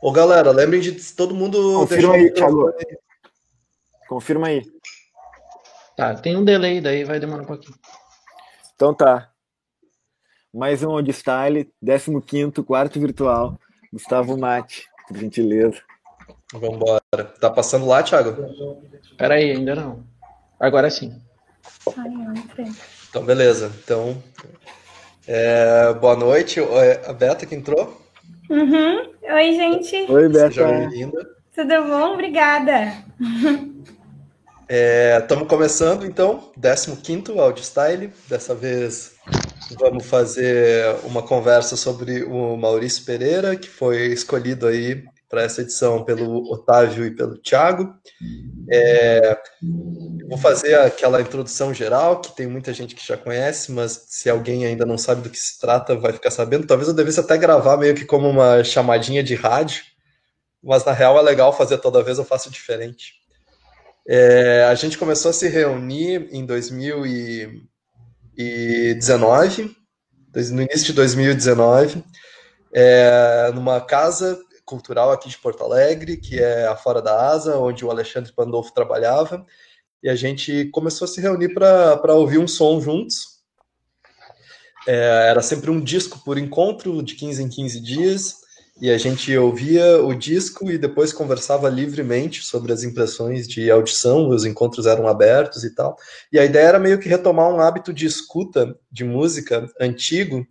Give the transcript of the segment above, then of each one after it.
Ô, galera, lembrem de todo mundo. Confirma aí, Thiago. Confirma aí. Tá, tem um delay, daí vai demorar um pouquinho. Então tá. Mais um Old Style, 15 quarto virtual. Gustavo Mate, por gentileza. Vamos embora. Tá passando lá, Thiago? Peraí, ainda não. Agora sim. Então, beleza. Então, é, boa noite. A Beta que entrou? Uhum. Oi, gente. Oi. Seja bem-vinda. Tudo bom? Obrigada. Estamos é, começando, então, 15º Audio Style. Dessa vez vamos fazer uma conversa sobre o Maurício Pereira, que foi escolhido aí para essa edição pelo Otávio e pelo Thiago. É, vou fazer aquela introdução geral, que tem muita gente que já conhece, mas se alguém ainda não sabe do que se trata, vai ficar sabendo. Talvez eu devesse até gravar meio que como uma chamadinha de rádio, mas na real é legal fazer toda vez, eu faço diferente. É, a gente começou a se reunir em 2019, no início de 2019, é, numa casa cultural aqui de Porto Alegre, que é a Fora da Asa, onde o Alexandre Pandolfo trabalhava, e a gente começou a se reunir para ouvir um som juntos. É, era sempre um disco por encontro, de 15 em 15 dias, e a gente ouvia o disco e depois conversava livremente sobre as impressões de audição, os encontros eram abertos e tal. E a ideia era meio que retomar um hábito de escuta de música antigo,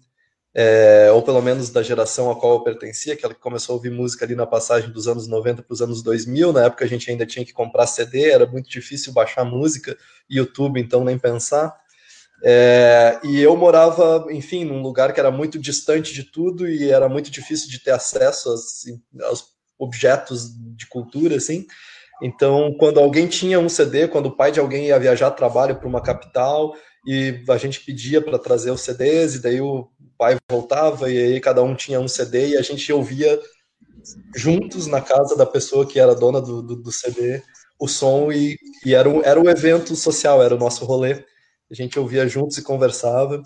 é, ou pelo menos da geração a qual eu pertencia, que começou a ouvir música ali na passagem dos anos 90 para os anos 2000, na época a gente ainda tinha que comprar CD, era muito difícil baixar música, YouTube então nem pensar. É, e eu morava, enfim, num lugar que era muito distante de tudo e era muito difícil de ter acesso aos, aos objetos de cultura, assim. Então, quando alguém tinha um CD, quando o pai de alguém ia viajar a trabalho para uma capital e a gente pedia para trazer os CDs, e daí o pai voltava e aí cada um tinha um CD e a gente ouvia juntos na casa da pessoa que era dona do, do, do CD o som e, e, era, um, era um evento social, era o nosso rolê. A gente ouvia juntos e conversava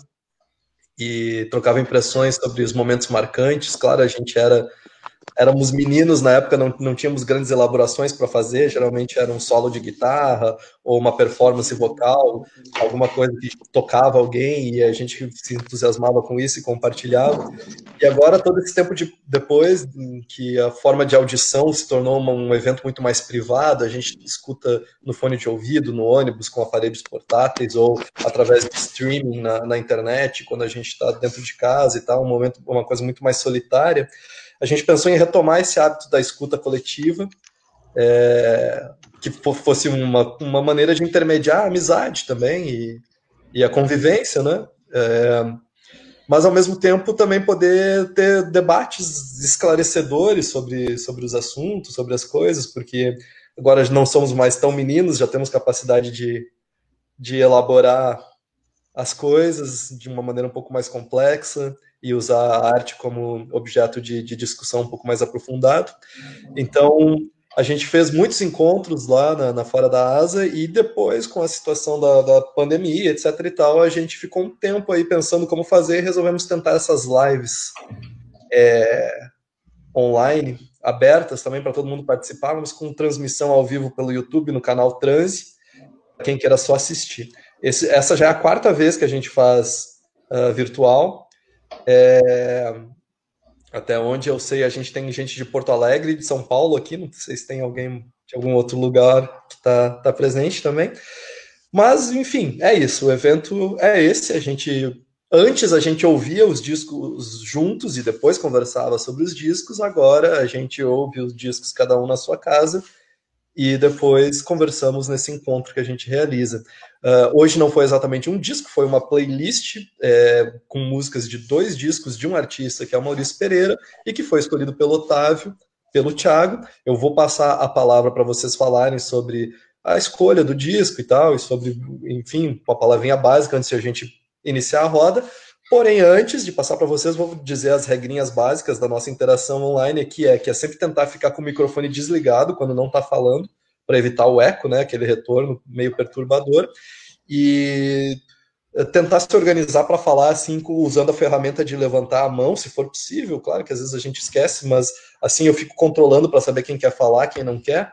e trocava impressões sobre os momentos marcantes. Claro, a gente era éramos meninos na época, não, não tínhamos grandes elaborações para fazer, geralmente era um solo de guitarra ou uma performance vocal, alguma coisa que tocava alguém e a gente se entusiasmava com isso e compartilhava. E agora, todo esse tempo de, depois, que a forma de audição se tornou uma, um evento muito mais privado, a gente escuta no fone de ouvido, no ônibus, com aparelhos portáteis ou através de streaming na, na internet, quando a gente está dentro de casa e tal, um momento, uma coisa muito mais solitária a gente pensou em retomar esse hábito da escuta coletiva, é, que fosse uma, uma maneira de intermediar a amizade também e, e a convivência, né? É, mas ao mesmo tempo também poder ter debates esclarecedores sobre, sobre os assuntos, sobre as coisas, porque agora não somos mais tão meninos, já temos capacidade de, de elaborar as coisas de uma maneira um pouco mais complexa e usar a arte como objeto de, de discussão um pouco mais aprofundado. Então, a gente fez muitos encontros lá na, na, Fora da Asa e depois, com a situação da, da, pandemia, etc e tal, a gente ficou um tempo aí pensando como fazer e resolvemos tentar essas lives é, online, abertas também para todo mundo participar, mas com transmissão ao vivo pelo YouTube no canal Transe, quem queira só assistir. Esse, essa já é a quarta vez que a gente faz uh, virtual, é, até onde eu sei, a gente tem gente de Porto Alegre, de São Paulo aqui, não sei se tem alguém de algum outro lugar que está tá presente também. Mas, enfim, é isso. O evento é esse. A gente antes a gente ouvia os discos juntos e depois conversava sobre os discos. Agora a gente ouve os discos cada um na sua casa e depois conversamos nesse encontro que a gente realiza. Uh, hoje não foi exatamente um disco, foi uma playlist é, com músicas de dois discos de um artista, que é o Maurício Pereira, e que foi escolhido pelo Otávio, pelo Thiago. Eu vou passar a palavra para vocês falarem sobre a escolha do disco e tal, e sobre, enfim, uma palavrinha básica antes de a gente iniciar a roda. Porém, antes de passar para vocês, vou dizer as regrinhas básicas da nossa interação online, que é que é sempre tentar ficar com o microfone desligado quando não está falando, para evitar o eco, né, aquele retorno meio perturbador. E eh, tentar se organizar para falar assim, usando a ferramenta de levantar a mão, se for possível, claro que às vezes a gente esquece, mas assim eu fico controlando para saber quem quer falar, quem não quer,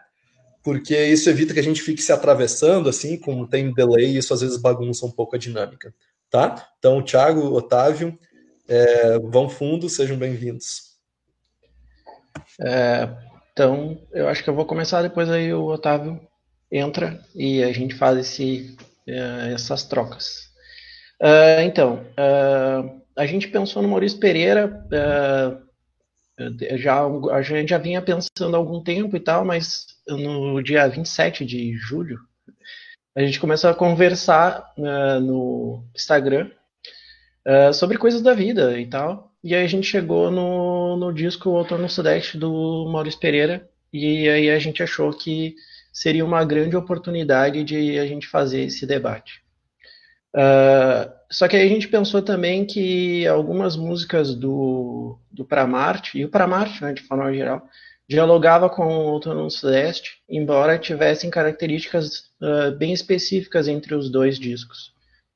porque isso evita que a gente fique se atravessando, assim, como tem delay, isso às vezes bagunça um pouco a dinâmica, tá? Então, Thiago, Otávio, é, vão fundo, sejam bem-vindos. É, então, eu acho que eu vou começar, depois aí o Otávio entra e a gente faz esse, é, essas trocas. Uh, então, uh, a gente pensou no Maurício Pereira, uh, já, a gente já vinha pensando há algum tempo e tal, mas no dia 27 de julho, a gente começou a conversar no Instagram sobre coisas da vida e tal. E aí a gente chegou no, no disco Outono Sudeste do Maurício Pereira, e aí a gente achou que seria uma grande oportunidade de a gente fazer esse debate. Uh, só que aí a gente pensou também que algumas músicas do, do Pra Marte, e o Pra Marte, né, de forma geral, dialogava com o Outono Celeste, embora tivessem características uh, bem específicas entre os dois discos.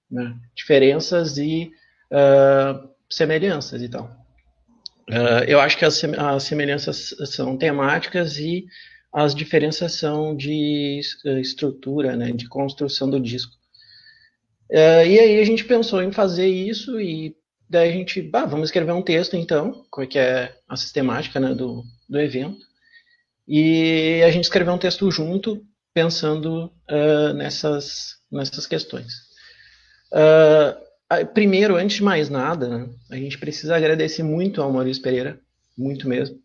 Né? Diferenças e uh, semelhanças e tal. eu acho que as, as semelhanças são temáticas e as diferenças são de estrutura, né, de construção do disco. Uh, e aí a gente pensou em fazer isso e daí a gente, bah, vamos escrever um texto então, como é que é a sistemática né, do, do evento. E a gente escreveu um texto junto, pensando uh, nessas, nessas questões. Uh, primeiro, antes de mais nada, né, a gente precisa agradecer muito ao Maurício Pereira, muito mesmo.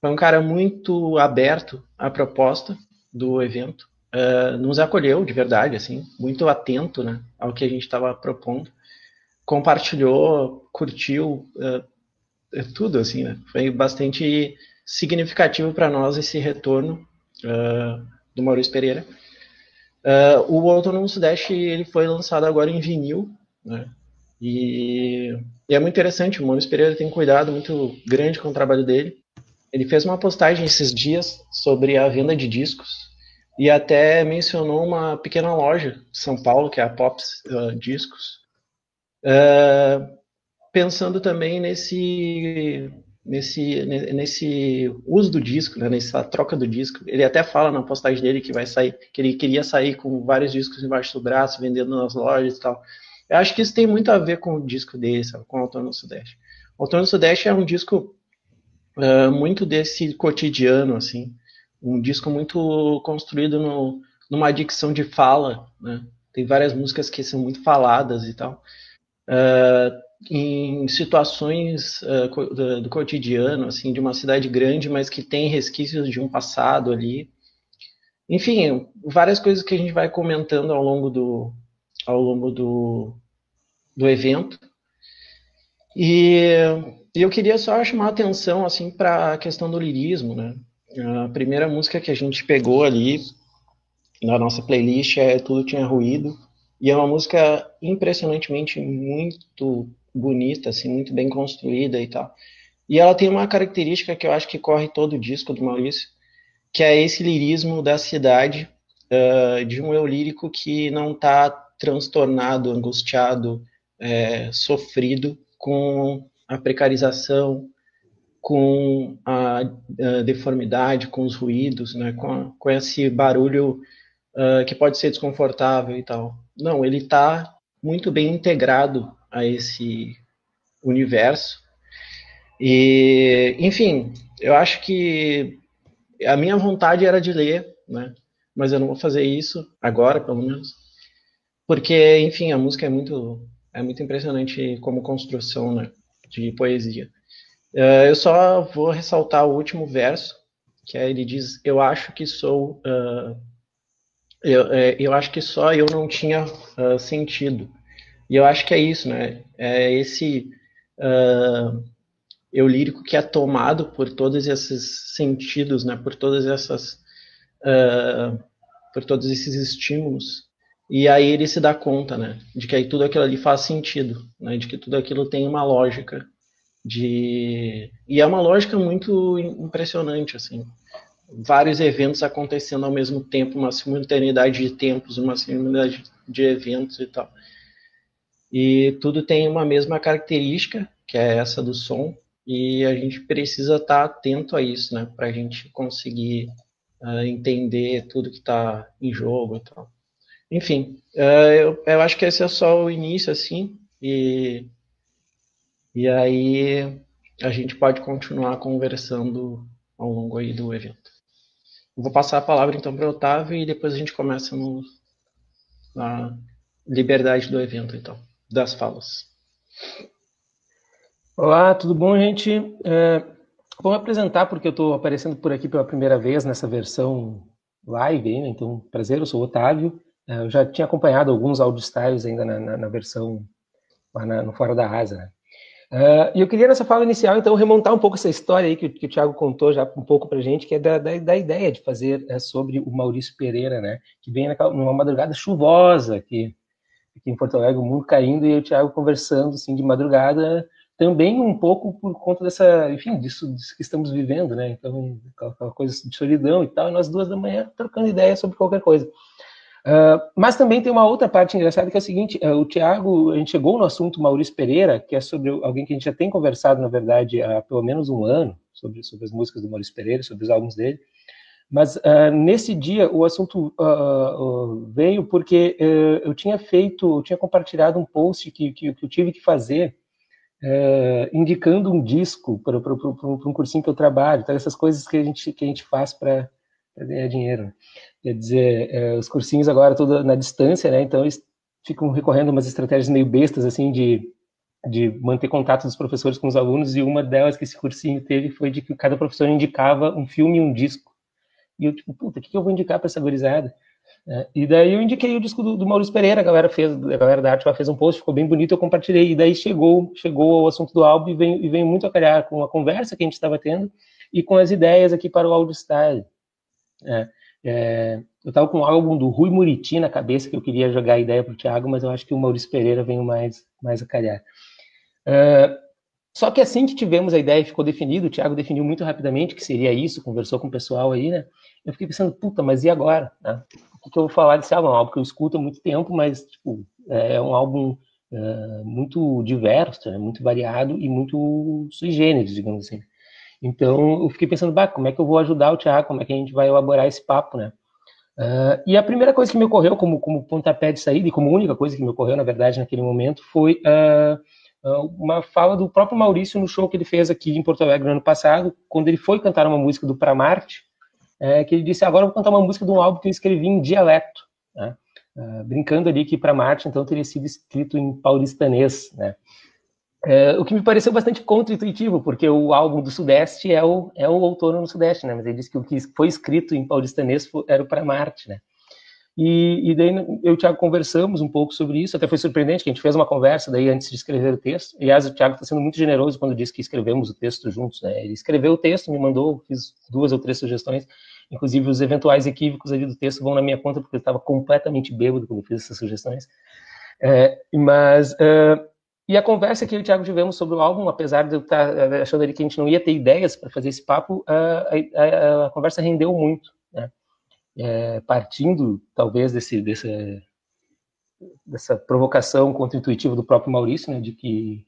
Foi um cara muito aberto à proposta do evento uh, nos acolheu de verdade, assim, muito atento né, ao que a gente estava propondo, compartilhou, curtiu uh, tudo, assim, né? Foi bastante significativo para nós esse retorno uh, do Maurício Pereira. o Outono Sudeste ele foi lançado agora em vinil, né? E, e, é muito interessante, o Maurício Pereira tem um cuidado muito grande com o trabalho dele. Ele fez uma postagem esses dias sobre a venda de discos e até mencionou uma pequena loja de São Paulo, que é a Pops uh, Discos, uh, pensando também nesse, nesse, nesse uso do disco, né, nessa troca do disco. Ele até fala na postagem dele que vai sair, que ele queria sair com vários discos embaixo do braço, vendendo nas lojas e tal. Eu acho que isso tem muito a ver com o disco dele, sabe, com o Outono Sudeste. O Outono Sudeste é um disco uh, muito desse cotidiano, assim, um disco muito construído no, numa dicção de fala, né? Tem várias músicas que são muito faladas e tal. Uh, em situações uh, do, do, cotidiano, assim, de uma cidade grande, mas que tem resquícios de um passado ali. Enfim, várias coisas que a gente vai comentando ao longo do, ao longo do, do evento. E, eu queria só chamar a atenção assim para a questão do lirismo, né? A primeira música que a gente pegou ali na nossa playlist é Tudo Tinha Ruído, e é uma música impressionantemente muito bonita, assim, muito bem construída e tal. E ela tem uma característica que eu acho que corre todo o disco do Maurício, que é esse lirismo da cidade, uh, de um eu lírico que não está transtornado, angustiado, é, sofrido com a precarização, com a, a deformidade, com os ruídos, né, com, com esse barulho uh, que pode ser desconfortável e tal. Não, ele está muito bem integrado a esse universo. E, enfim, eu acho que a minha vontade era de ler, né? Mas eu não vou fazer isso agora, pelo menos, porque, enfim, a música é muito é muito impressionante como construção, né, de poesia. Uh, eu só vou ressaltar o último verso, que é, ele diz: Eu acho que sou. Uh, eu, é, eu acho que só eu não tinha uh, sentido. E eu acho que é isso, né? É esse eu lírico que é tomado por todos esses sentidos, né? Por todas essas. por todos esses estímulos. E aí ele se dá conta, né? De que aí tudo aquilo ali faz sentido, né? De que tudo aquilo tem uma lógica de e é uma lógica muito impressionante assim vários eventos acontecendo ao mesmo tempo uma simultaneidade de tempos uma simultaneidade de eventos e tal E tudo tem uma mesma característica, que é essa do som, e a gente precisa estar atento a isso, né, para a gente conseguir uh, entender tudo que está em jogo e tal. Enfim, uh, eu, eu acho que esse é só o início, assim, e, e aí a gente pode continuar conversando ao longo aí do evento. Vou passar a palavra então para o Otávio e depois a gente começa no, na liberdade do evento, então, das falas. Olá, tudo bom, gente? É, vou me apresentar porque eu estou aparecendo por aqui pela primeira vez nessa versão live, então, prazer, eu sou o Otávio. É, eu já tinha acompanhado alguns styles ainda na, na, na versão lá na, no Fora da Asa, né? Uh, e eu queria nessa fala inicial, então, remontar um pouco essa história aí que, que o Thiago contou já um pouco para gente, que é da, da, da ideia de fazer é, sobre o Maurício Pereira, né? Que vem naquela, numa madrugada chuvosa aqui, aqui em Porto Alegre, o mundo caindo e o Thiago conversando assim de madrugada, também um pouco por conta dessa, enfim, disso, disso que estamos vivendo, né? Então, aquela coisa de solidão e tal, e nós duas da manhã trocando ideia sobre qualquer coisa. Uh, mas também tem uma outra parte engraçada que é o seguinte: uh, o Tiago, a gente chegou no assunto Maurício Pereira, que é sobre alguém que a gente já tem conversado, na verdade, há pelo menos um ano, sobre, sobre as músicas do Maurício Pereira, sobre os álbuns dele. Mas uh, nesse dia o assunto veio porque eu tinha feito, eu tinha compartilhado um post que, que, que eu tive que fazer indicando um disco para um cursinho que eu trabalho, então essas coisas que a gente, que a gente faz para ganhar dinheiro. Quer dizer, é, os cursinhos agora tudo na distância, né? Então eles ficam recorrendo a umas estratégias meio bestas, assim, de, de manter contato dos professores com os alunos, e uma delas que esse cursinho teve foi de que cada professor indicava um filme e um disco. E eu, tipo, puta, o que, eu vou indicar para essa gurizada? É, e daí eu indiquei o disco do, do, Maurício Pereira, a galera fez, a galera da arte fez um post, ficou bem bonito, eu compartilhei, e daí chegou, chegou o assunto do álbum e veio, e veio muito a calhar com a conversa que a gente estava tendo e com as ideias aqui para o Audio Style. É, é, eu estava com um álbum do Rui Muriti na cabeça que eu queria jogar a ideia para o Thiago, mas eu acho que o Maurício Pereira veio mais, mais a calhar. É, só que assim que tivemos a ideia ficou definido, o Thiago definiu muito rapidamente que seria isso, conversou com o pessoal aí, né? Eu fiquei pensando, puta, mas e agora? Né? O que, eu vou falar desse álbum? É um álbum que eu escuto há muito tempo, mas tipo, é um álbum é, muito diverso, né? muito variado e muito sui generis, digamos assim. Então, eu fiquei pensando, bah, como é que eu vou ajudar o Thiago, como é que a gente vai elaborar esse papo, né? Uh, e a primeira coisa que me ocorreu como, como pontapé de saída, e como única coisa que me ocorreu, na verdade, naquele momento, foi uh, uh, uma fala do próprio Maurício no show que ele fez aqui em Porto Alegre no ano passado, quando ele foi cantar uma música do Pra Marte, é, que ele disse, agora eu vou cantar uma música de um álbum que eu escrevi em dialeto, né? brincando ali que Pra Marte, então, teria sido escrito em paulistanês, né? É, o que me pareceu bastante contra-intuitivo, porque o álbum do Sudeste é o, é o Outono no Sudeste, né? Mas ele disse que o que foi escrito em paulistanês era para Marte, né? E, e, daí eu e o Thiago conversamos um pouco sobre isso, até foi surpreendente que a gente fez uma conversa daí antes de escrever o texto. Aliás, o Thiago está sendo muito generoso quando disse que escrevemos o texto juntos, né? Ele escreveu o texto, me mandou, fiz duas ou três sugestões, inclusive os eventuais equívocos ali do texto vão na minha conta, porque eu estava completamente bêbado quando fiz essas sugestões. É, mas... Uh, e a conversa que eu e o Thiago tivemos sobre o álbum, apesar de eu estar eh, achando ali que a gente não ia ter ideias para fazer esse papo, a, a, a, conversa rendeu muito, né? É, partindo, talvez, desse, desse, dessa provocação contra-intuitiva do próprio Maurício, né, de que,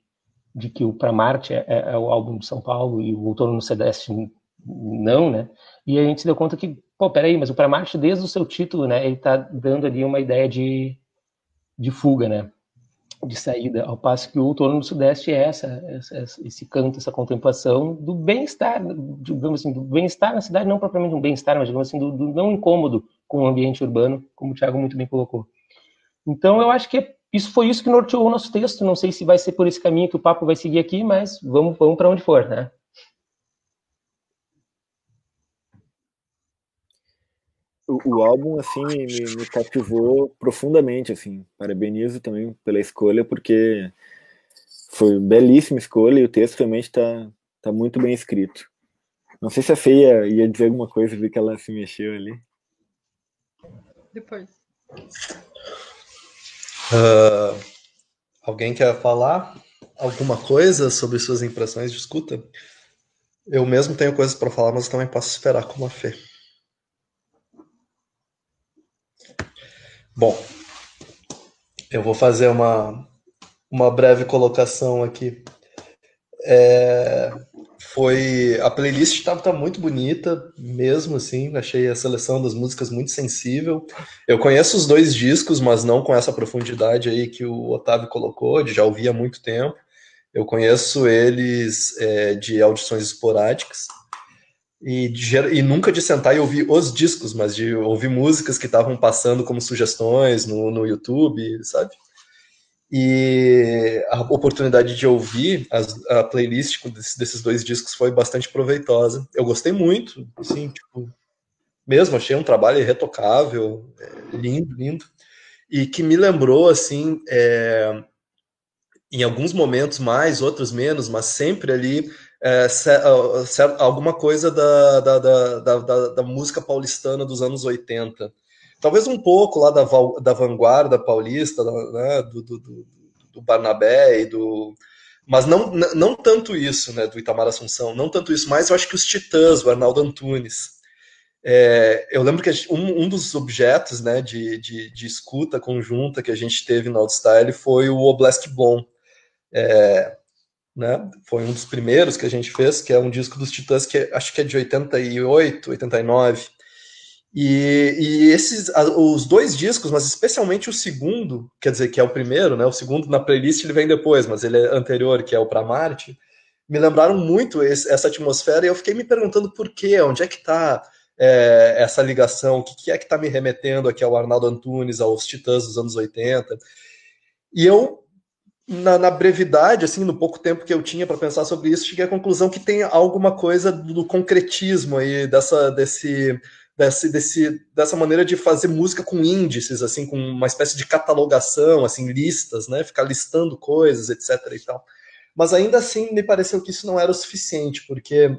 de que o Pra Marte é, é, é, o álbum de São Paulo e o Outono no Sudeste não, né? E a gente se deu conta que, pô, peraí, mas o Pra Marte, desde o seu título, né, ele está dando ali uma ideia de, de fuga, né? De saída, ao passo que o outono no Sudeste é essa, essa esse canto, essa contemplação do bem-estar, digamos assim, do bem-estar na cidade, não propriamente um bem-estar, mas digamos assim, do, do, não incômodo com o ambiente urbano, como o Thiago muito bem colocou. Então, eu acho que isso foi isso que norteou o nosso texto. Não sei se vai ser por esse caminho que o papo vai seguir aqui, mas vamos, vamos para onde for, né? O, o álbum assim me, me, cativou profundamente assim. Parabenizo também pela escolha porque foi belíssima escolha e o texto realmente está tá muito bem escrito. Não sei se a Feia ia dizer alguma coisa vi que ela se mexeu ali. Depois. Uh, alguém quer falar alguma coisa sobre suas impressões? De escuta eu mesmo tenho coisas para falar mas também posso esperar como a Fê Bom, eu vou fazer uma, uma breve colocação aqui. É, foi a playlist estava tá, tá muito bonita mesmo assim achei a seleção das músicas muito sensível. Eu conheço os dois discos mas não com essa profundidade aí que o Otávio colocou já ouvia há muito tempo. Eu conheço eles é, de audições esporádicas e, de, e nunca de sentar e ouvir os discos mas de ouvir músicas que estavam passando como sugestões no, no YouTube sabe e a oportunidade de ouvir as, a playlist desses dois discos foi bastante proveitosa. Eu gostei muito, assim, tipo, mesmo achei um trabalho irretocável, é, lindo, lindo, e que me lembrou, assim, é, em alguns momentos mais, outros menos, mas sempre ali é, alguma coisa da, da, da, da, da música paulistana dos anos 80 talvez um pouco lá da, da vanguarda paulista, né, do, do, do, Barnabé e do. Mas não, não tanto isso, né, do Itamar Assunção, não tanto isso, mas eu acho que os Titãs, o Arnaldo Antunes. É, eu lembro que um, um dos objetos né, de, de, de, escuta conjunta que a gente teve no Outstyle foi o Oblask Blom. É, né, foi um dos primeiros que a gente fez, que é um disco dos Titãs que acho que é de 88, 89. E, e, esses, os dois discos, mas especialmente o segundo, quer dizer, que é o primeiro, né? O segundo na playlist ele vem depois, mas ele é anterior, que é o Para Marte, me lembraram muito esse, essa atmosfera e eu fiquei me perguntando por quê, onde é que está é, essa ligação, o que, que é que está me remetendo aqui ao Arnaldo Antunes, aos Titãs dos anos 80. E eu, na, na brevidade, assim, no pouco tempo que eu tinha para pensar sobre isso, cheguei à conclusão que tem alguma coisa do concretismo aí, dessa, desse desse, desse, dessa maneira de fazer música com índices, assim, com uma espécie de catalogação, assim, listas, né? Ficar listando coisas, etc. e tal. Mas ainda assim, me pareceu que isso não era o suficiente, porque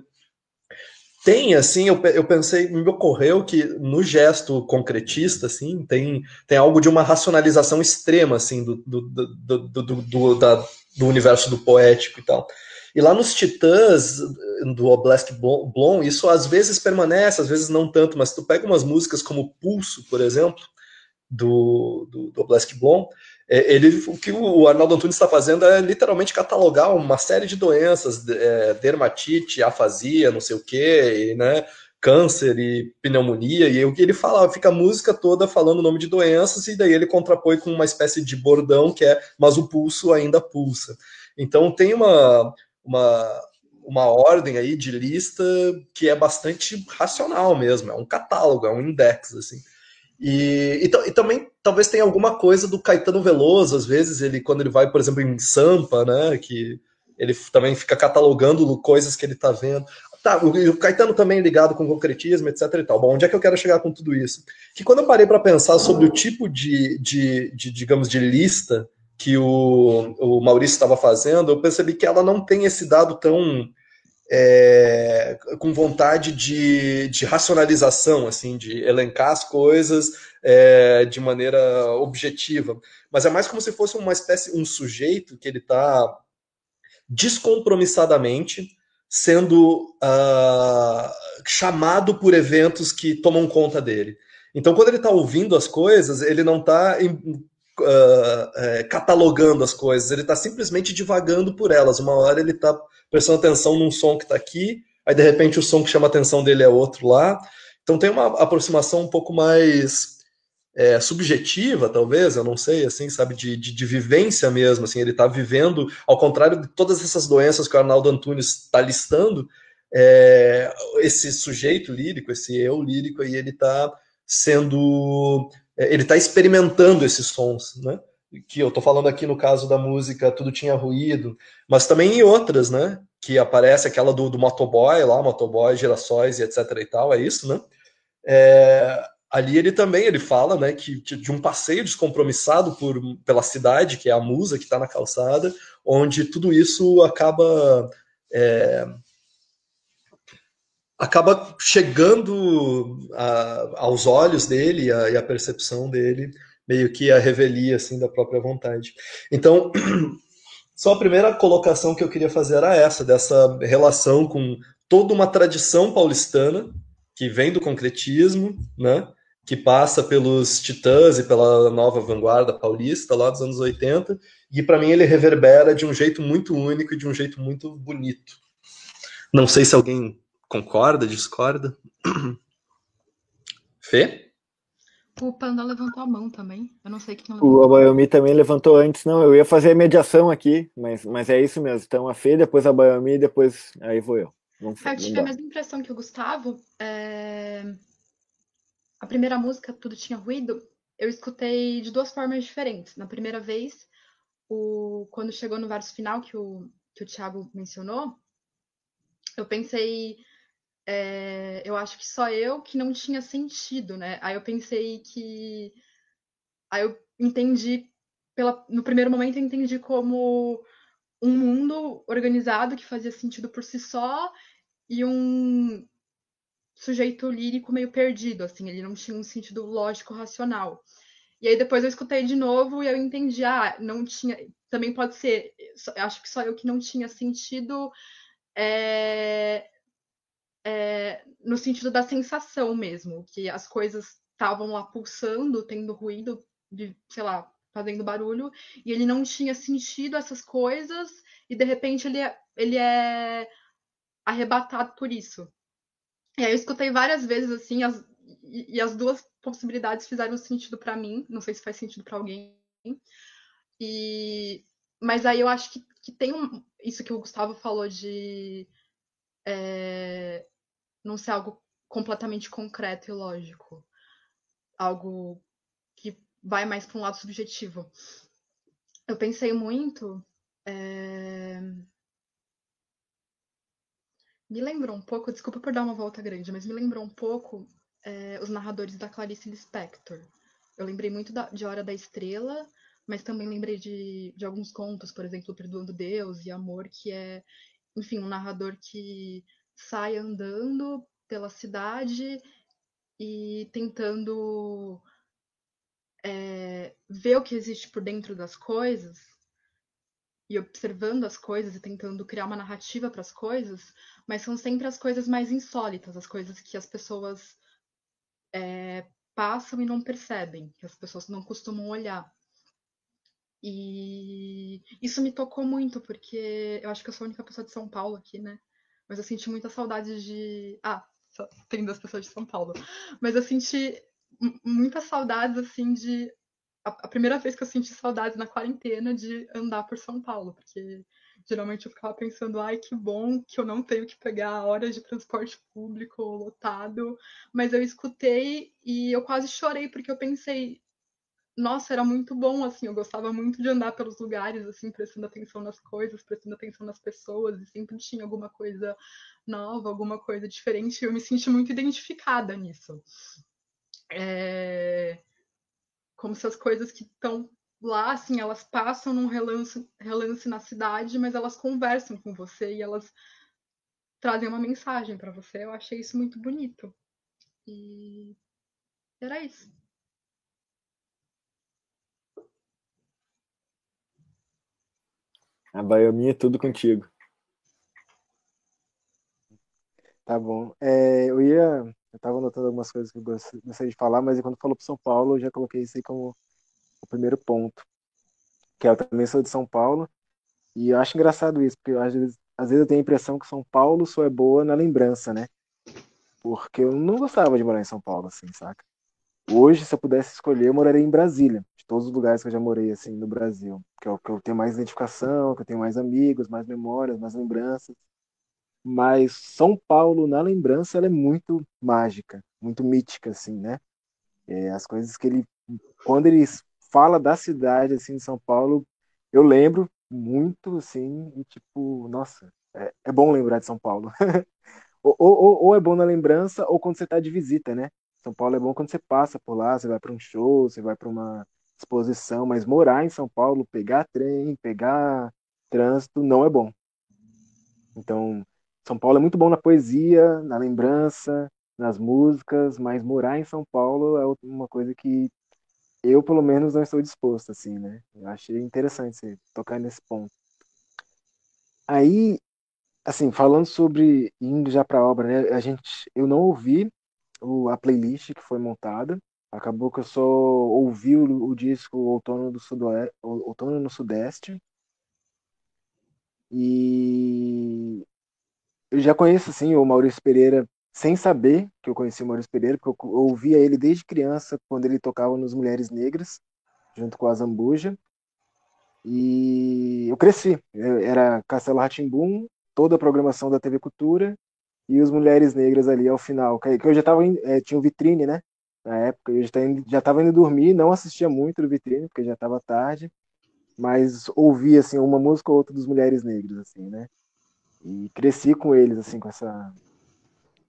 tem, assim, eu, eu pensei, me ocorreu que no gesto concretista, assim, tem, tem algo de uma racionalização extrema, assim, do, do, do, do, do, da, do universo do poético e tal. E lá nos Titãs, do Oblask Blom, isso às vezes permanece, às vezes não tanto, mas tu pega umas músicas como Pulso, por exemplo, do, do, do Oblask Blom, ele, o que o Arnaldo Antunes está fazendo é literalmente catalogar uma série de doenças, é, dermatite, afasia, não sei o quê, né, câncer e pneumonia, e o que ele fala, fica a música toda falando o nome de doenças, e daí ele contrapõe com uma espécie de bordão que é, mas o pulso ainda pulsa. Então tem uma, uma, uma ordem aí de lista que é bastante racional mesmo, é um catálogo, é um index, assim. E, e, e, também talvez tenha alguma coisa do Caetano Veloso, às vezes, ele quando ele vai, por exemplo, em Sampa, né, que ele também fica catalogando coisas que ele está vendo. Tá, o, o Caetano também ligado com concretismo, etc e tal. Bom, onde é que eu quero chegar com tudo isso? Que quando eu parei para pensar sobre o tipo de, de, de, digamos, de lista que o, o Maurício estava fazendo, eu percebi que ela não tem esse dado tão é, com vontade de, de, racionalização, assim, de elencar as coisas é, de maneira objetiva, mas é mais como se fosse uma espécie, um sujeito que ele está descompromissadamente sendo uh, chamado por eventos que tomam conta dele. Então, quando ele está ouvindo as coisas, ele não está uh, catalogando as coisas, ele está simplesmente divagando por elas. Uma hora ele está prestando atenção num som que está aqui, aí de repente o som que chama a atenção dele é outro lá. Então tem uma aproximação um pouco mais é, subjetiva, talvez, eu não sei, assim, sabe, de, de, de vivência mesmo, assim, ele está vivendo, ao contrário de todas essas doenças que o Arnaldo Antunes está listando, é, esse sujeito lírico, esse eu lírico aí, ele está sendo é, ele está experimentando esses sons, né? Que eu estou falando aqui no caso da música Tudo Tinha Ruído, mas também em outras, né? Que aparece aquela do, do motoboy lá, motoboy, girassóis e etc e tal, é isso, né? É, ali ele também ele fala, né, que de um passeio descompromissado por, pela cidade, que é a musa que está na calçada, onde tudo isso acaba é, acaba chegando a, aos olhos dele a, e a percepção dele meio que a revelia assim da própria vontade. Então, só a primeira colocação que eu queria fazer era essa, dessa relação com toda uma tradição paulistana que vem do concretismo, né? que passa pelos Titãs e pela nova vanguarda paulista lá dos anos 80, e para mim ele reverbera de um jeito muito único e de um jeito muito bonito. Não sei se alguém concorda, discorda. Fê? O Panda levantou a mão também. Eu não sei quem levantou. O Abayomi também levantou antes. Não, eu ia fazer a mediação aqui, mas, mas é isso mesmo. Então a Fê, depois a Abayomi, depois aí vou eu. Vamos, eu tive a mesma impressão que o Gustavo. É... A primeira música, Tudo Tinha Ruído, eu escutei de duas formas diferentes. Na primeira vez, o... quando chegou no verso final que o, que o Thiago mencionou, eu pensei é, eu acho que só eu que não tinha sentido, né? Aí eu pensei que. Aí eu entendi, pela... no primeiro momento, eu entendi como um mundo organizado que fazia sentido por si só e um sujeito lírico meio perdido, assim, ele não tinha um sentido lógico racional. E aí depois eu escutei de novo e eu entendi, ah, não tinha, também pode ser, acho que só eu que não tinha sentido é, é, no sentido da sensação mesmo, que as coisas estavam lá pulsando, tendo ruído, de, sei lá, fazendo barulho, e ele não tinha sentido essas coisas, e de repente ele é, ele é arrebatado por isso. E aí eu escutei várias vezes assim, as, e, e as duas possibilidades fizeram sentido para mim, não sei se faz sentido para alguém. E mas aí eu acho que, que tem um, isso que o Gustavo falou de é, não ser algo completamente concreto e lógico. Algo que vai mais para um lado subjetivo. Eu pensei muito. É... Me lembrou um pouco, desculpa por dar uma volta grande, mas me lembrou um pouco é, os narradores da Clarice Lispector. Eu lembrei muito da, de Hora da Estrela, mas também lembrei de, de alguns contos, por exemplo, Perdoando Deus e Amor, que é, enfim, um narrador que sai andando pela cidade e tentando é, ver o que existe por dentro das coisas e observando as coisas e tentando criar uma narrativa para as coisas, mas são sempre as coisas mais insólitas, as coisas que as pessoas é, passam e não percebem, que as pessoas não costumam olhar. E isso me tocou muito, porque eu acho que eu sou a única pessoa de São Paulo aqui, né? Mas eu senti muita saudade de. Ah, só tem duas pessoas de São Paulo. Mas eu senti muitas saudades, assim, de. A primeira vez que eu senti saudades na quarentena de andar por São Paulo, porque geralmente eu ficava pensando, ai, que bom que eu não tenho que pegar horas de transporte público lotado. Mas eu escutei e eu quase chorei, porque eu pensei, nossa, era muito bom, assim, eu gostava muito de andar pelos lugares, assim, prestando atenção nas coisas, prestando atenção nas pessoas, e sempre tinha alguma coisa nova, alguma coisa diferente, e eu me senti muito identificada nisso. É... Como se as coisas que estão lá, assim, elas passam num relance, relance na cidade, mas elas conversam com você e elas trazem uma mensagem para você. Eu achei isso muito bonito. E era isso. A Baiomi é tudo contigo. Tá bom. É, eu ia. Eu tava anotando algumas coisas que eu gostaria de falar, mas quando falou para São Paulo, eu já coloquei isso aí como o primeiro ponto. Que eu também sou de São Paulo. E eu acho engraçado isso, porque às vezes, às vezes eu tenho a impressão que São Paulo só é boa na lembrança, né? Porque eu não gostava de morar em São Paulo, assim, saca? Hoje, se eu pudesse escolher, eu moraria em Brasília, todos os lugares que eu já morei, assim, no Brasil. Que é o que eu tenho mais identificação, que eu tenho mais amigos, mais memórias, mais lembranças. Mas São Paulo, na lembrança, ela é muito mágica, muito mítica, assim, né? É, as coisas que ele. Quando ele fala da cidade, assim, de São Paulo, eu lembro muito, assim, e tipo, nossa, é, é bom lembrar de São Paulo. ou, ou, ou é bom na lembrança, ou quando você está de visita, né? São Paulo é bom quando você passa por lá, você vai para um show, você vai para uma exposição, mas morar em São Paulo, pegar trem, pegar trânsito, não é bom. Então, São Paulo é muito bom na poesia, na lembrança, nas músicas, mas morar em São Paulo é uma coisa que eu, pelo menos, não estou disposto, assim, né? Eu achei interessante você tocar nesse ponto. Aí, assim, falando sobre indo já para a obra, né? A gente, eu não ouvi o, a playlist que foi montada. Acabou que eu só ouvi o, o disco Outono, do Sudoeste, Outono no Sudeste. E eu já conheço assim o Maurício Pereira sem saber que eu conheci o Maurício Pereira, porque eu ouvia ele desde criança quando ele tocava nos Mulheres Negras, junto com a Zambuja. E eu cresci. Era Castelo Ratimbum, toda a programação da TV Cultura e os Mulheres Negras ali ao final. Que eu já tava é, tinha um vitrine, né? Na época, eu já estava indo dormir, não assistia muito do vitrine, porque já estava tarde, mas ouvia assim uma música ou outra dos Mulheres Negras, assim, né? E cresci com eles, assim, com essa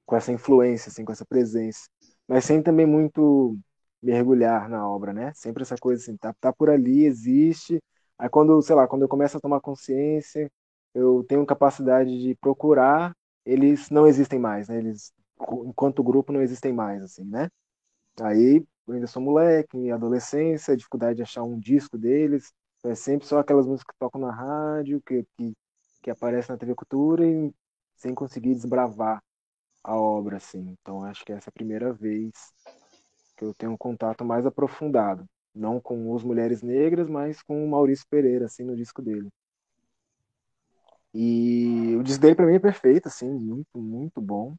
com essa influência, assim, com essa presença, mas sem também muito mergulhar na obra, né? Sempre essa coisa assim, tá, tá por ali, existe. Aí quando, sei lá, quando eu começo a tomar consciência, eu tenho capacidade de procurar, eles não existem mais, né? Eles, enquanto grupo, não existem mais, assim, né? Aí eu ainda sou moleque, em adolescência, dificuldade de achar um disco deles, é sempre só aquelas músicas que tocam na rádio, que, que, que aparecem na TV Cultura e sem conseguir desbravar a obra, assim. Então acho que essa é a primeira vez que eu tenho um contato mais aprofundado, não com os Mulheres Negras, mas com o Maurício Pereira, assim, no disco dele. E o disco dele para mim é perfeito, assim, muito, muito bom.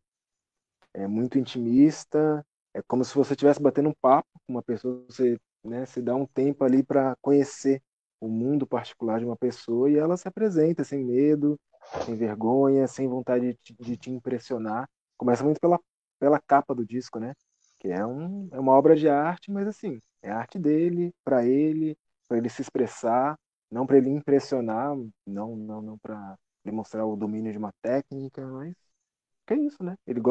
É muito intimista, é como se você estivesse batendo um papo com uma pessoa, você, né, se dá um tempo ali para conhecer o mundo particular de uma pessoa e ela se apresenta sem medo, sem vergonha, sem vontade de, de te impressionar. Começa muito pela, pela capa do disco, né? Que é, um, é uma obra de arte, mas assim, é arte dele, para ele, para ele se expressar, não para ele impressionar, não não não para demonstrar o domínio de uma técnica, mas que é isso, né? Ele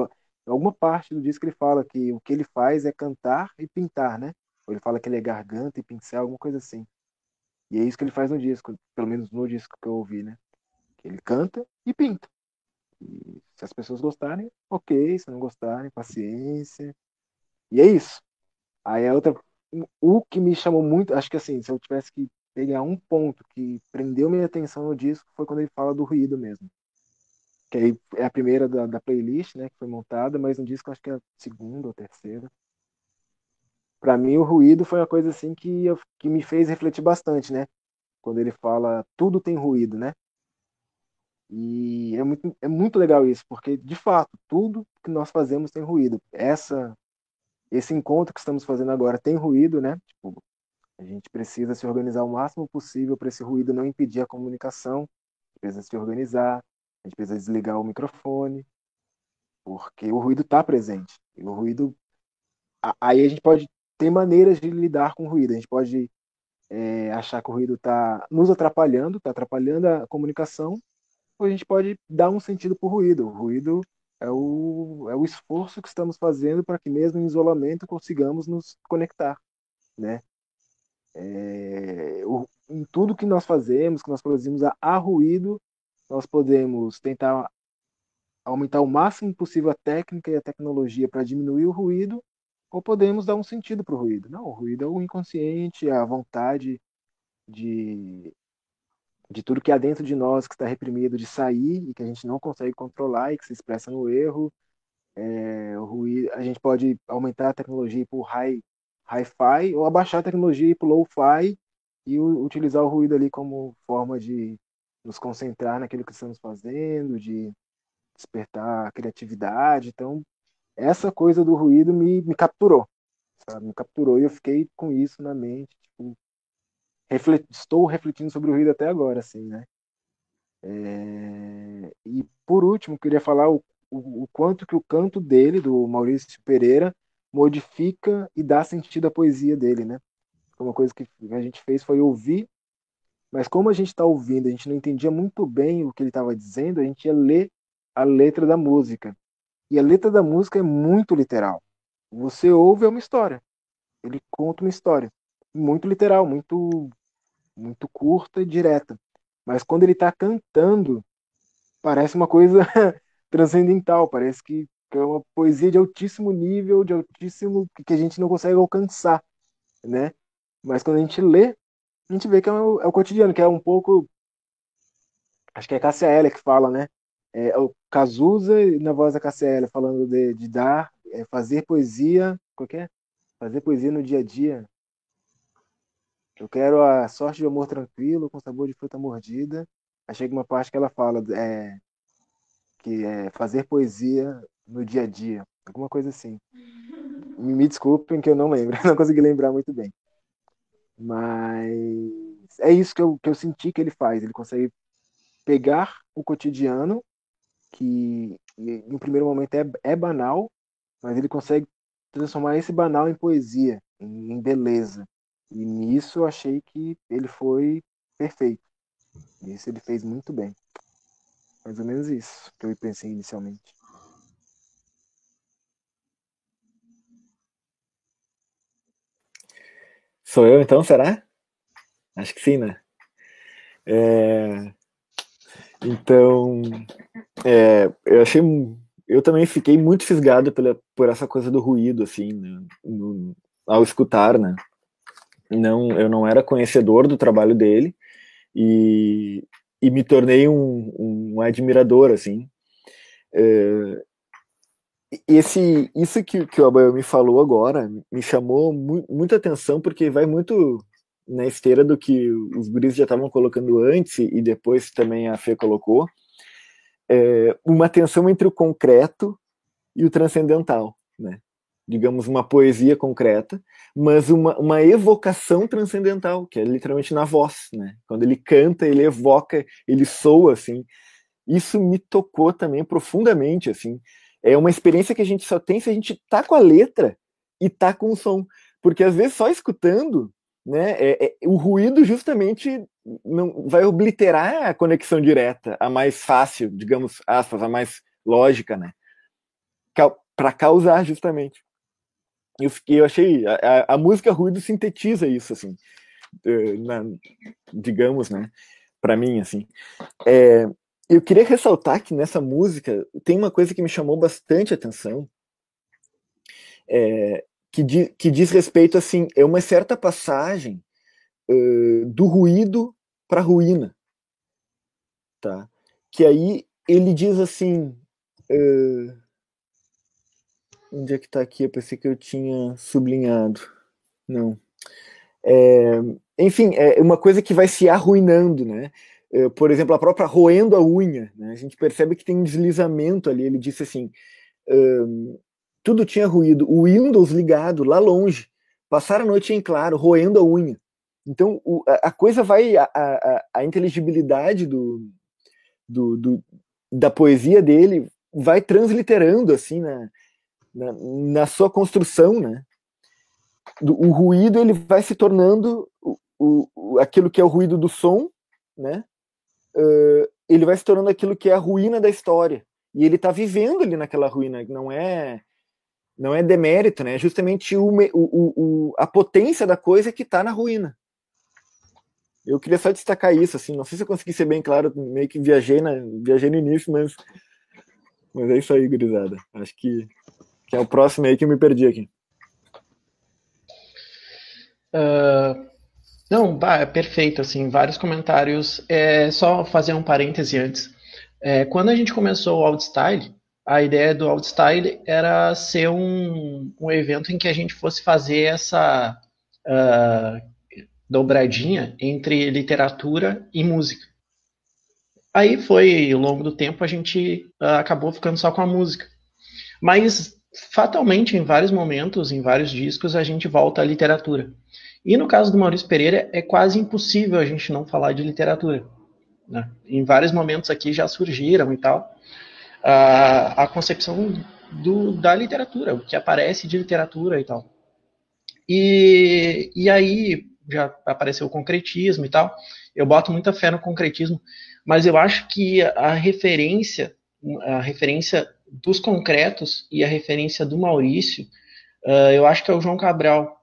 alguma parte do disco ele fala que o que ele faz é cantar e pintar, né? Ou ele fala que ele é garganta e pincel, alguma coisa assim. E é isso que ele faz no disco, pelo menos no disco que eu ouvi, né? Que ele canta e pinta. E se as pessoas gostarem, ok. Se não gostarem, paciência. E é isso. Aí a outra. O que me chamou muito, acho que assim, se eu tivesse que pegar um ponto que prendeu minha atenção no disco, foi quando ele fala do ruído mesmo. Que aí é a primeira da, da playlist, né, que foi montada, mas no disco acho que é a segunda ou terceira para mim o ruído foi uma coisa assim que, eu, que me fez refletir bastante, né? Quando ele fala tudo tem ruído, né? E é muito, é muito legal isso, porque de fato tudo que nós fazemos tem ruído. Essa esse encontro que estamos fazendo agora tem ruído, né? Tipo, a gente precisa se organizar o máximo possível para esse ruído não impedir a comunicação. Precisa se organizar, a gente precisa desligar o microfone, porque o ruído está presente. E o ruído aí a gente pode tem maneiras de lidar com o ruído. A gente pode é, achar que o ruído está nos atrapalhando, está atrapalhando a comunicação, ou a gente pode dar um sentido para o ruído. O ruído é o, é o esforço que estamos fazendo para que mesmo em isolamento consigamos nos conectar, né? É, o, em tudo que nós fazemos, que nós produzimos a ruído, nós podemos tentar aumentar o máximo possível a técnica e a tecnologia para diminuir o ruído ou podemos dar um sentido para o ruído. Não, o ruído é o inconsciente, a vontade de, de tudo que há dentro de nós que está reprimido de sair e que a gente não consegue controlar e que se expressa no erro. É, o ruído, a gente pode aumentar a tecnologia para o high, hi-fi ou abaixar a tecnologia para o low-fi e utilizar o ruído ali como forma de nos concentrar naquilo que estamos fazendo, de despertar a criatividade. Então, essa coisa do ruído me, me capturou, sabe? Me capturou e eu fiquei com isso na mente, tipo, reflet, estou refletindo sobre o ruído até agora, assim, né? É... E por último, queria falar o, o, o, quanto que o canto dele, do Maurício Pereira, modifica e dá sentido à poesia dele, né? Uma coisa que a gente fez foi ouvir, mas como a gente está ouvindo, a gente não entendia muito bem o que ele estava dizendo, a gente ia ler a letra da música. E a letra da música é muito literal. Você ouve é uma história. Ele conta uma história. Muito literal, muito, muito curta e direta. Mas quando ele está cantando, parece uma coisa transcendental. Parece que é uma poesia de altíssimo nível, de altíssimo que a gente não consegue alcançar, né? Mas quando a gente lê, a gente vê que é o, é o cotidiano, que é um pouco, acho que é Cássia Eller que fala, né? É, o Cazuza, na voz da Cassiela, falando de, de dar, é, fazer poesia, qualquer, fazer poesia no dia a dia. Eu quero a sorte de amor tranquilo, com sabor de fruta mordida. Aí chega uma parte que ela fala é, que é fazer poesia no dia a dia, alguma coisa assim. Me, me desculpem que eu não lembro, não consegui lembrar muito bem. Mas é isso que eu, que eu senti que ele faz. Ele consegue pegar o cotidiano, que um primeiro momento é, é banal, mas ele consegue transformar esse banal em poesia, em, em beleza. E nisso eu achei que ele foi perfeito. Isso ele fez muito bem. Mais ou menos isso que eu pensei inicialmente. Sou eu então, será? Acho que sim, né? É... Então, é, eu achei, eu também fiquei muito fisgado pela, por essa coisa do ruído, assim, né? no, ao escutar, né? Não, eu não era conhecedor do trabalho dele e, e me tornei um, um admirador, assim. É, esse, isso que, que o Abael me falou agora me chamou mu muita atenção porque vai muito na esteira do que os guris já estavam colocando antes e depois também a Fê colocou, é, uma tensão entre o concreto e o transcendental, né? digamos, uma poesia concreta, mas uma, uma evocação transcendental, que é literalmente na voz, né? Quando ele canta, ele evoca, ele soa, assim. Isso me tocou também profundamente, assim. É uma experiência que a gente só tem se a gente tá com a letra e tá com o som. Porque às vezes só escutando né? É, é, o ruído justamente não vai obliterar a conexão direta, a mais fácil, digamos, aspas, a mais lógica, né? Para causar justamente. Eu, fiquei, eu achei a, a, música ruído sintetiza isso, assim, na, digamos, né? Para mim, assim. É, eu queria ressaltar que nessa música tem uma coisa que me chamou bastante atenção. É, que, di, que diz respeito assim, é uma certa passagem uh, do ruído para a ruína, tá? Que aí ele diz assim, uh, onde é que está aqui? Eu pensei que eu tinha sublinhado, não. É, enfim, é uma coisa que vai se arruinando, né? Por exemplo, a própria roendo a unha, né? a gente percebe que tem um deslizamento ali. Ele disse assim: tudo tinha ruído. O Windows ligado lá longe. Passar a noite em claro, roendo a unha. Então o, a, a, coisa vai. A, a, a inteligibilidade do, do, do, da poesia dele vai transliterando assim na, na, na sua construção, né? Do, o ruído ele vai se tornando o, o, aquilo que é o ruído do som, né? Uh, ele vai se tornando aquilo que é a ruína da história. E ele está vivendo ali naquela ruína, não é não é demérito, né? É justamente o, o, o, a potência da coisa que está na ruína. Eu queria só destacar isso, assim, não sei se eu consegui ser bem claro, meio que viajei, na, viajei no início, mas, mas é isso aí, gurizada. Acho que, que é o próximo aí que eu me perdi aqui. Uh, não, é perfeito, assim, vários comentários. É só fazer um parêntese antes. É, quando a gente começou o Outstyle, a ideia do Outstyle era ser um, um evento em que a gente fosse fazer essa uh, dobradinha entre literatura e música. Aí foi, ao longo do tempo, a gente uh, acabou ficando só com a música. Mas, fatalmente, em vários momentos, em vários discos, a gente volta à literatura. E no caso do Maurício Pereira, é quase impossível a gente não falar de literatura. Né? Em vários momentos aqui já surgiram e tal a, a concepção do, da literatura, o que aparece de literatura e tal. E, e aí já apareceu o concretismo e tal. Eu boto muita fé no concretismo, mas eu acho que a referência, a referência dos concretos e a referência do Maurício, uh, eu acho que é o João Cabral,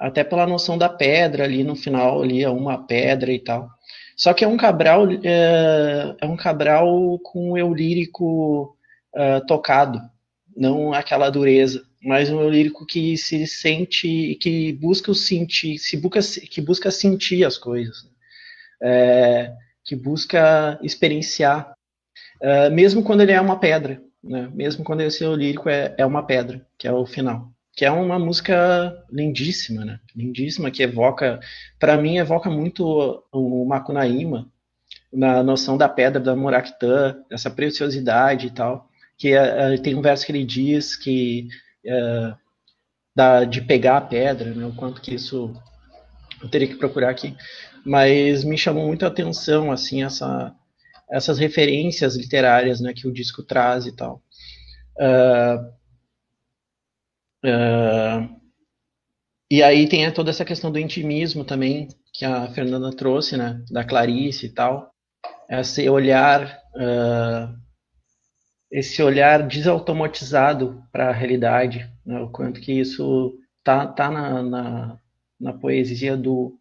até pela noção da pedra ali no final, ali é uma pedra e tal. Só que é um Cabral é, é um Cabral com eu lírico uh, tocado, não aquela dureza, mas um eu lírico que se sente, que busca o sentir, se busca, que busca sentir as coisas, é, que busca experienciar, uh, mesmo quando ele é uma pedra, né? mesmo quando esse eu lírico é, é uma pedra, que é o final, que é uma música lindíssima, né? Lindíssima, que evoca, para mim, evoca muito o Macunaíma, na noção da pedra da Muraktan, essa preciosidade e tal, que uh, tem um verso que ele diz que uh, de pegar a pedra, né, o quanto que isso eu teria que procurar aqui, mas me chamou muito a atenção assim essa, essas referências literárias né, que o disco traz e tal. Uh, uh, e aí tem toda essa questão do intimismo também que a Fernanda trouxe, né, da Clarice e tal, esse olhar, uh, esse olhar desautomatizado para a realidade, né, o quanto que isso tá, tá na, na, na poesia do,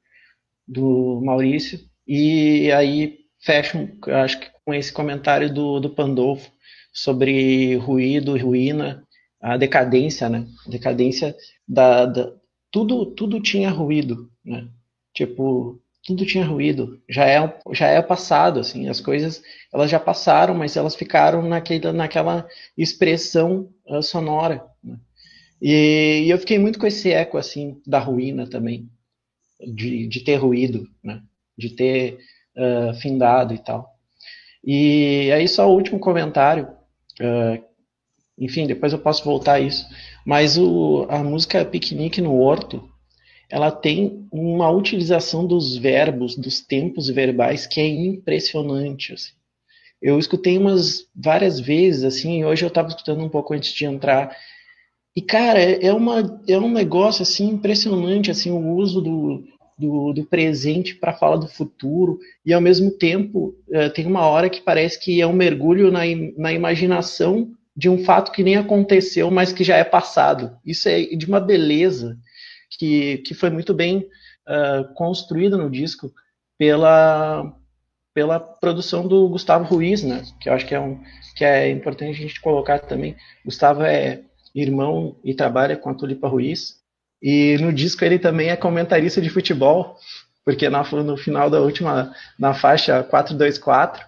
do Maurício, e aí fecho, acho que com esse comentário do, do Pandolfo sobre ruído e ruína, a decadência, né? Decadência da, da, tudo tudo tinha ruído, né? Tipo, tudo tinha ruído. Já é, já é passado, assim. As coisas, elas já passaram, mas elas ficaram naquele, naquela expressão uh, sonora. Né? E, e, eu fiquei muito com esse eco, assim, da ruína também. De, de ter ruído, né? De ter uh, findado e tal. E aí só o último comentário. Uh, enfim, depois eu posso voltar a isso. Mas o, a música Piquenique no Horto, ela tem uma utilização dos verbos, dos tempos verbais que é impressionante. Assim. Eu escutei umas várias vezes, assim, hoje eu estava escutando um pouco antes de entrar. E, cara, é, é, uma, é um negócio, assim, impressionante, assim, o uso do, do, do presente para falar do futuro, e ao mesmo tempo uh, tem uma hora que parece que é um mergulho na, na imaginação de um fato que nem aconteceu, mas que já é passado. Isso é de uma beleza que, que foi muito bem uh, construída no disco pela, pela produção do Gustavo Ruiz, né? Que eu acho que é, um, que é importante a gente colocar também. Gustavo é irmão e trabalha com a Tulipa Ruiz. E no disco ele também é comentarista de futebol, porque na, no final da última, na faixa 424,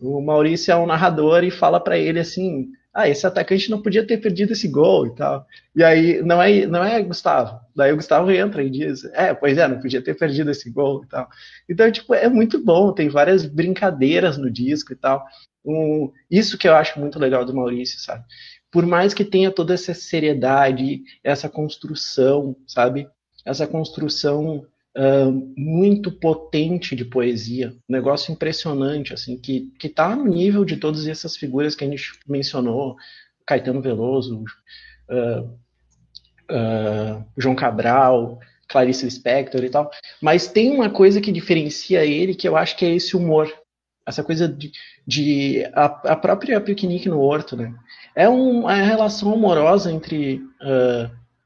o Maurício é um narrador e fala para ele assim: ah, esse atacante não podia ter perdido esse gol e tal. E aí, não é, não é Gustavo. Daí o Gustavo entra e diz, é, pois é, não podia ter perdido esse gol e tal. Então, tipo, é muito bom, tem várias brincadeiras no disco e tal. Um, isso que eu acho muito legal do Maurício, sabe? Por mais que tenha toda essa seriedade, essa construção, sabe? Essa construção uh, muito potente de poesia, um negócio impressionante, assim, que, que tá no nível de todas essas figuras que a gente mencionou, Caetano Veloso, uh, uh, João Cabral, Clarice Lispector e tal, mas tem uma coisa que diferencia ele que eu acho que é esse humor, essa coisa de, de a, a, própria piquenique no horto, né? É um, é a relação amorosa entre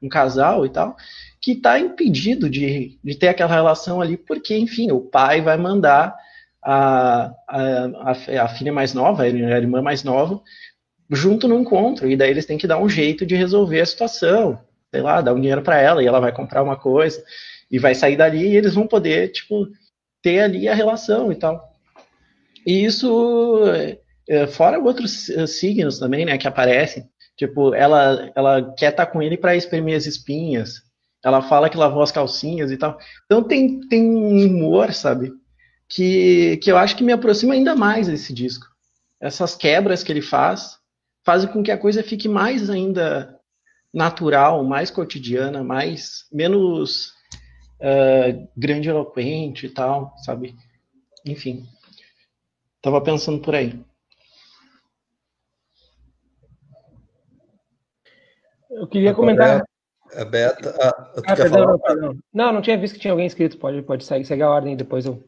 um casal e tal, que está impedido de, de ter aquela relação ali, porque, enfim, o pai vai mandar a, a, a, filha mais nova, a irmã mais nova, junto no encontro, e daí eles têm que dar um jeito de resolver a situação, sei lá, dar um dinheiro para ela, e ela vai comprar uma coisa, e vai sair dali, e eles vão poder, tipo, ter ali a relação e tal. E isso, é, fora outros eh, signos também, né, que aparecem, tipo, ela, ela quer estar tá com ele para exprimir as espinhas, ela fala que lavou as calcinhas e tal. Então tem, tem um humor, sabe? Que, que eu acho que me aproxima ainda mais desse disco. Essas quebras que ele faz fazem com que a coisa fique mais ainda natural, mais cotidiana, mais menos uh, grandiloquente e tal, sabe? Enfim. Tava pensando por aí. Eu queria comentar. A Beta. Ah, ah perdão, não, perdão. Não, não tinha visto que tinha alguém inscrito. Pode, pode seguir, segue a ordem depois eu.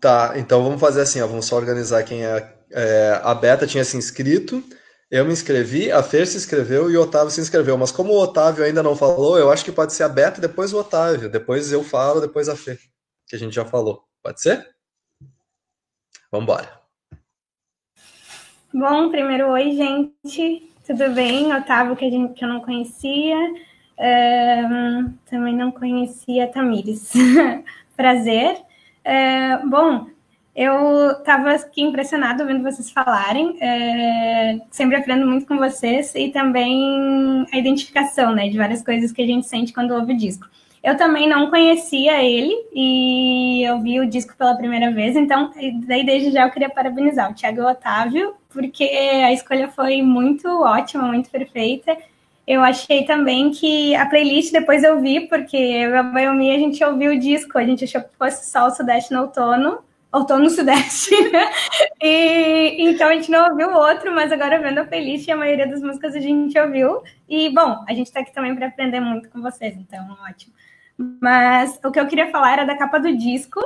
Tá, então vamos fazer assim, ó, vamos só organizar quem é, é, A Beta tinha se inscrito, eu me inscrevi, a Fer se inscreveu e o Otávio se inscreveu. Mas como o Otávio ainda não falou, eu acho que pode ser a Beta e depois o Otávio. Depois eu falo, depois a Fer, que a gente já falou. Pode ser? Vamos embora. Bom, primeiro, oi, gente. Tudo bem? Otávio, que, a gente, que eu não conhecia também não conhecia Tamires. Prazer. bom, Eu estava aqui impressionado ouvindo vocês falarem, é, sempre aprendo muito com vocês e também a identificação, né, de várias coisas que a gente sente quando ouve o disco. Eu também não conhecia ele e eu vi o disco pela primeira vez, então daí desde já eu queria parabenizar o Thiago e o Otávio, porque a escolha foi muito ótima, muito perfeita. Eu achei também que a playlist depois eu vi, porque eu e a Bayomi a gente ouviu o disco, a gente achou que fosse só o Sudeste no outono, outono sudeste, né? E então a gente não ouviu o outro, mas agora vendo a playlist, a maioria das músicas a gente ouviu. E bom, a gente está aqui também para aprender muito com vocês, então ótimo. Mas o que eu queria falar era da capa do disco,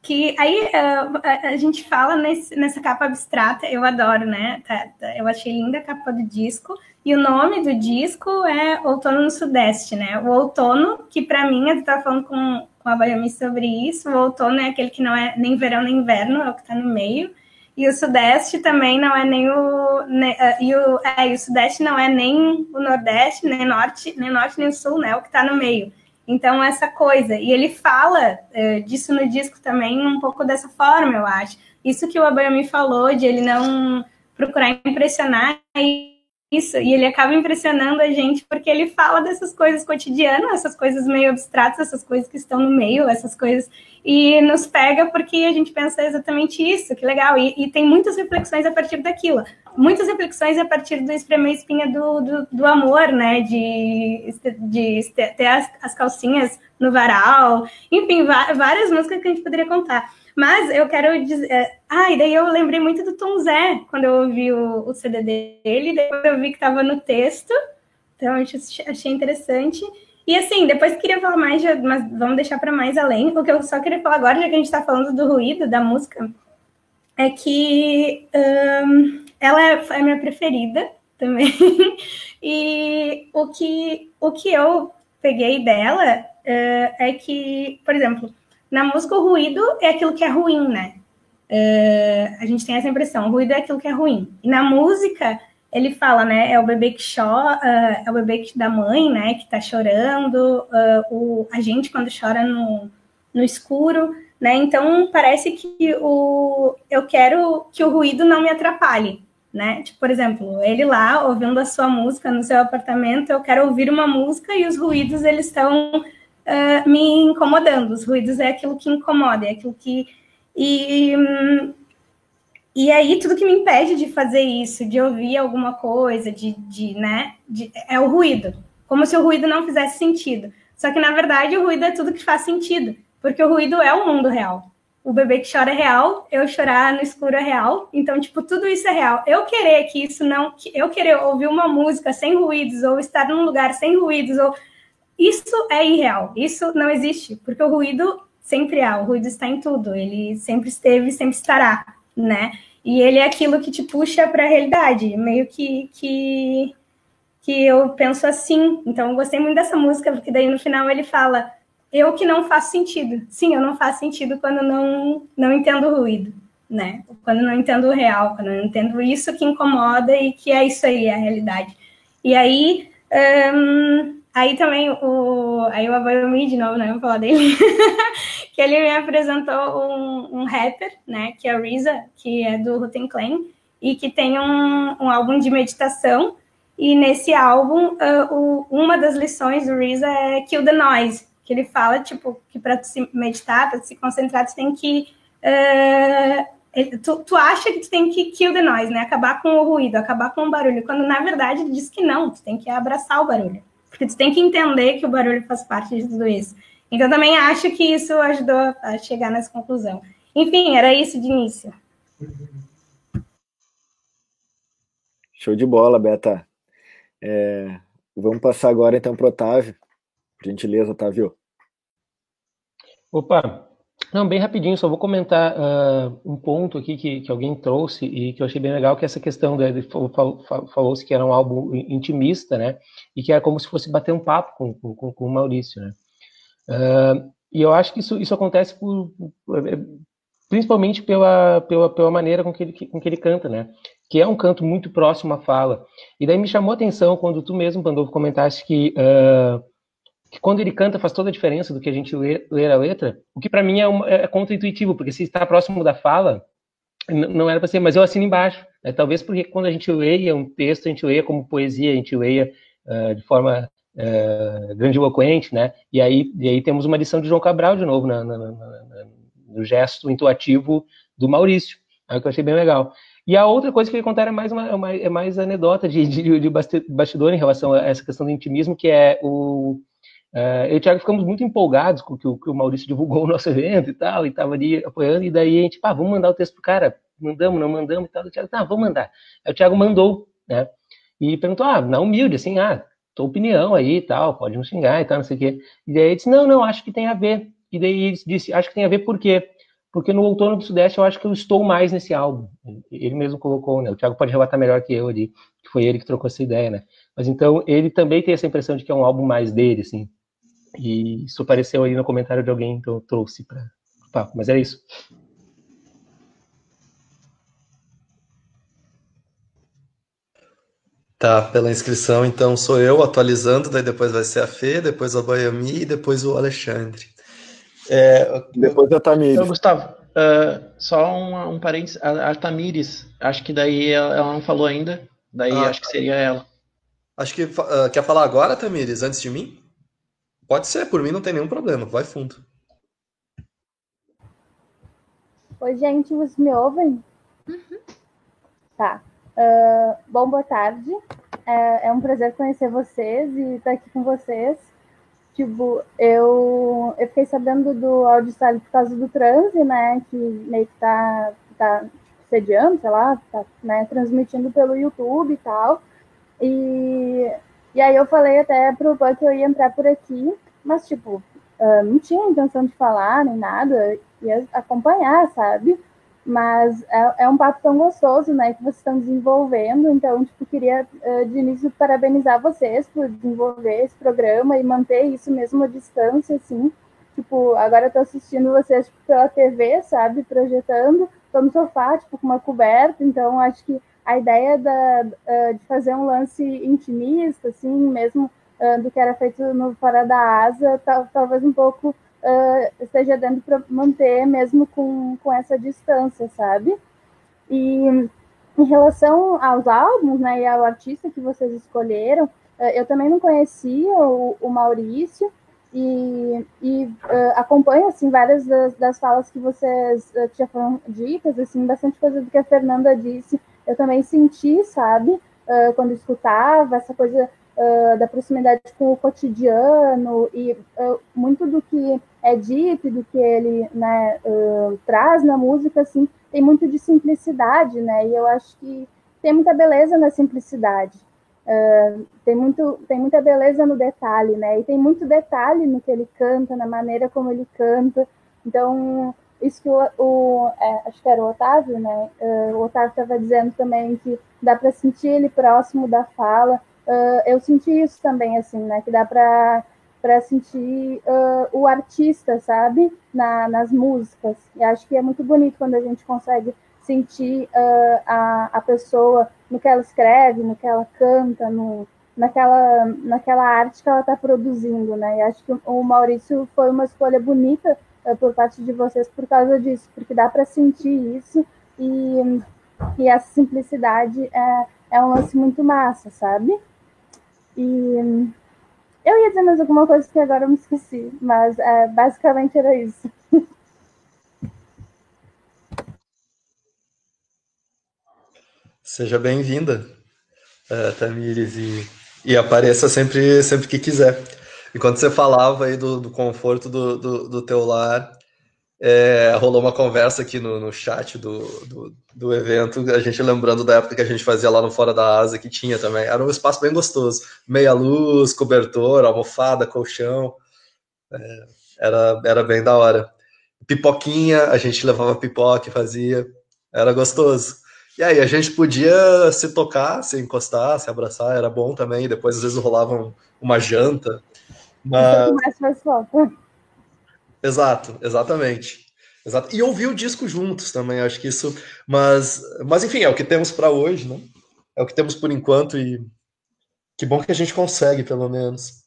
que aí uh, a, a, gente fala nesse, nessa capa abstrata, eu adoro, né? Tá, tá, eu achei linda a capa do disco. E o nome do disco é Outono no Sudeste, né? O outono, que para mim, eu estava falando com, com a Bayami sobre isso, o outono é aquele que não é nem verão nem inverno, é o que está no meio. E o Sudeste também não é nem o. Uh, e, o é, e o Sudeste não é nem o Nordeste, nem Norte, nem Norte, nem Sul, né? É o que está no meio. Então, essa coisa. E ele fala uh, disso no disco também, um pouco dessa forma, eu acho. Isso que o Abraham falou, de ele não procurar impressionar isso. E ele acaba impressionando a gente porque ele fala dessas coisas cotidianas, essas coisas meio abstratas, essas coisas que estão no meio, essas coisas. E nos pega porque a gente pensa exatamente isso, que legal. E, e tem muitas reflexões a partir daquilo muitas reflexões a partir do espremer espinha do, do, do, amor, né? De, de ter as, as, calcinhas no varal, enfim, várias músicas que a gente poderia contar. Mas eu quero dizer. É, ah, e daí eu lembrei muito do Tom Zé quando eu ouvi o, o CD dele, depois eu vi que estava no texto, então achei interessante. E assim, depois queria falar mais, mas vamos deixar para mais além. O que eu só queria falar agora, já que a gente está falando do ruído da música, é que um, ela é, é a minha preferida também. e o que, o que eu peguei dela uh, é que, por exemplo, na música o ruído é aquilo que é ruim, né? Uh, a gente tem essa impressão, o ruído é aquilo que é ruim. E na música ele fala, né? É o bebê que chora, uh, é o bebê que, da mãe, né? Que tá chorando, uh, o, a gente quando chora no, no escuro, né? Então parece que o, eu quero que o ruído não me atrapalhe né? Tipo, por exemplo, ele lá ouvindo a sua música no seu apartamento, eu quero ouvir uma música e os ruídos eles estão uh, me incomodando. Os ruídos é aquilo que incomoda, é aquilo que e e aí tudo que me impede de fazer isso, de ouvir alguma coisa, de, de né, de, é o ruído, como se o ruído não fizesse sentido. Só que na verdade o ruído é tudo que faz sentido, porque o ruído é o mundo real o bebê que chora é real, eu chorar no escuro é real. Então, tipo, tudo isso é real. Eu querer que isso não. Eu querer ouvir uma música sem ruídos, ou estar num lugar sem ruídos, ou. Isso é irreal. Isso não existe. Porque o ruído sempre há. O ruído está em tudo. Ele sempre esteve, sempre estará, né? E ele é aquilo que te puxa para a realidade. Meio que, que. que eu penso assim. Então, eu gostei muito dessa música, porque daí no final ele fala eu que não faço sentido. Sim, eu não faço sentido quando não, não entendo o ruído, né? Quando não entendo o real, quando não entendo isso que incomoda e que é isso aí, é a realidade. E aí, um, aí também o, aí o Abayomi, de novo, né, vou falar dele, que ele me apresentou um, um rapper, né, que é o Reza, que é do Ruten Clan, e que tem um, um álbum de meditação, e nesse álbum, uh, o, uma das lições do Reza é Kill the Noise, que ele fala, tipo, que para se meditar, para se concentrar, tu tem que. Uh, tu, tu acha que tu tem que kill the noise, né? Acabar com o ruído, acabar com o barulho, quando na verdade ele diz que não, tu tem que abraçar o barulho. Porque tu tem que entender que o barulho faz parte de tudo isso. Então também acho que isso ajudou a chegar nessa conclusão. Enfim, era isso de início. Show de bola, Beta. É, vamos passar agora então para o Otávio. Por gentileza, Otávio. Opa, não, bem rapidinho, só vou comentar uh, um ponto aqui que, que alguém trouxe e que eu achei bem legal, que é essa questão, de, falou-se que era um álbum intimista, né, e que era como se fosse bater um papo com, com, com o Maurício, né. Uh, e eu acho que isso, isso acontece por, principalmente pela, pela, pela maneira com que, ele, com que ele canta, né, que é um canto muito próximo à fala. E daí me chamou a atenção quando tu mesmo, Pandolfo, comentaste que... Uh, que quando ele canta faz toda a diferença do que a gente ler a letra, o que para mim é, uma, é contra-intuitivo, porque se está próximo da fala, não era para ser, mas eu assino embaixo. Né? Talvez porque quando a gente leia um texto, a gente leia como poesia, a gente leia uh, de forma uh, grandiloquente, né? E aí, e aí temos uma lição de João Cabral de novo na, na, na, no gesto intuativo do Maurício, é o que eu achei bem legal. E a outra coisa que eu ia contar é mais uma, uma é mais anedota de, de, de bastidor em relação a essa questão do intimismo, que é o Uh, eu e o Thiago ficamos muito empolgados com o que, o que o Maurício divulgou o nosso evento e tal, e estava ali apoiando, e daí a gente, pá, vamos mandar o texto pro cara, mandamos, não mandamos e tal, o Thiago, tá, vamos mandar. Aí o Thiago mandou, né, e perguntou, ah, na humilde, assim, ah, tua opinião aí e tal, pode não xingar e tal, não sei o quê. E daí ele disse, não, não, acho que tem a ver. E daí ele disse, acho que tem a ver por quê? Porque no Outono do Sudeste eu acho que eu estou mais nesse álbum. Ele mesmo colocou, né, o Thiago pode relatar melhor que eu ali, que foi ele que trocou essa ideia, né. Mas então ele também tem essa impressão de que é um álbum mais dele, assim, e isso apareceu aí no comentário de alguém, então eu trouxe para o papo. Mas é isso. Tá, pela inscrição, então sou eu atualizando, daí depois vai ser a Fê, depois a Bayami e depois o Alexandre. É, depois a Tamires. Então, Gustavo, uh, só um, um parênteses, a, a, Tamires, acho que daí ela, ela não falou ainda, daí ah, acho que seria ela. Acho que uh, quer falar agora, Tamires, antes de mim? Pode ser, por mim não tem nenhum problema, vai fundo. Oi, gente, vocês me ouvem? Uhum. Tá. Uh, bom, boa tarde. É, é, um prazer conhecer vocês e estar aqui com vocês. Tipo, eu, eu fiquei sabendo do auditório por causa do transe, né? Que meio que tá, tá sediando, sei lá, tá né, transmitindo pelo YouTube e tal. E e aí eu falei até pro Pan que eu ia entrar por aqui, mas, tipo, uh, não tinha intenção de falar nem nada, ia acompanhar, sabe? Mas é, é, um papo tão gostoso, né, que vocês estão desenvolvendo, então, tipo, queria uh, de início parabenizar vocês por desenvolver esse programa e manter isso mesmo à distância, assim. Tipo, agora eu tô assistindo vocês tipo, pela TV, sabe, projetando, tô no sofá, tipo, com uma coberta, então acho que a ideia da, uh, de fazer um lance intimista, assim, mesmo uh, do que era feito no Fora da Asa, tal, talvez um pouco uh, esteja dando para manter mesmo com, com essa distância, sabe? E em relação aos álbuns, né, e ao artista que vocês escolheram, eu também não conhecia o, o Maurício, e, e uh, acompanho assim várias das, das falas que vocês uh, já foram dicas assim bastante coisa do que a Fernanda disse eu também senti, sabe, uh, quando escutava, essa coisa da proximidade com o cotidiano e muito do que é dito, do que ele né, traz na música, assim, tem muito de simplicidade, né? E eu acho que tem muita beleza na simplicidade. Tem, muito, tem muita beleza no detalhe, né? E tem muito detalhe no que ele canta, na maneira como ele canta. Então, isso que o, o é, acho que era o Otávio, né? Uh, o Otávio estava dizendo também que dá para sentir ele próximo da fala. Uh, eu senti isso também, assim, né? Que dá para para sentir uh, o artista, sabe, Na, nas músicas. E acho que é muito bonito quando a gente consegue sentir a, a pessoa no que ela escreve, no que ela canta, no, naquela, naquela arte que ela está produzindo, né? E acho que o Maurício foi uma escolha bonita eh, por parte de vocês por causa disso, porque dá para sentir isso e, e essa simplicidade é, é um lance muito massa, sabe? E eu ia dizer mais alguma coisa que agora eu me esqueci, mas é, basicamente era isso. Seja bem-vinda, uh, Tamires, e, e apareça sempre, sempre que quiser. Enquanto você falava aí do, do conforto do, do, do, teu lar, é, rolou uma conversa aqui no, no chat do, do, do, evento, a gente lembrando da época que a gente fazia lá no Fora da Asa, que tinha também. Era um espaço bem gostoso. Meia luz, cobertor, almofada, colchão. É, era, era bem da hora. Pipoquinha, a gente levava pipoca e fazia. Era gostoso. E aí, a gente podia se tocar, se encostar, se abraçar, era bom também. Depois, às vezes, rolava uma janta. Mas... mais faz falta. Exato, exatamente. Exato. E ouvir o disco juntos também, acho que isso. Mas, mas enfim, é o que temos para hoje, né? É o que temos por enquanto e que bom que a gente consegue, pelo menos.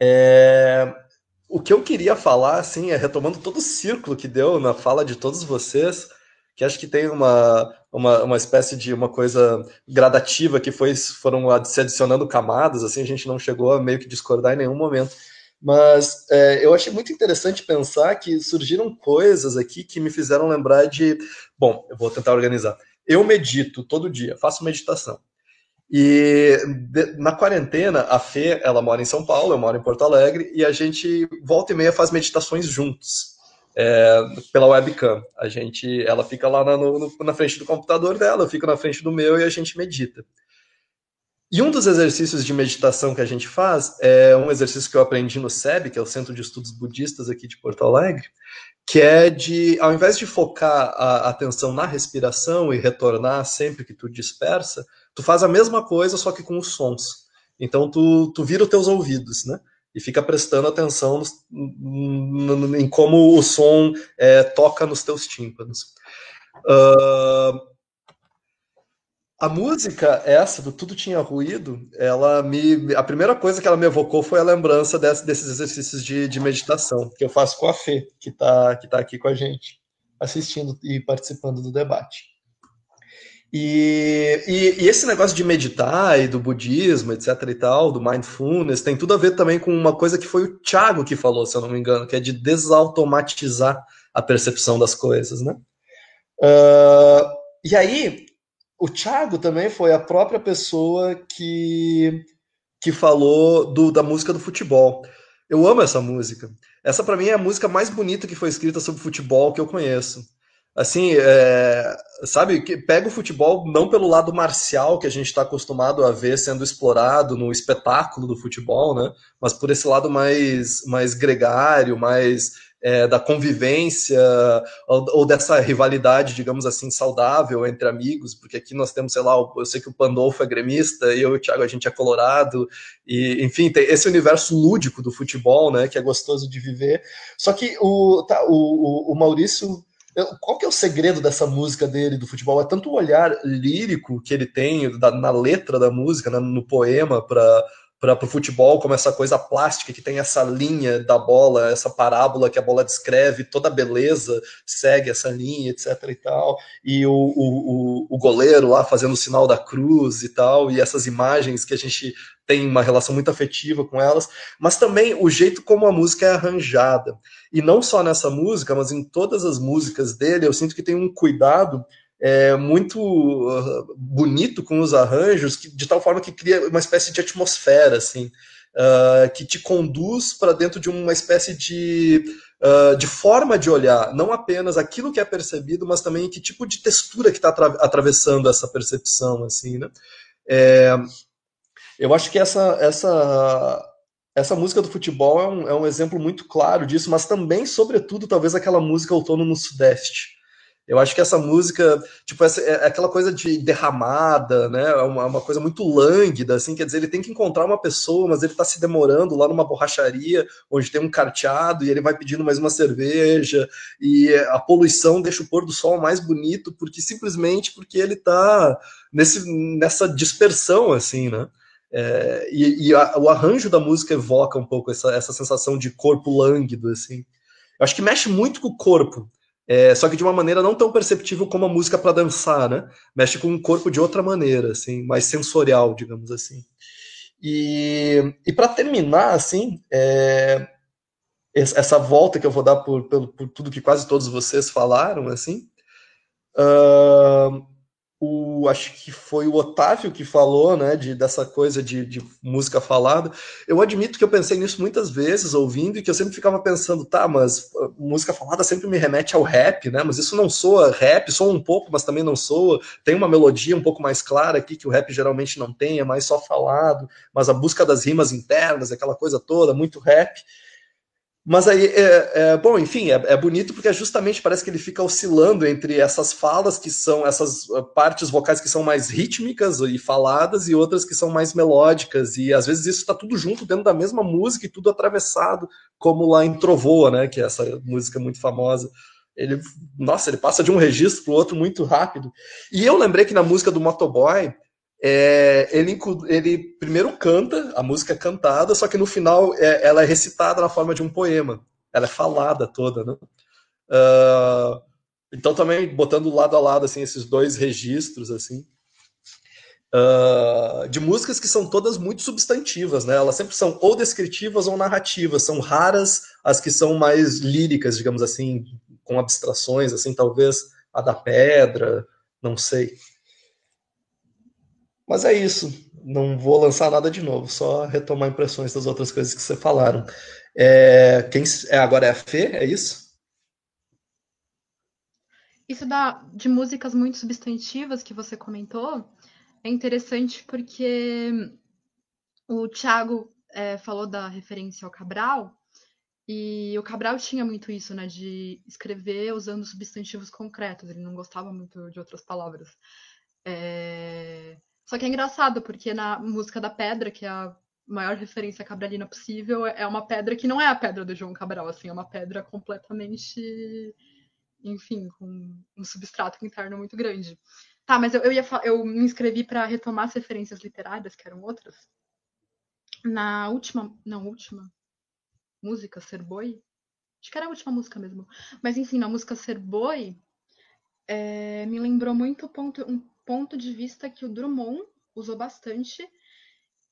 É, o que eu queria falar, assim, é retomando todo o círculo que deu na fala de todos vocês, que acho que tem uma, uma, uma espécie de uma coisa gradativa que foi, foram se adicionando camadas, assim, a gente não chegou a meio que discordar em nenhum momento. Mas é, eu achei muito interessante pensar que surgiram coisas aqui que me fizeram lembrar de. Bom, eu vou tentar organizar. Eu medito todo dia, faço meditação. E de, na quarentena, a Fê, ela mora em São Paulo, eu moro em Porto Alegre, e a gente volta e meia faz meditações juntos, é, pela webcam. A gente, ela fica lá na, no, na frente do computador dela, eu fico na frente do meu e a gente medita. E um dos exercícios de meditação que a gente faz é um exercício que eu aprendi no SEB, que é o Centro de Estudos Budistas aqui de Porto Alegre, que é de, ao invés de focar a atenção na respiração e retornar sempre que tu dispersa, tu faz a mesma coisa, só que com os sons. Então tu, tu vira os teus ouvidos, né? E fica prestando atenção em como o som é, toca nos teus tímpanos. Uh, a música, essa, do Tudo Tinha Ruído, ela me. A primeira coisa que ela me evocou foi a lembrança desse, desses exercícios de, de, meditação, que eu faço com a Fê, que está que tá aqui com a gente, assistindo e participando do debate. E, e, e, esse negócio de meditar e do budismo, etc e tal, do mindfulness, tem tudo a ver também com uma coisa que foi o Thiago que falou, se eu não me engano, que é de desautomatizar a percepção das coisas, né? Uh, e aí, o Thiago também foi a própria pessoa que, que falou do, da música do futebol. Eu amo essa música. Essa, para mim, é a música mais bonita que foi escrita sobre futebol que eu conheço assim, é, sabe, que pega o futebol não pelo lado marcial que a gente está acostumado a ver sendo explorado no espetáculo do futebol, né? Mas por esse lado mais, mais gregário, mais é, da convivência ou, ou, dessa rivalidade, digamos assim, saudável entre amigos, porque aqui nós temos, sei lá, eu sei que o Pandolfo é gremista e eu e o Thiago a gente é colorado, e enfim, tem esse universo lúdico do futebol, né, que é gostoso de viver. Só que o, tá, o, o Maurício qual que é o segredo dessa música dele, do futebol? É tanto o olhar lírico que ele tem da, na letra da música, né, no poema, para para o futebol, como essa coisa plástica que tem essa linha da bola, essa parábola que a bola descreve, toda a beleza segue essa linha, etc. e tal. E o, o, o goleiro lá fazendo o sinal da cruz e tal, e essas imagens que a gente tem uma relação muito afetiva com elas, mas também o jeito como a música é arranjada. E não só nessa música, mas em todas as músicas dele, eu sinto que tem um cuidado é, muito uh, bonito com os arranjos, que, de tal forma que cria uma espécie de atmosfera, assim, uh, que te conduz para dentro de uma espécie de, uh, de forma de olhar, não apenas aquilo que é percebido, mas também que tipo de textura que está atra atravessando essa percepção, assim, né? É, eu acho que essa, essa, essa música do futebol é um, é um exemplo muito claro disso, mas também, sobretudo, talvez aquela música Outono no Sudeste. Eu acho que essa música, tipo, essa, é aquela coisa de derramada, né? É uma, uma, coisa muito lânguida, assim, quer dizer, ele tem que encontrar uma pessoa, mas ele está se demorando lá numa borracharia, onde tem um carteado, e ele vai pedindo mais uma cerveja, e a poluição deixa o pôr do sol mais bonito, porque simplesmente porque ele está nessa dispersão, assim, né? É, e, e a, o arranjo da música evoca um pouco essa, essa sensação de corpo lânguido, assim. Eu acho que mexe muito com o corpo, é, só que de uma maneira não tão perceptível como a música para dançar, né? Mexe com o corpo de outra maneira, assim, mais sensorial, digamos assim. E, e para terminar, assim, é, essa volta que eu vou dar por, por, por, tudo que quase todos vocês falaram, assim, uh, o acho que foi o Otávio que falou, né, de, dessa coisa de, de, música falada. Eu admito que eu pensei nisso muitas vezes ouvindo e que eu sempre ficava pensando, tá, mas ah, música falada sempre me remete ao rap, né? Mas isso não soa rap, soa um pouco, mas também não soa. Tem uma melodia um pouco mais clara aqui que o rap geralmente não tem, é mais só falado, mas a busca das rimas internas, aquela coisa toda, muito rap. Mas aí, é, é bom, enfim, é, é, bonito porque justamente parece que ele fica oscilando entre essas falas que são, essas uh, partes vocais que são mais rítmicas e faladas e outras que são mais melódicas. E às vezes isso está tudo junto dentro da mesma música e tudo atravessado, como lá em Trovoa, né, que é essa música muito famosa. Ele, nossa, ele passa de um registro para o outro muito rápido. E eu lembrei que na música do Motoboy, é, ele, ele primeiro canta, a música é cantada, só que no final é, ela é recitada na forma de um poema. Ela é falada toda, né? Uh, então também botando lado a lado assim esses dois registros assim uh, de músicas que são todas muito substantivas, né? Elas sempre são ou descritivas ou narrativas. São raras as que são mais líricas, digamos assim, com abstrações, assim talvez a da pedra, não sei. Mas é isso. Não vou lançar nada de novo, só retomar impressões das outras coisas que você falaram. É, quem é, agora é a Fê, é isso? Isso da, de músicas muito substantivas que você comentou é interessante porque o Thiago é, falou da referência ao Cabral, e o Cabral tinha muito isso, né, de escrever usando substantivos concretos, ele não gostava muito de outras palavras. É... Só que é engraçado, porque na música da Pedra, que é a maior referência cabralina possível, é uma pedra que não é a pedra do João Cabral, assim, é uma pedra completamente enfim, com um substrato interno muito grande. Tá, mas eu, eu, ia, eu me inscrevi para retomar as referências literárias, que eram outras. Na última, não, última música, Ser Boi, acho que era a última música mesmo. Mas enfim, na música Ser Boi, é, me lembrou muito ponto, um ponto de vista que o Drummond usou bastante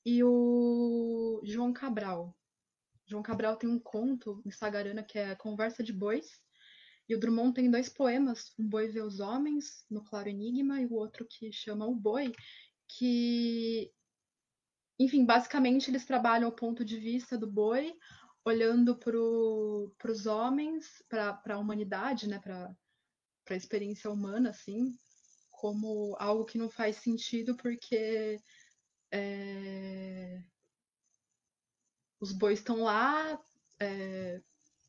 e o João Cabral. João Cabral tem um conto em Sagarana que é Conversa de Bois, e o Drummond tem dois poemas, Um Boi Vê os Homens, no Claro Enigma, e o outro que chama O Boi, que, enfim, basicamente eles trabalham o ponto de vista do boi, olhando para os homens, para a humanidade, né, para a experiência humana, assim, como algo que não faz sentido porque é, os bois estão lá é,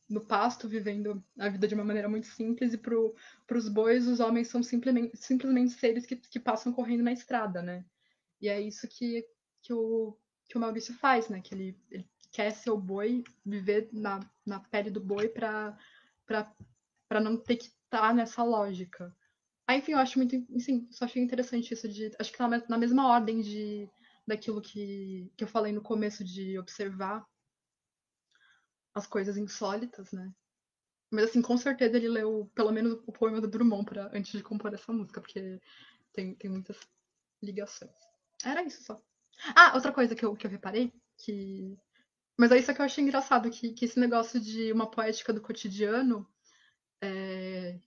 no pasto, vivendo a vida de uma maneira muito simples, e para os bois, os homens são simplesmente, simplesmente seres que, que passam correndo na estrada, né? E é isso que, que, o, que o Maurício faz, né? Que ele, ele quer ser o boi, viver na, na pele do boi para não ter que estar tá nessa lógica. Aí, enfim, eu acho muito, sim, só achei interessante isso de, acho que tá na mesma ordem de daquilo que, que eu falei no começo de observar as coisas insólitas, né? Mas assim, com certeza ele leu pelo menos o poema do Drummond pra, antes de compor essa música, porque tem, tem muitas ligações. Era isso só. Ah, outra coisa que eu, que eu reparei, que. Mas é isso que eu achei engraçado, que, que esse negócio de uma poética do cotidiano é,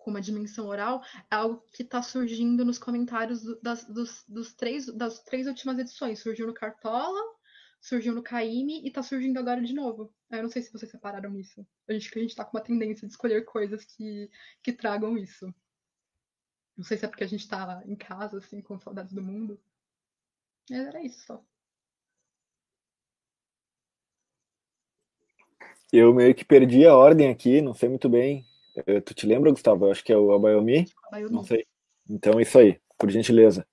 com uma dimensão oral é algo que está surgindo nos comentários do, das, dos, dos três, das três últimas edições. Surgiu no Cartola, surgiu no Caime e tá surgindo agora de novo. Eu não sei se vocês separaram isso. A gente, a gente tá com uma tendência de escolher coisas que, que tragam isso. Não sei se é porque a gente tá em casa, assim, com saudades do mundo. Mas era isso só. Eu meio que perdi a ordem aqui, não sei muito bem. Eh, tu te lembra, Gustavo? Eu acho que é o Abayomi? Abayomi. Não sei. Então, é isso aí, por gentileza.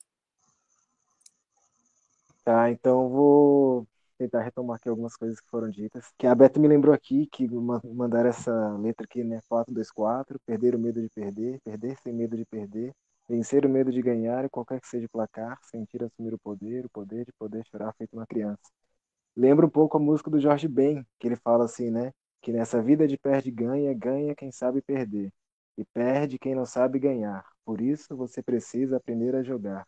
Tá, então vou tentar retomar aqui algumas coisas que foram ditas. Que a Beto me lembrou aqui que mandaram essa letra aqui, né? 424, perder o medo de perder, perder sem medo de perder, vencer o medo de ganhar e qualquer que seja o placar, sentir assumir o poder, o poder de poder chorar feito uma criança. Lembra um pouco a música do Jorge Ben, que ele fala assim, né? Que nessa vida de perde ganha, quem sabe perder. E perde quem não sabe ganhar. Por isso você precisa aprender a jogar.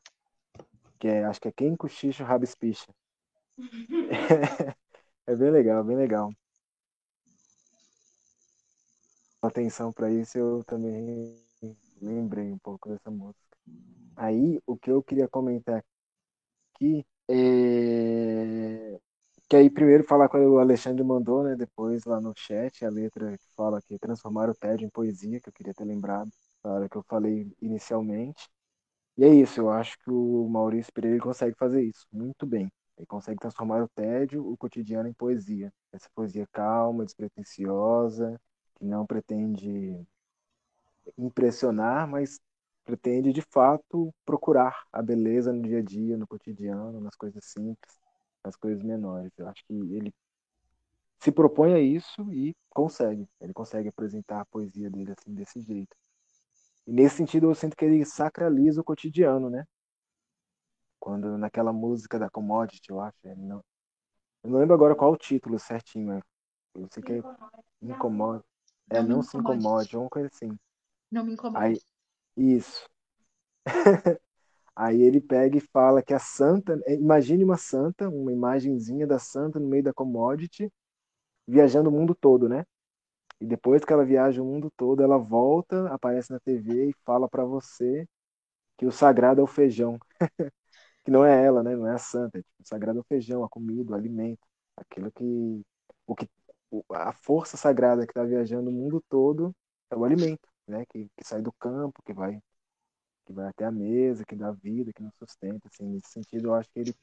Que é, acho que é quem cochicha o rabispicha. é bem legal, bem legal. Atenção para isso, eu também lembrei um pouco dessa música. Aí, o que eu queria comentar aqui é que aí primeiro falar com o Alexandre mandou, né? Depois lá no chat a letra que fala que transformar o tédio em poesia, que eu queria ter lembrado, na hora que eu falei inicialmente. E é isso, eu acho que o Maurício Pereira consegue fazer isso muito bem. Ele consegue transformar o tédio, o cotidiano, em poesia. Essa poesia calma, despretensiosa, que não pretende impressionar, mas pretende de fato procurar a beleza no dia a dia, no cotidiano, nas coisas simples, nas coisas menores. Eu acho que ele se propõe a isso e consegue. Ele consegue apresentar a poesia dele assim desse jeito. E nesse sentido eu sinto que ele sacraliza o cotidiano, né? quando naquela música da Commodity, eu acho, não, eu não lembro agora qual o título certinho, mas eu sei que é incomoda. É, não, não se incomode, uma coisa assim. Não me incomoda. Aí, isso. Aí ele pega e fala que a santa, é, imagine uma santa, uma imagenzinha da santa no meio da commodity, viajando o mundo todo, né? E depois que ela viaja o mundo todo, ela volta, aparece na TV e fala para você que o sagrado é o feijão. que não é ela, né? Não é a santa. Tipo, o sagrado é o feijão, a comida, o alimento, aquilo que o que a força sagrada que está viajando o mundo todo é o alimento, né? Que, que sai do campo, que vai que vai até a mesa, que dá vida, que nos sustenta. Assim, nesse sentido, eu acho que ele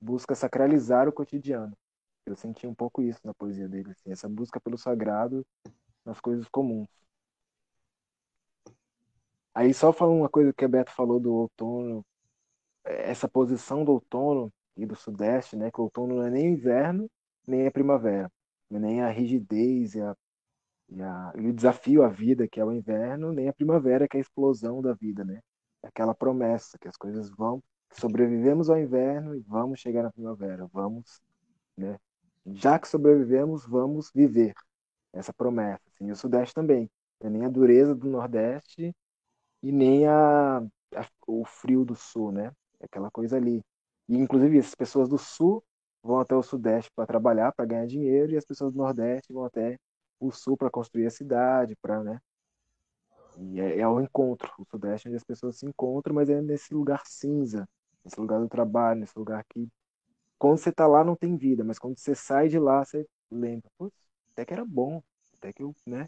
busca sacralizar o cotidiano. Eu senti um pouco isso na poesia dele, assim, essa busca pelo sagrado nas coisas comuns. Aí só falando uma coisa que a Beto falou do outono, essa posição do outono e do sudeste, né, que o outono não é nem inverno, nem a primavera, nem a rigidez e, a, e, a, e o desafio à vida que é o inverno, nem a primavera que é a explosão da vida, né? Aquela promessa que as coisas vão, sobrevivemos ao inverno e vamos chegar na primavera, vamos, né? Já que sobrevivemos, vamos viver essa promessa. Assim, e o Sudeste também, é nem a dureza do Nordeste e nem a, a, o frio do Sul, né? É aquela coisa ali. E inclusive as pessoas do Sul vão até o Sudeste para trabalhar, para ganhar dinheiro, e as pessoas do Nordeste vão até o Sul para construir a cidade, para, né? E é, é o encontro, o Sudeste é onde as pessoas se encontram, mas é nesse lugar cinza, nesse lugar do trabalho, nesse lugar que quando você tá lá não tem vida, mas quando você sai de lá, você lembra, putz, até que era bom, até que eu, né?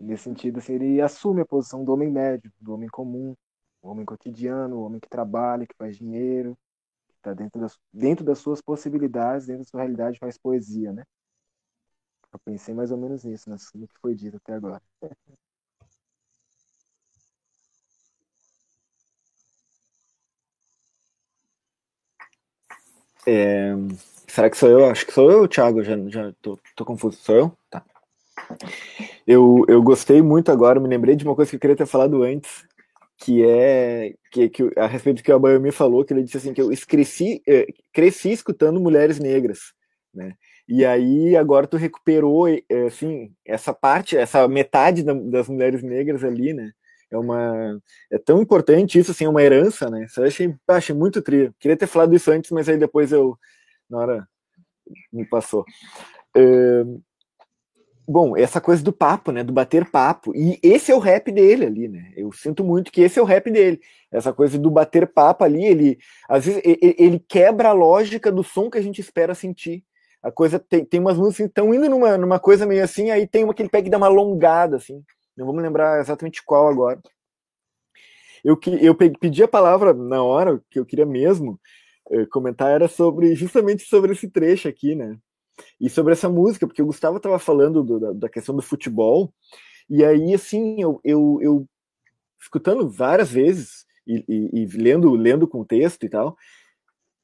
Nesse sentido, assim, ele assume a posição do homem médio, do homem comum, o homem cotidiano, o homem que trabalha, que faz dinheiro, que está dentro das, dentro das suas possibilidades, dentro da sua realidade, faz poesia, né? Eu pensei mais ou menos nisso, no que foi dito até agora. É... Será que sou eu? Acho que sou eu, Thiago. Já, já tô, tô confuso. Sou eu? Tá. Eu, eu gostei muito agora, me lembrei de uma coisa que eu queria ter falado antes, que é que, que a respeito do que o Abayami falou, que ele disse assim que eu cresci, eh, cresci escutando mulheres negras, né? E aí agora tu recuperou eh, assim essa parte, essa metade da, das mulheres negras ali, né? É uma é tão importante isso assim, é uma herança, né? Isso eu achei, achei muito trio. Queria ter falado isso antes, mas aí depois eu na hora me passou. bom, essa coisa do papo, né? Do bater papo. E esse é o rap dele ali, né? Eu sinto muito que esse é o rap dele. Essa coisa do bater papo ali, ele às vezes ele quebra a lógica do som que a gente espera sentir. A coisa tem, tem umas músicas que estão indo numa, numa coisa meio assim, aí tem uma que ele pega e dá uma alongada, assim. Não vou me lembrar exatamente qual agora. Eu, que, eu pedi a palavra na hora, que eu queria mesmo eh, comentar, era sobre justamente sobre esse trecho aqui, né? E sobre essa música, porque o Gustavo estava falando do, da, da, questão do futebol, e aí, assim, eu, eu, eu escutando várias vezes e, e, e, lendo, lendo com texto e tal,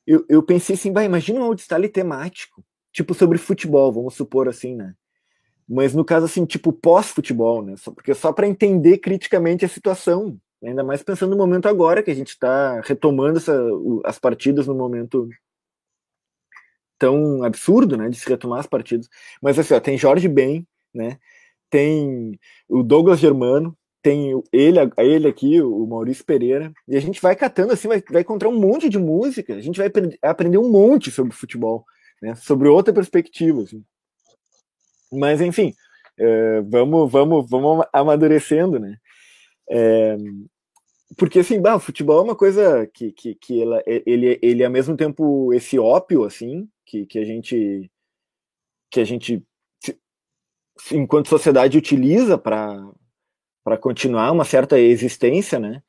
eu, eu pensei assim, vai, imagina um audiostyle temático, tipo sobre futebol, vamos supor assim, né? Mas no caso assim, tipo pós-futebol, né? Só, porque só para entender criticamente a situação, ainda mais pensando no momento agora que a gente está retomando essa, as partidas no momento tão absurdo, né, de se retomar as partidas. Mas assim, ó, tem Jorge Ben, né? Tem o Douglas Germano, tem ele, ele aqui, o Maurício Pereira, e a gente vai catando assim, vai, vai encontrar um monte de música, a gente vai aprender um monte sobre futebol, né? Sobre outra perspectiva, assim. Mas, enfim, é, vamos, vamos, vamos amadurecendo, né? É, porque, assim, bah, o futebol é uma coisa que, que, que ela, ele, ele, ao mesmo tempo, esse ópio, assim, que, que a gente, que a gente, enquanto sociedade, utiliza para continuar uma certa existência, né?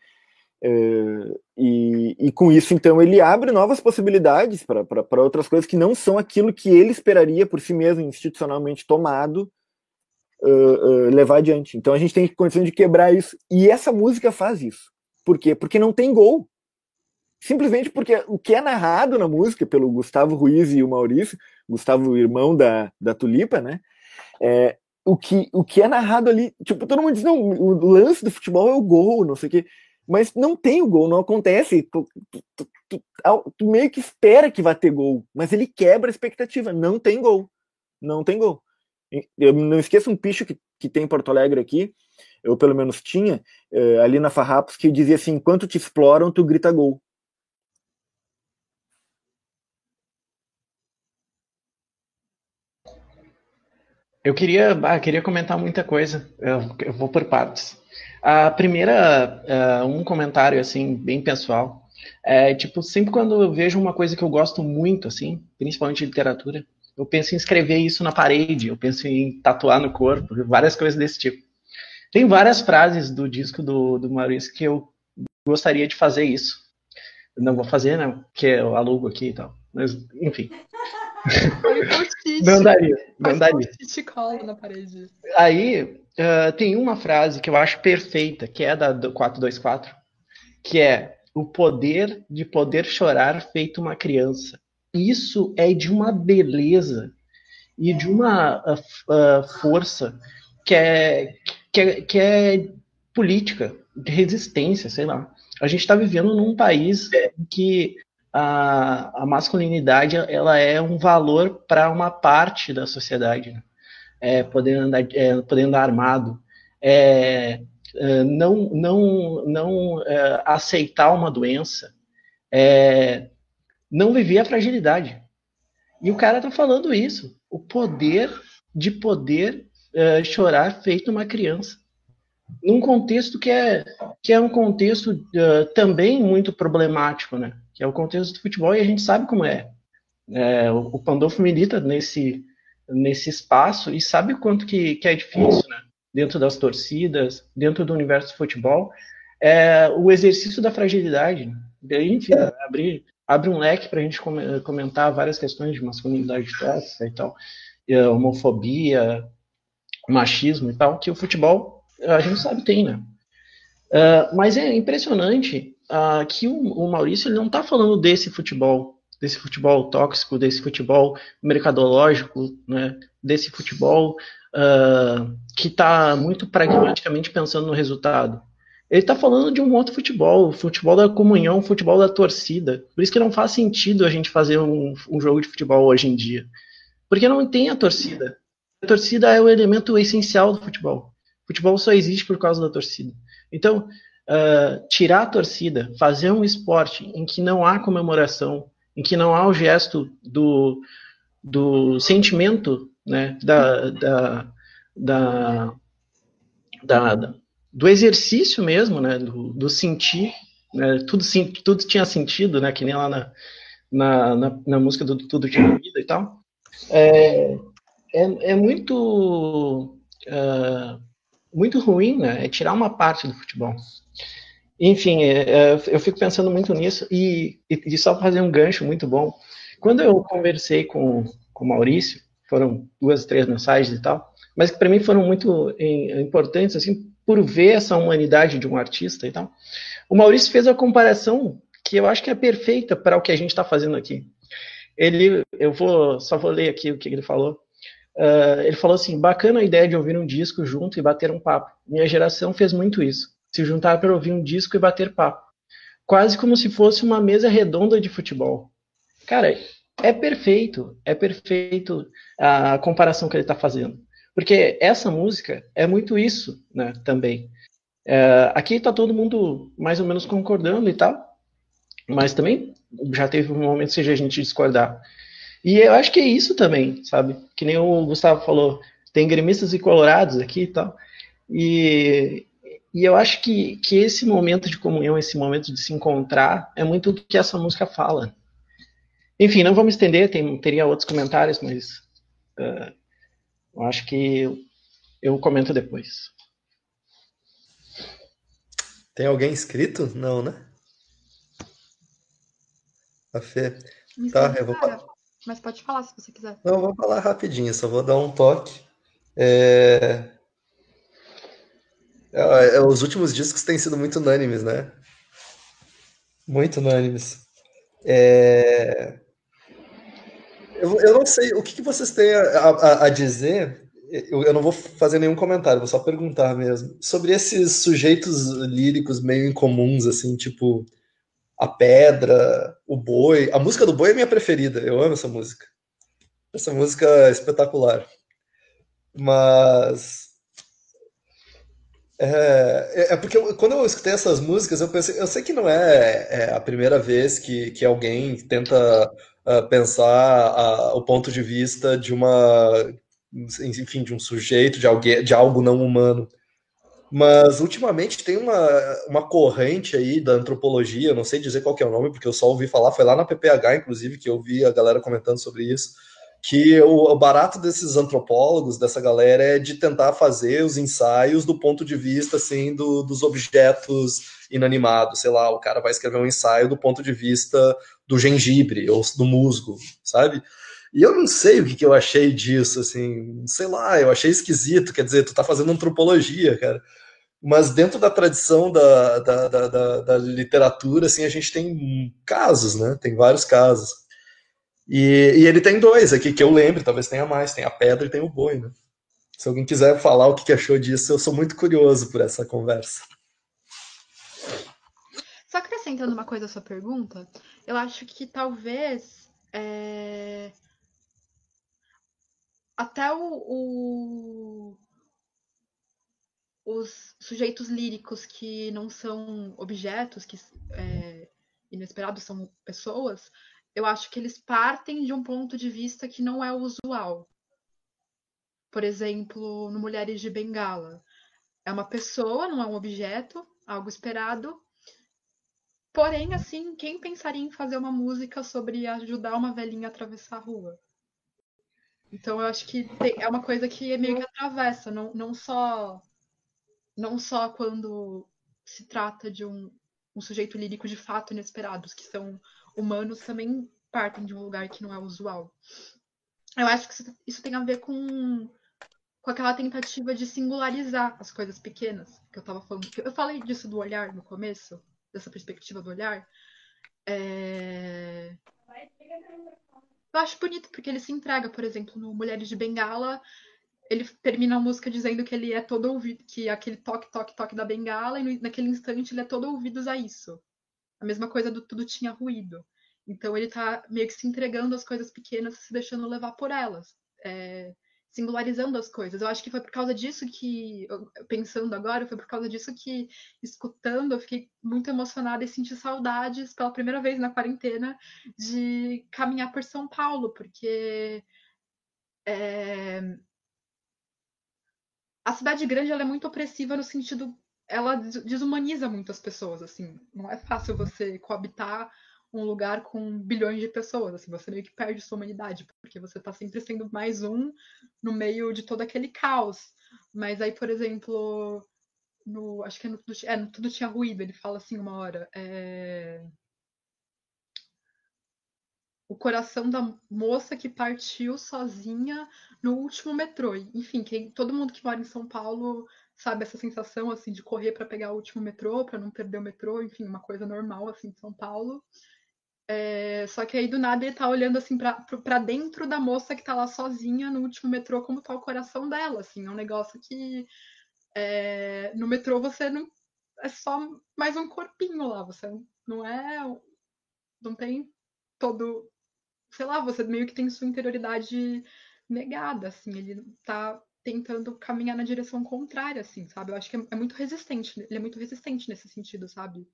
Uh, e, e, com isso, então, ele abre novas possibilidades para outras coisas que não são aquilo que ele esperaria por si mesmo, institucionalmente tomado, uh, uh, levar adiante. Então a gente tem condição de quebrar isso. E essa música faz isso. Por quê? Porque não tem gol. Simplesmente porque o que é narrado na música pelo Gustavo Ruiz e o Maurício, Gustavo, irmão da, da Tulipa, né? É, o, que, o que é narrado ali, tipo, todo mundo diz, não, o lance do futebol é o gol, não sei o quê. Mas não tem o gol, não acontece. Tu, tu, tu, tu, meio que espera que vai ter gol, mas ele quebra a expectativa. Não tem gol. Não tem gol. Eu não esqueço um picho que, que tem em Porto Alegre aqui, eu pelo menos tinha, eh, ali na Farrapos, que dizia assim: enquanto te exploram, tu grita gol. Eu queria, ah, queria comentar muita coisa. Eu, eu, vou por partes. A primeira, uh, um comentário assim bem pessoal. É tipo sempre quando eu vejo uma coisa que eu gosto muito, assim, principalmente literatura, eu penso em escrever isso na parede, eu penso em tatuar no corpo, várias coisas desse tipo. Tem várias frases do disco do, do Maurício que eu gostaria de fazer isso. Não vou fazer, né? Porque eu alugo aqui e tal. Mas, enfim. Não daria. Não daria. na parede. Aí, uh, tem uma frase que eu acho perfeita, que é da do 424, que é o poder de poder chorar feito uma criança. Isso é de uma beleza e de uma uh, uh, força que é, que é, que é política, de resistência, sei lá. A gente está vivendo num país que a, a masculinidade ela é um valor para uma parte da sociedade. Né? É, poder, andar, é, poder andar armado, é, é não, não, não é, aceitar uma doença, é, não viver a fragilidade. E o cara está falando isso, o poder de poder é, chorar feito uma criança num contexto que é, que é um contexto uh, também muito problemático, né? Que é o contexto do futebol e a gente sabe como é. é o, Pandolfo milita nesse, nesse espaço e sabe o quanto que, que é difícil, né? Dentro das torcidas, dentro do universo do futebol, é o exercício da fragilidade. Né? Enfim, abrir, abre um leque para a gente comentar várias questões de masculinidade tóxica e tal, homofobia, machismo e tal, que o futebol a gente sabe tem, né? Uh, mas é impressionante uh, que o, o, Maurício ele não está falando desse futebol, desse futebol tóxico, desse futebol mercadológico, né? desse futebol uh, que está muito pragmaticamente pensando no resultado. Ele está falando de um outro futebol, o futebol da comunhão, o futebol da torcida. Por isso que não faz sentido a gente fazer um, um jogo de futebol hoje em dia. Porque não tem a torcida. A torcida é o elemento essencial do futebol. Futebol só existe por causa da torcida. Então, uh, tirar a torcida, fazer um esporte em que não há comemoração, em que não há o gesto do, do sentimento, né, da, da, da, da, do exercício mesmo, né, do, do sentir, né, tudo, tudo tinha sentido, né, que nem lá na, na, na, na música do Tudo Tinha Vida e tal. É, é, é muito. Uh, muito ruim, né? É tirar uma parte do futebol. Enfim, é, é, eu fico pensando muito nisso e, e, só fazer um gancho muito bom. Quando eu conversei com, com o Maurício, foram duas, três mensagens e tal, mas que para mim foram muito importantes, assim, por ver essa humanidade de um artista e tal. O Maurício fez a comparação que eu acho que é perfeita para o que a gente está fazendo aqui. Ele, eu vou, só vou ler aqui o que ele falou. Uh, ele falou assim: bacana a ideia de ouvir um disco junto e bater um papo. Minha geração fez muito isso. Se juntar para ouvir um disco e bater papo. Quase como se fosse uma mesa redonda de futebol. Cara, é perfeito, é perfeito a comparação que ele está fazendo. Porque essa música é muito isso né, também. É, aqui está todo mundo mais ou menos concordando e tal, mas também já teve um momento seja a gente discordar. E eu acho que é isso também, sabe? Que nem o Gustavo falou, tem gremistas e colorados aqui e tal. E, e eu acho que, que esse momento de comunhão, esse momento de se encontrar, é muito o que essa música fala. Enfim, não vamos estender, tem, teria outros comentários, mas uh, eu acho que eu, eu comento depois. Tem alguém inscrito? Não, né? A Fê. Tá, eu vou. Mas pode falar se você quiser. Não, vou falar rapidinho, só vou dar um toque. É... É, é, os últimos discos têm sido muito unânimes, né? Muito unânimes. É... Eu, eu não sei o que, que vocês têm a, a, a, dizer eu, eu não vou fazer nenhum comentário, vou só perguntar mesmo. Sobre esses sujeitos líricos meio incomuns, assim, tipo a pedra, o boi. A música do boi é minha preferida, eu amo essa música. Essa música é espetacular. Mas. É, é, é porque eu, quando eu escutei essas músicas, eu pensei, eu sei que não é, é a primeira vez que, que alguém tenta uh, pensar uh, o ponto de vista de uma, enfim, de um sujeito, de alguém, de algo não humano. Mas ultimamente tem uma, uma corrente aí da antropologia, não sei dizer qual é o nome, porque eu só ouvi falar, foi lá na PPH, inclusive, que eu vi a galera comentando sobre isso, que o, barato desses antropólogos, dessa galera, é de tentar fazer os ensaios do ponto de vista assim do, dos objetos inanimados. Sei lá, o cara vai escrever um ensaio do ponto de vista do gengibre ou do musgo, sabe? E eu não sei o que, que eu achei disso, assim, sei lá, eu achei esquisito. Quer dizer, tu tá fazendo antropologia, cara. Mas dentro da tradição da, da, da, da, da literatura, assim, a gente tem casos, né? Tem vários casos. E, e, ele tem dois aqui, que eu lembro, talvez tenha mais. Tem a pedra e tem o boi, né? Se alguém quiser falar o que achou disso, eu sou muito curioso por essa conversa. Só acrescentando uma coisa à sua pergunta, eu acho que talvez é... até o, o, os sujeitos líricos que não são objetos, que é, inesperados são pessoas, eu acho que eles partem de um ponto de vista que não é usual. Por exemplo, no Mulheres de Bengala. É uma pessoa, não é um objeto, algo esperado. Porém, assim, quem pensaria em fazer uma música sobre ajudar uma velhinha a atravessar a rua? Então, eu acho que tem, é uma coisa que meio que atravessa, não, não só não só quando se trata de um, um sujeito lírico de fato inesperados, que são humanos também partem de um lugar que não é usual. Eu acho que isso tem a ver com, com aquela tentativa de singularizar as coisas pequenas que eu estava falando. Eu falei disso do olhar no começo, dessa perspectiva do olhar. É... Eu acho bonito porque ele se entrega, por exemplo, no Mulheres de Bengala, ele termina a música dizendo que ele é todo ouvido, que aquele toque, toque, toque da bengala, e naquele instante ele é todo ouvidos a isso. A mesma coisa do tudo tinha ruído. Então ele tá meio que se entregando às coisas pequenas, se deixando levar por elas, é, singularizando as coisas. Eu acho que foi por causa disso que, pensando agora, foi por causa disso que, escutando, eu fiquei muito emocionada e senti saudades pela primeira vez na quarentena de caminhar por São Paulo, porque é, a cidade grande ela é muito opressiva no sentido ela desumaniza muito as pessoas, assim. Não é fácil você coabitar um lugar com bilhões de pessoas, assim, você meio que perde sua humanidade, porque você tá sempre sendo mais um no meio de todo aquele caos. Mas aí, por exemplo, no, acho que é no, é, no Tudo Tinha Ruído, ele fala assim uma hora, é... o coração da moça que partiu sozinha no último metrô. Enfim, quem, todo mundo que mora em São Paulo sabe essa sensação assim de correr para pegar o último metrô, para não perder o metrô, enfim, uma coisa normal assim de São Paulo. É, só que aí do nada ele tá olhando assim para dentro da moça que tá lá sozinha no último metrô, como tá o coração dela, assim, é um negócio que é, no metrô você não é só mais um corpinho lá, você não é não tem todo, sei lá, você meio que tem sua interioridade negada, assim, ele tá tentando caminhar na direção contrária, assim, sabe? Eu acho que é, é muito resistente, ele é muito resistente nesse sentido, sabe?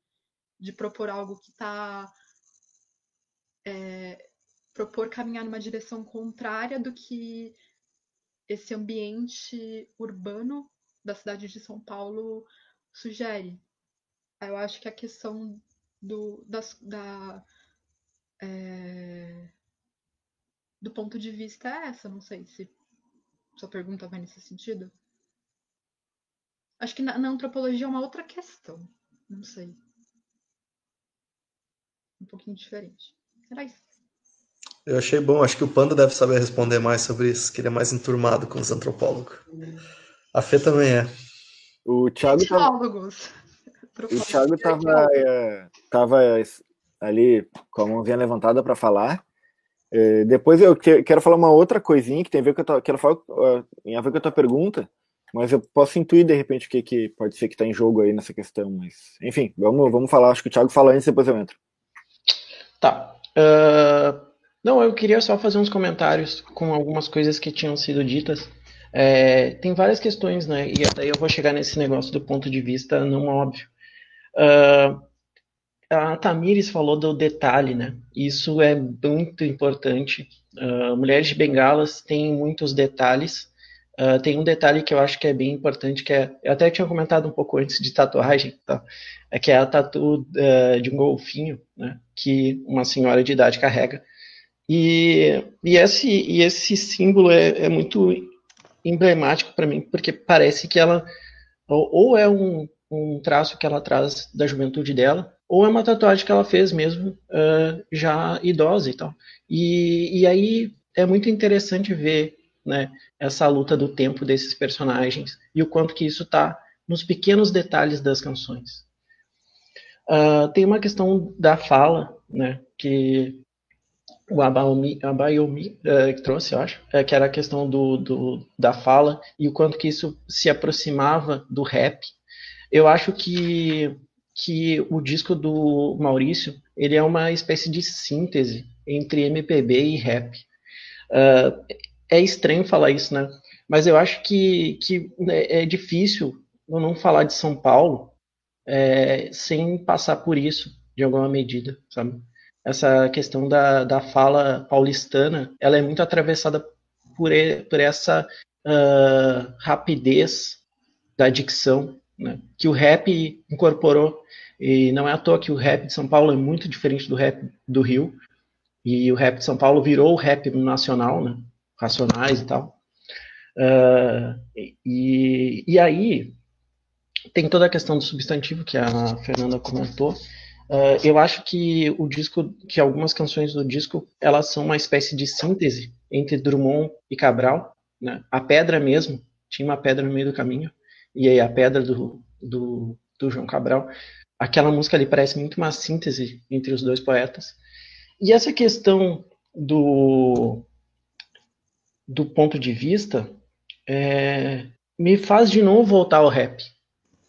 De propor algo que tá. É, propor caminhar numa direção contrária do que esse ambiente urbano da cidade de São Paulo sugere. Eu acho que a questão do, das, da, é, do ponto de vista é essa. Não sei se sua pergunta vai nesse sentido. Acho que na, na antropologia é uma outra questão. Não sei. Um pouquinho diferente. Era isso. Eu achei bom, acho que o Panda deve saber responder mais sobre isso, que ele é mais enturmado com os antropólogos. A Fê também é. O Thiago tava... O Thiago tava, é, tava ali com a mãozinha levantada para falar. É, depois eu que, quero falar uma outra coisinha que tem a ver com a tua, quero falar, uh, a ver com a tua pergunta, mas eu posso intuir de repente o que, que pode ser que está em jogo aí nessa questão. Mas, enfim, vamos, vamos falar. Acho que o Thiago fala antes, depois eu entro. Tá. Uh, não, eu queria só fazer uns comentários com algumas coisas que tinham sido ditas. É, tem várias questões, né? E daí eu vou chegar nesse negócio do ponto de vista não óbvio. Uh, a Tamires falou do detalhe, né? Isso é muito importante. Uh, Mulheres de Bengalas têm muitos detalhes. Uh, tem um detalhe que eu acho que é bem importante, que é, eu até tinha comentado um pouco antes de tatuagem, tá? é que é a tatu uh, de um golfinho, né? Que uma senhora de idade carrega. E, e, esse, e esse símbolo é, é muito emblemático para mim, porque parece que ela ou, ou é um, um traço que ela traz da juventude dela, ou é uma tatuagem que ela fez mesmo uh, já idosa e tal. E, e aí é muito interessante ver né, essa luta do tempo desses personagens e o quanto que isso está nos pequenos detalhes das canções. Uh, tem uma questão da fala, né, que o Abayomi, Abayomi uh, trouxe, eu acho, é, que era a questão do, do, da fala e o quanto que isso se aproximava do rap. Eu acho que que o disco do Maurício ele é uma espécie de síntese entre MPB e rap. Uh, é estranho falar isso, né? Mas eu acho que, que é, é difícil eu não falar de São Paulo é, sem passar por isso, de alguma medida, sabe? Essa questão da, da fala paulistana, ela é muito atravessada por, por essa uh, rapidez da dicção, né? que o rap incorporou e não é à toa que o rap de São Paulo é muito diferente do rap do Rio. E o rap de São Paulo virou o rap nacional, né? Racionais e tal. Uh, e, e aí tem toda a questão do substantivo que a Fernanda comentou. Uh, eu acho que o disco, que algumas canções do disco, elas são uma espécie de síntese entre Drummond e Cabral. Né? A pedra mesmo, tinha uma pedra no meio do caminho, e aí a pedra do, do, do João Cabral aquela música ali parece muito uma síntese entre os dois poetas. E essa questão do, do ponto de vista é, me faz de novo voltar ao rap,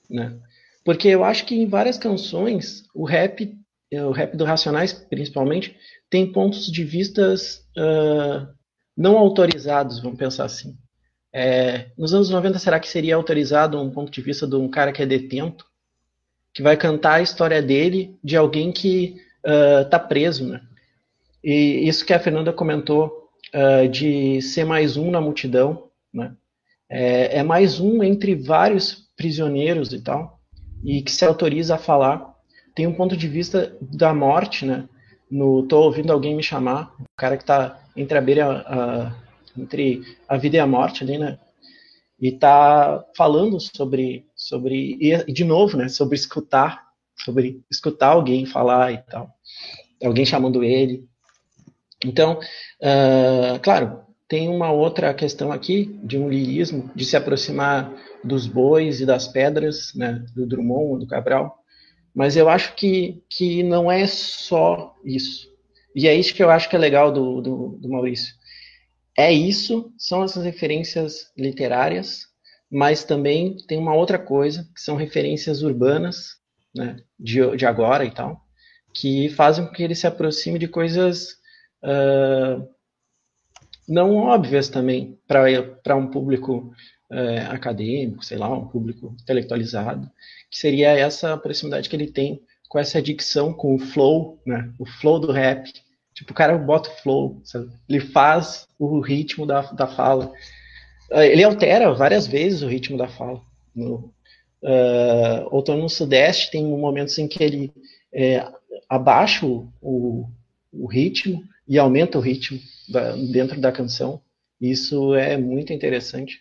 né? Porque eu acho que em várias canções o rap, o rap do Racionais principalmente, tem pontos de vistas uh, não autorizados, vamos pensar assim. É, nos anos 90, será que seria autorizado um ponto de vista de um cara que é detento? que vai cantar a história dele de alguém que está uh, preso, né? E isso que a Fernanda comentou uh, de ser mais um na multidão, né? É, é, mais um entre vários prisioneiros e tal, e que se autoriza a falar. Tem um ponto de vista da morte, né? No tô ouvindo alguém me chamar, o cara que está entre a beira a, entre a vida e a morte ali, né? E tá falando sobre sobre e de novo, né, sobre escutar, sobre escutar alguém falar e tal, alguém chamando ele. Então, uh, claro, tem uma outra questão aqui de um lirismo, de se aproximar dos bois e das pedras, né, do Drummond, do Cabral, mas eu acho que, que não é só isso. E é isso que eu acho que é legal do, do, do Maurício. É isso, são essas referências literárias, mas também tem uma outra coisa, que são referências urbanas, né, de, de agora e tal, que fazem com que ele se aproxime de coisas uh, não óbvias também para um público uh, acadêmico, sei lá, um público intelectualizado, que seria essa proximidade que ele tem com essa dicção, com o flow, né, o flow do rap. Tipo, o cara bota o flow, sabe? ele faz o ritmo da, da fala. É, ele altera várias vezes o ritmo da fala. No, uh, Outono no Sudeste tem momentos em que ele é, abaixa o, o, o, ritmo e aumenta o ritmo da, dentro da canção. Isso é muito interessante,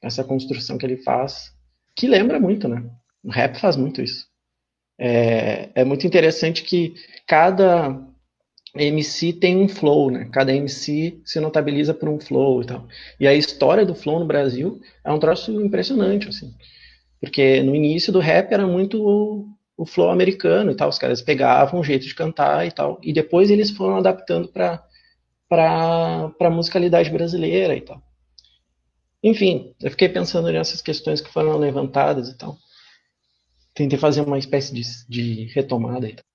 essa construção que ele faz, que lembra muito, né? O rap faz muito isso. É, é muito interessante que cada MC tem um flow, né? Cada MC se notabiliza por um flow e tal. E a história do flow no Brasil é um troço impressionante, assim. Porque no início do rap era muito o, o flow americano e tal. Os caras pegavam um jeito de cantar e tal. E depois eles foram adaptando para para musicalidade brasileira e tal. Enfim, eu fiquei pensando nessas questões que foram levantadas e tal. Tentei fazer uma espécie de, de retomada e tal.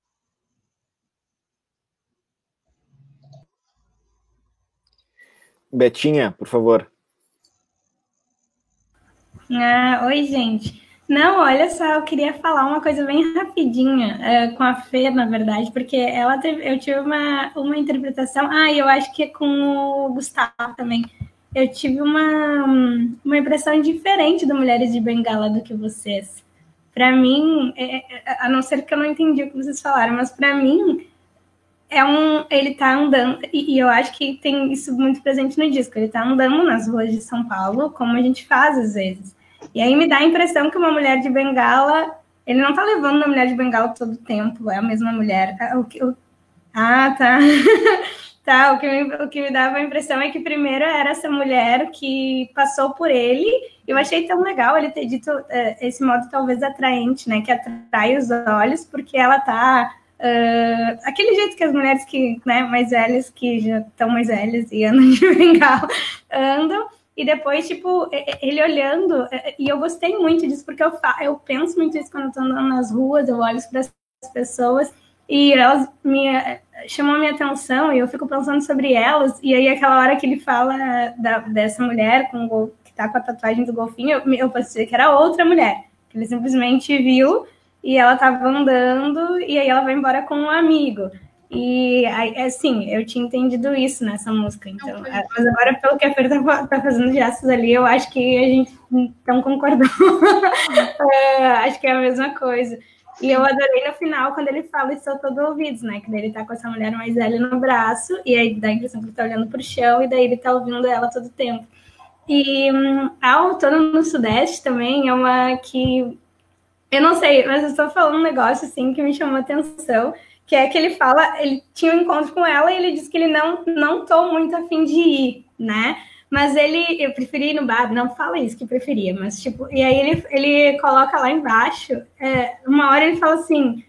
Betinha, por favor. Ah, oi, gente. Não, olha só, eu queria falar uma coisa bem rapidinha é, com a Fê, na verdade, porque ela teve, eu tive uma, uma interpretação. Ah, eu acho que é com o Gustavo também. Eu tive uma, uma impressão diferente do Mulheres de Bengala do que vocês. Para mim, é, é, a não ser que eu não entendi o que vocês falaram, mas para mim é um, ele tá andando e, e, eu acho que tem isso muito presente no disco. Ele tá andando nas ruas de São Paulo, como a gente faz às vezes. E aí me dá a impressão que uma mulher de bengala, ele não tá levando uma mulher de bengala todo o tempo, é a mesma mulher. Ah, o, o, ah, tá. tá, o que, me, o que me dava a impressão é que primeiro era essa mulher que passou por ele. Eu achei tão legal ele ter dito é, esse modo talvez atraente, né? Que atrai os olhos, porque ela tá Uh, aquele jeito que as mulheres que, né, mais velhas, que já estão mais velhas e andam de bengala, andam, e depois, tipo, ele olhando, e eu gostei muito disso, porque eu, eu penso muito isso quando eu tô andando nas ruas, eu olho para as pessoas, e elas me chamam a minha atenção, e eu fico pensando sobre elas, e aí aquela hora que ele fala da, dessa mulher com o, que tá com a tatuagem do golfinho, eu, eu pensei que era outra mulher, que ele simplesmente viu e ela tava andando e aí ela vai embora com um amigo. E assim, eu tinha entendido isso nessa música, então. É, mas agora, pelo que a Fer tá, tá fazendo gestos ali, eu acho que a gente então concordou. é, acho que é a mesma coisa. E eu adorei no final, quando ele fala e sou todo ouvidos, né? Que daí ele tá com essa mulher mais velha no braço, e aí dá a impressão que ele tá olhando pro chão, e daí ele tá ouvindo ela todo o tempo. E hum, a Outono no Sudeste também é uma que eu não sei, mas eu estou falando um negócio assim que me chamou a atenção, que é que ele fala, ele tinha um encontro com ela e ele disse que ele não não tô muito afim de ir, né? Mas ele, eu preferi ir no bar, não fala isso que preferia, mas tipo, e aí ele, ele coloca lá embaixo, é, uma hora ele fala assim,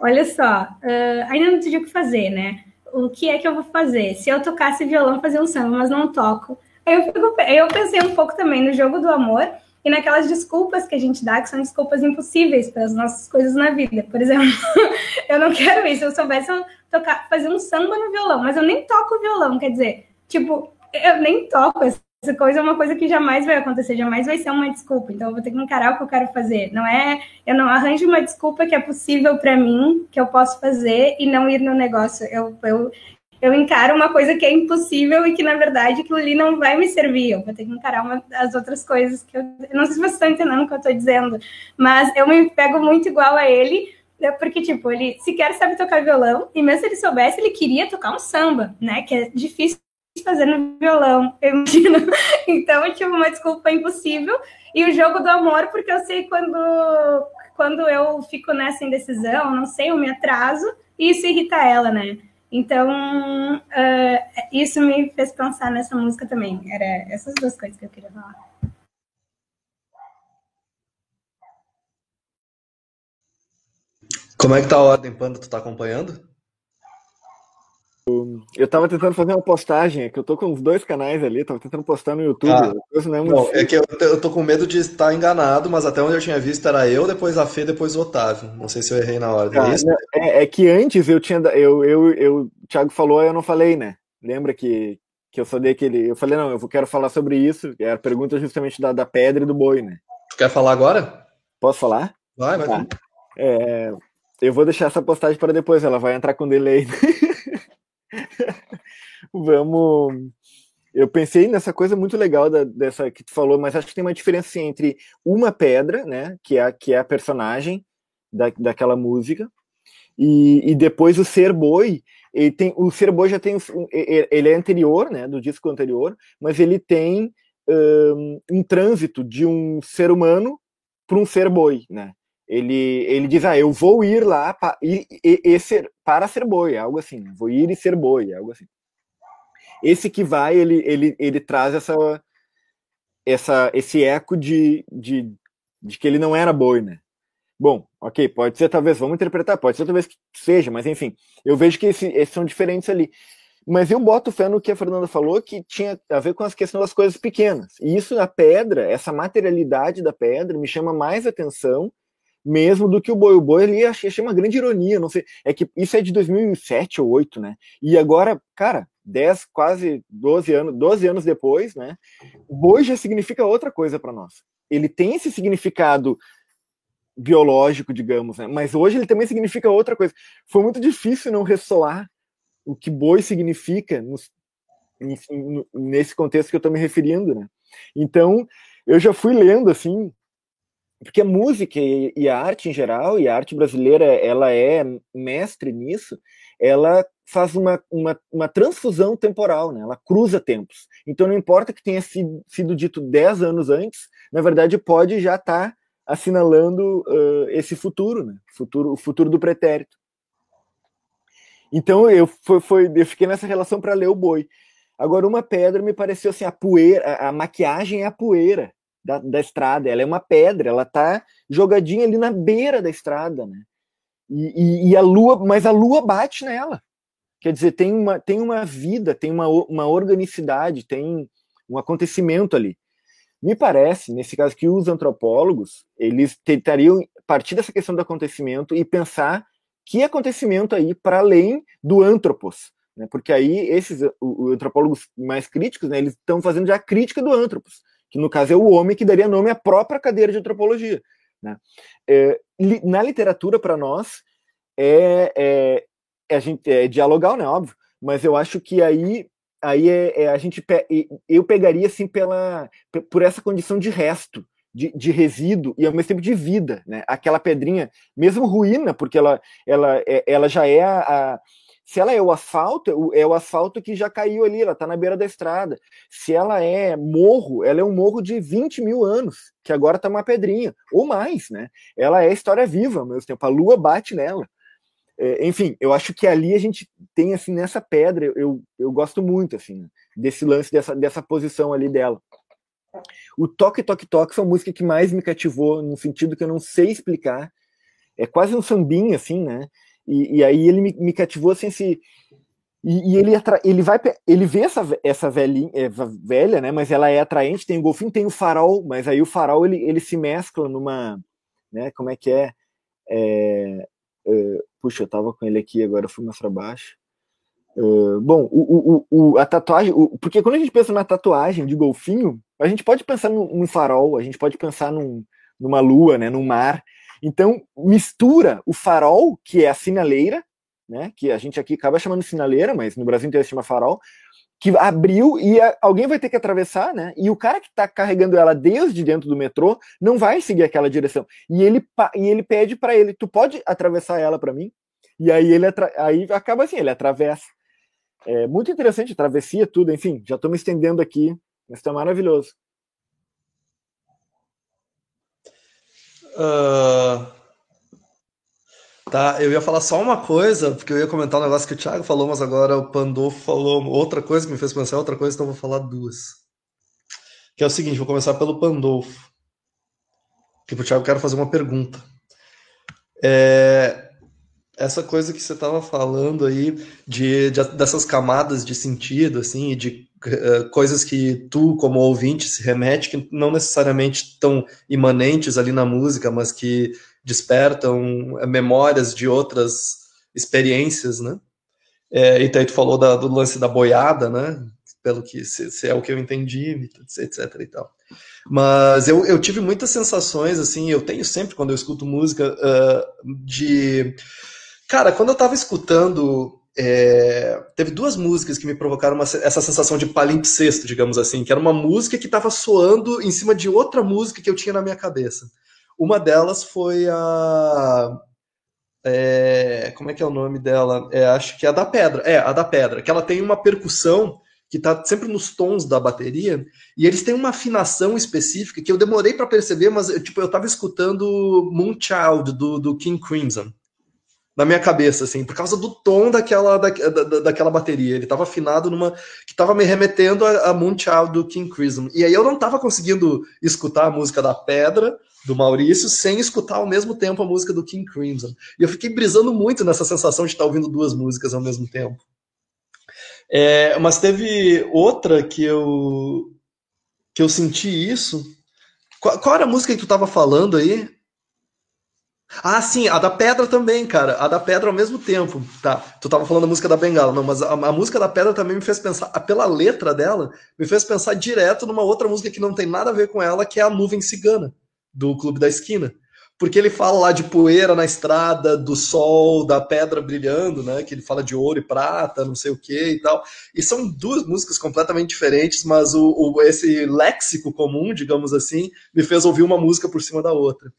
olha só, uh, ainda não decidi o que fazer, né? O que é que eu vou fazer? Se eu tocasse violão, fazer um samba, mas não toco. Aí eu, fico, eu pensei um pouco também no jogo do amor, e naquelas desculpas que a gente dá, que são desculpas impossíveis para as nossas coisas na vida. Por exemplo, eu não quero isso, eu soubesse tocar, fazer um samba no violão, mas eu nem toco violão, quer dizer, tipo, eu nem toco essa coisa é uma coisa que jamais vai acontecer, jamais vai ser uma desculpa. Então eu vou ter que encarar o que eu quero fazer. Não é, eu não arranjo uma desculpa que é possível para mim, que eu posso fazer e não ir no negócio. Eu, eu, eu encaro uma coisa que é impossível e que, na verdade, aquilo ali não vai me servir. Eu vou ter que encarar uma, as outras coisas que eu. não sei se vocês estão entendendo o que eu estou dizendo, mas eu me pego muito igual a ele, né, porque, tipo, ele sequer sabe tocar violão, e mesmo se ele soubesse, ele queria tocar um samba, né? Que é difícil fazer no violão, eu imagino. Então, tipo, uma desculpa impossível. E o jogo do amor, porque eu sei quando, quando eu fico nessa indecisão, não sei, eu me atraso, e isso irrita ela, né? Então, uh, isso me fez pensar nessa música também. Era essas duas coisas que eu queria falar. Como é que tá a ordem, Panda? Tu tá acompanhando? Eu tava tentando fazer uma postagem, é que eu tô com os dois canais ali, tava tentando postar no YouTube. Ah, não é, não, é que eu, eu tô com medo de estar enganado, mas até onde eu tinha visto era eu, depois a Fê, depois o Otávio. Não sei se eu errei na ordem. Ah, é, é, que antes eu tinha. Eu, eu, eu, o Thiago falou, eu não falei, né? Lembra que, que eu falei que ele. Eu falei, não, eu quero falar sobre isso. É a pergunta justamente da, da pedra e do boi, né? Tu quer falar agora? Posso falar? Vai, vai. Tá. É, eu vou deixar essa postagem para depois, ela vai entrar com delay. Vamos. Eu pensei nessa coisa muito legal da, dessa que tu falou, mas acho que tem uma diferença assim, entre uma pedra, né, que é a, que é a personagem da, daquela música, e, e depois o ser boi. Ele tem, o ser boi já tem ele é anterior, né, do disco anterior, mas ele tem um, um trânsito de um ser humano para um ser boi, né? Ele, ele diz, ah, eu vou ir lá pa, e, e, e ser, para ser boi, algo assim, vou ir e ser boi, algo assim. Esse que vai, ele, ele, ele traz essa, essa, esse eco de, de, de que ele não era boi, né? Bom, ok, pode ser talvez, vamos interpretar, pode ser talvez que seja, mas enfim, eu vejo que esse, esses são diferentes ali. Mas eu boto fé no que a Fernanda falou, que tinha a ver com as questões das coisas pequenas. E isso a pedra, essa materialidade da pedra, me chama mais atenção mesmo do que o boi. O boi ali achei, achei uma grande ironia, não sei. É que isso é de 2007 ou 2008, né? E agora, cara, 10, quase 12 anos, 12 anos depois, né? O boi já significa outra coisa para nós. Ele tem esse significado biológico, digamos, né? Mas hoje ele também significa outra coisa. Foi muito difícil não ressoar o que boi significa nos, nesse contexto que eu estou me referindo, né? Então, eu já fui lendo assim, porque a música e a arte em geral, e a arte brasileira, ela é mestre nisso, ela faz uma, uma, uma transfusão temporal, né? ela cruza tempos. Então não importa que tenha sido, sido dito 10 anos antes, na verdade pode já estar tá assinalando uh, esse futuro, né? futuro, o futuro do pretérito. Então eu, foi, foi, eu fiquei nessa relação para ler o boi. Agora, uma pedra me pareceu assim, a poeira, a, a maquiagem é a poeira da, da, estrada, ela é uma pedra, ela tá jogadinha ali na beira da estrada, né? E, e, e, a lua, mas a lua bate nela. Quer dizer, tem uma, tem uma vida, tem uma, uma organicidade, tem um acontecimento ali. Me parece, nesse caso, que os antropólogos, eles tentariam partir dessa questão do acontecimento e pensar que acontecimento aí para além do antropos, né? Porque aí esses os antropólogos mais críticos, né, eles estão fazendo já a crítica do antropos que no caso é o homem que daria nome à própria cadeira de antropologia. Né? É, li, na literatura, para nós, é, é, é, a gente, é dialogal, né, óbvio, mas eu acho que aí, aí é, é a gente eu pegaria assim pela, por essa condição de resto, de, de, resíduo e ao mesmo tempo de vida, né? Aquela pedrinha, mesmo ruína, porque ela, ela, é, ela já é a, a se ela é o asfalto, é o asfalto que já caiu ali, ela está na beira da estrada. Se ela é morro, ela é um morro de 20 mil anos, que agora está uma pedrinha, ou mais, né? Ela é história viva ao mesmo tempo, a lua bate nela. É, enfim, eu acho que ali a gente tem, assim, nessa pedra, eu, eu gosto muito, assim, desse lance, dessa, dessa posição ali dela. O Toque Toque Toque foi a música que mais me cativou, no sentido que eu não sei explicar. É quase um sambinha, assim, né? E, e aí ele me, me, cativou assim, se, e, e ele, ele vai ele vê essa, essa velhinha, é, velha, né? Mas ela é atraente, tem o golfinho, tem o farol, mas aí o farol ele, ele se mescla numa. Né, como é que é? é, é puxa, eu tava com ele aqui, agora fui mais para baixo. Uh, bom, o, o, o, a tatuagem, o, porque quando a gente pensa na tatuagem de golfinho, a gente pode pensar num, num farol, a gente pode pensar num, numa lua, né, num mar, então, mistura o farol, que é a sinaleira, né, que a gente aqui acaba chamando de sinaleira, mas no Brasil inteiro se chama farol, que abriu e a, alguém vai ter que atravessar, né? E o cara que está carregando ela desde dentro do metrô não vai seguir aquela direção. E ele, e ele pede para ele: tu pode atravessar ela para mim? E aí ele aí acaba assim, ele atravessa. É muito interessante, travessia, tudo, enfim, já estou me estendendo aqui, mas está maravilhoso. Uh... Tá, eu ia falar só uma coisa, porque eu ia comentar um negócio que o Thiago falou, mas agora o Pandolfo falou outra coisa que me fez pensar outra coisa, então vou falar duas. Que é o seguinte, vou começar pelo Pandolfo. Que pro Thiago eu quero fazer uma pergunta. É, essa coisa que você estava falando aí de, de, dessas camadas de sentido, assim, de uh, coisas que tu, como ouvinte, se remete, que não necessariamente estão imanentes ali na música, mas que despertam eh, memórias de outras experiências, né? É, e daí tu falou da, do lance da boiada, né? Pelo que se, se, é o que eu entendi, etc e tal. Mas eu, eu tive muitas sensações, assim, eu tenho sempre quando eu escuto música uh, de Cara, quando eu tava escutando, é, teve duas músicas que me provocaram uma, essa sensação de palimpsesto, digamos assim, que era uma música que estava soando em cima de outra música que eu tinha na minha cabeça. Uma delas foi a. É, como é que é o nome dela? É, acho que é a da Pedra. É, a da Pedra, que ela tem uma percussão que está sempre nos tons da bateria, e eles têm uma afinação específica que eu demorei para perceber, mas tipo, eu estava escutando Moonchild do, do King Crimson na minha cabeça, assim, por causa do tom daquela, da, da, daquela bateria. Ele estava afinado numa. que estava me remetendo a, a Moonchild do King Crimson. E aí eu não estava conseguindo escutar a música da Pedra, do Maurício, sem escutar ao mesmo tempo a música do King Crimson. E eu fiquei brisando muito nessa sensação de estar ouvindo duas músicas ao mesmo tempo. É, mas teve outra que eu que eu senti isso. Qual, qual era a música que tu tava falando aí? Ah, sim, a da Pedra também, cara. A da Pedra ao mesmo tempo. Tá, tu tava falando da música da Bengala, não, mas a, a, música da Pedra também me fez pensar, pela letra dela, me fez pensar direto numa outra música que não tem nada a ver com ela, que é a Nuvem Cigana, do Clube da Esquina. Porque ele fala lá de poeira na estrada, do sol, da pedra brilhando, né? Que ele fala de ouro e prata, não sei o que e tal. E são duas músicas completamente diferentes, mas o, o esse léxico comum, digamos assim, me fez ouvir uma música por cima da outra.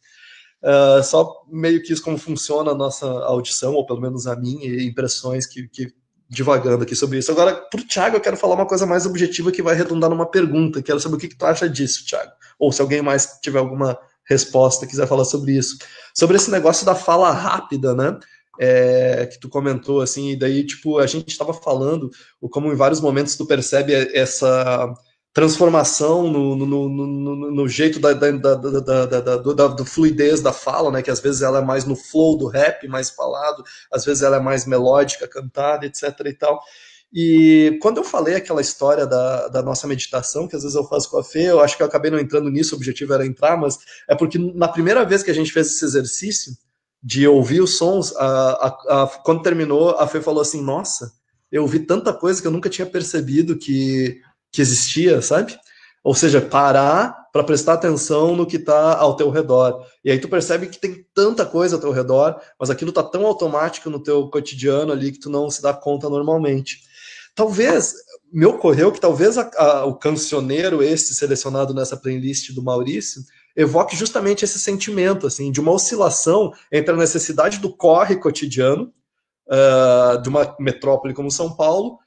Uh, só meio que isso como funciona a nossa audição, ou pelo menos a minha, e impressões que, que divagando aqui sobre isso. Agora, para o Thiago, eu quero falar uma coisa mais objetiva que vai redundar numa pergunta. Quero saber o que, que tu acha disso, Thiago. Ou se alguém mais tiver alguma resposta quiser falar sobre isso. Sobre esse negócio da fala rápida, né? É, que tu comentou, assim, e daí, tipo, a gente estava falando, como em vários momentos tu percebe essa transformação no, no, no, no jeito da, da, da, da, da, fluidez da fala, né? Que às vezes ela é mais no flow do rap, mais falado, às vezes ela é mais melódica, cantada, etc. e tal. E quando eu falei aquela história da, da nossa meditação, que às vezes eu faço com a Fê, eu acho que eu acabei não entrando nisso, o objetivo era entrar, mas é porque na primeira vez que a gente fez esse exercício de ouvir os sons, a, a, a, quando terminou, a Fê falou assim: Nossa, eu ouvi tanta coisa que eu nunca tinha percebido que que existia, sabe? Ou seja, parar para prestar atenção no que está ao teu redor. E aí tu percebe que tem tanta coisa ao teu redor, mas aquilo está tão automático no teu cotidiano ali que tu não se dá conta normalmente. Talvez, me ocorreu que talvez a, a, o cancioneiro esse selecionado nessa playlist do Maurício evoque justamente esse sentimento, assim, de uma oscilação entre a necessidade do corre cotidiano uh, de uma metrópole como São Paulo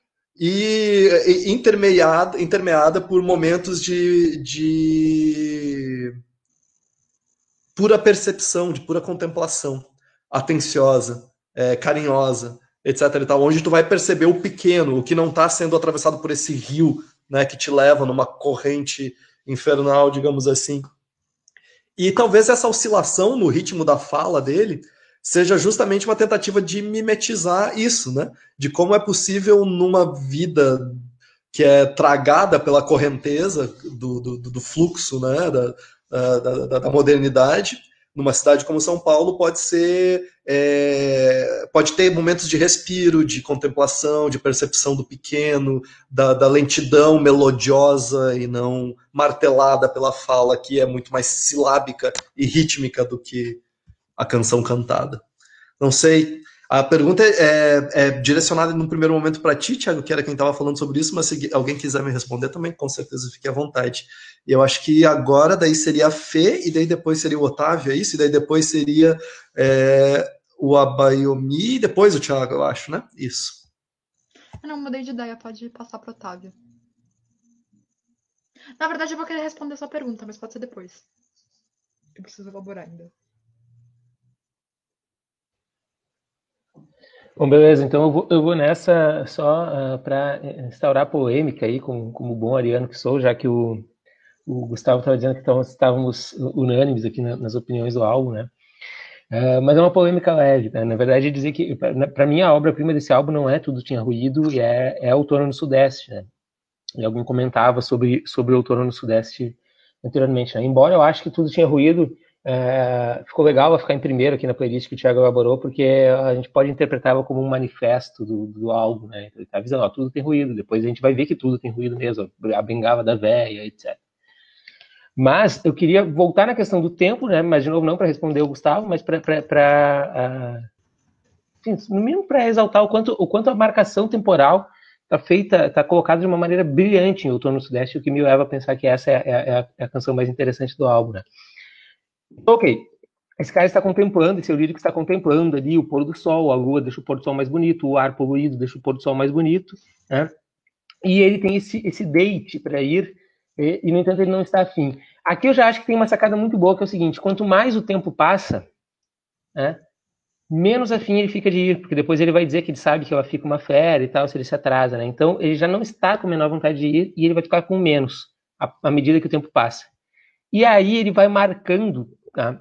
e, intermeada, intermeada por momentos de, de pura percepção, de pura contemplação, atenciosa, é, carinhosa, etc. E tal, onde tu vai perceber o pequeno, o que não está sendo atravessado por esse rio, né, que te leva numa corrente infernal, digamos assim. E talvez essa oscilação no ritmo da fala dele seja justamente uma tentativa de mimetizar isso, né? De como é possível numa vida que é tragada pela correnteza do, do, do fluxo, né? Da, da, da, modernidade, numa cidade como São Paulo pode ser é, pode ter momentos de respiro, de contemplação, de percepção do pequeno, da, da, lentidão melodiosa e não martelada pela fala que é muito mais silábica e rítmica do que a canção cantada. Não sei. A pergunta é, é, é direcionada no primeiro momento para ti, Thiago, que era quem estava falando sobre isso, mas se alguém quiser me responder também, com certeza fique à vontade. E eu acho que agora daí seria a Fê, e daí depois seria o Otávio, é isso? E daí depois seria é, o Abayomi, e depois o Thiago, eu acho, né? Isso. Eu não mudei de ideia, pode passar para o Otávio. Na verdade, eu vou querer responder a sua pergunta, mas pode ser depois. Eu preciso elaborar ainda. Bom, beleza, então eu vou, eu vou nessa só uh, ah, para instaurar polêmica aí, como, como bom ariano que sou, já que o, o Gustavo estava dizendo que estávamos unânimes aqui na, nas opiniões do álbum, né? Uh, mas é uma polêmica leve, né? Na verdade, é dizer que, para mim, a obra-prima desse álbum não é Tudo Tinha Ruído, e é, é Outono no Sudeste, né? E alguém comentava sobre, sobre Outono no Sudeste anteriormente, né? Embora eu acho que Tudo Tinha Ruído é, ficou legal ela ficar em primeiro aqui na playlist que o Thiago elaborou, porque a gente pode interpretá-la como um manifesto do, do álbum, né? Ele tá avisando, ó, tudo tem ruído, depois a gente vai ver que tudo tem ruído mesmo, a bengala da véia, etc. Mas eu queria voltar na questão do tempo, né? Mas de novo, não para responder o Gustavo, mas para. Uh, no mínimo para exaltar o quanto, o quanto a marcação temporal está feita, está colocada de uma maneira brilhante em Outono no Sudeste, o que me leva a pensar que essa é, é, é, a, é canção mais interessante do álbum, né? Ok, esse cara está contemplando, esse lírico está contemplando ali o pôr do sol, a lua deixa o pôr do sol mais bonito, o ar poluído deixa o pôr do sol mais bonito, né? E ele tem esse, esse date para ir, e, e, no entanto ele não está afim. Aqui eu já acho que tem uma sacada muito boa, que é o seguinte, quanto mais o tempo passa, né, menos afim ele fica de ir, porque depois ele vai dizer que ele sabe que ela fica uma fera e tal, se ele se atrasa, né? Então ele já não está com menor vontade de ir e ele vai ficar com menos à medida que o tempo passa. E aí ele vai marcando tá?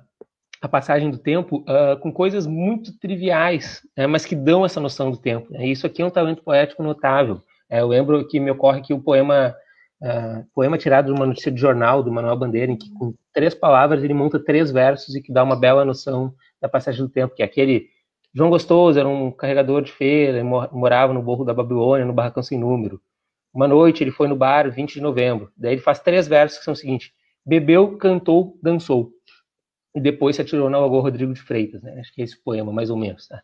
a passagem do tempo uh, com coisas muito triviais, né, mas que dão essa noção do tempo. Né? Isso aqui é um talento poético notável. É, eu lembro que me ocorre que o poema, uh, poema tirado de uma notícia de jornal do Manuel Bandeira, em que com três palavras ele monta três versos e que dá uma bela noção da passagem do tempo, que é aquele João Gostoso era um carregador de feira, morava no Morro da Babilônia, no Barracão Sem Número. Uma noite ele foi no bar, 20 de novembro. Daí ele faz três versos que são os seguintes: bebeu, cantou, dançou. E depois se atirou na Lagoa Rodrigo de Freitas. Né? Acho que é esse poema, mais ou menos. Tá?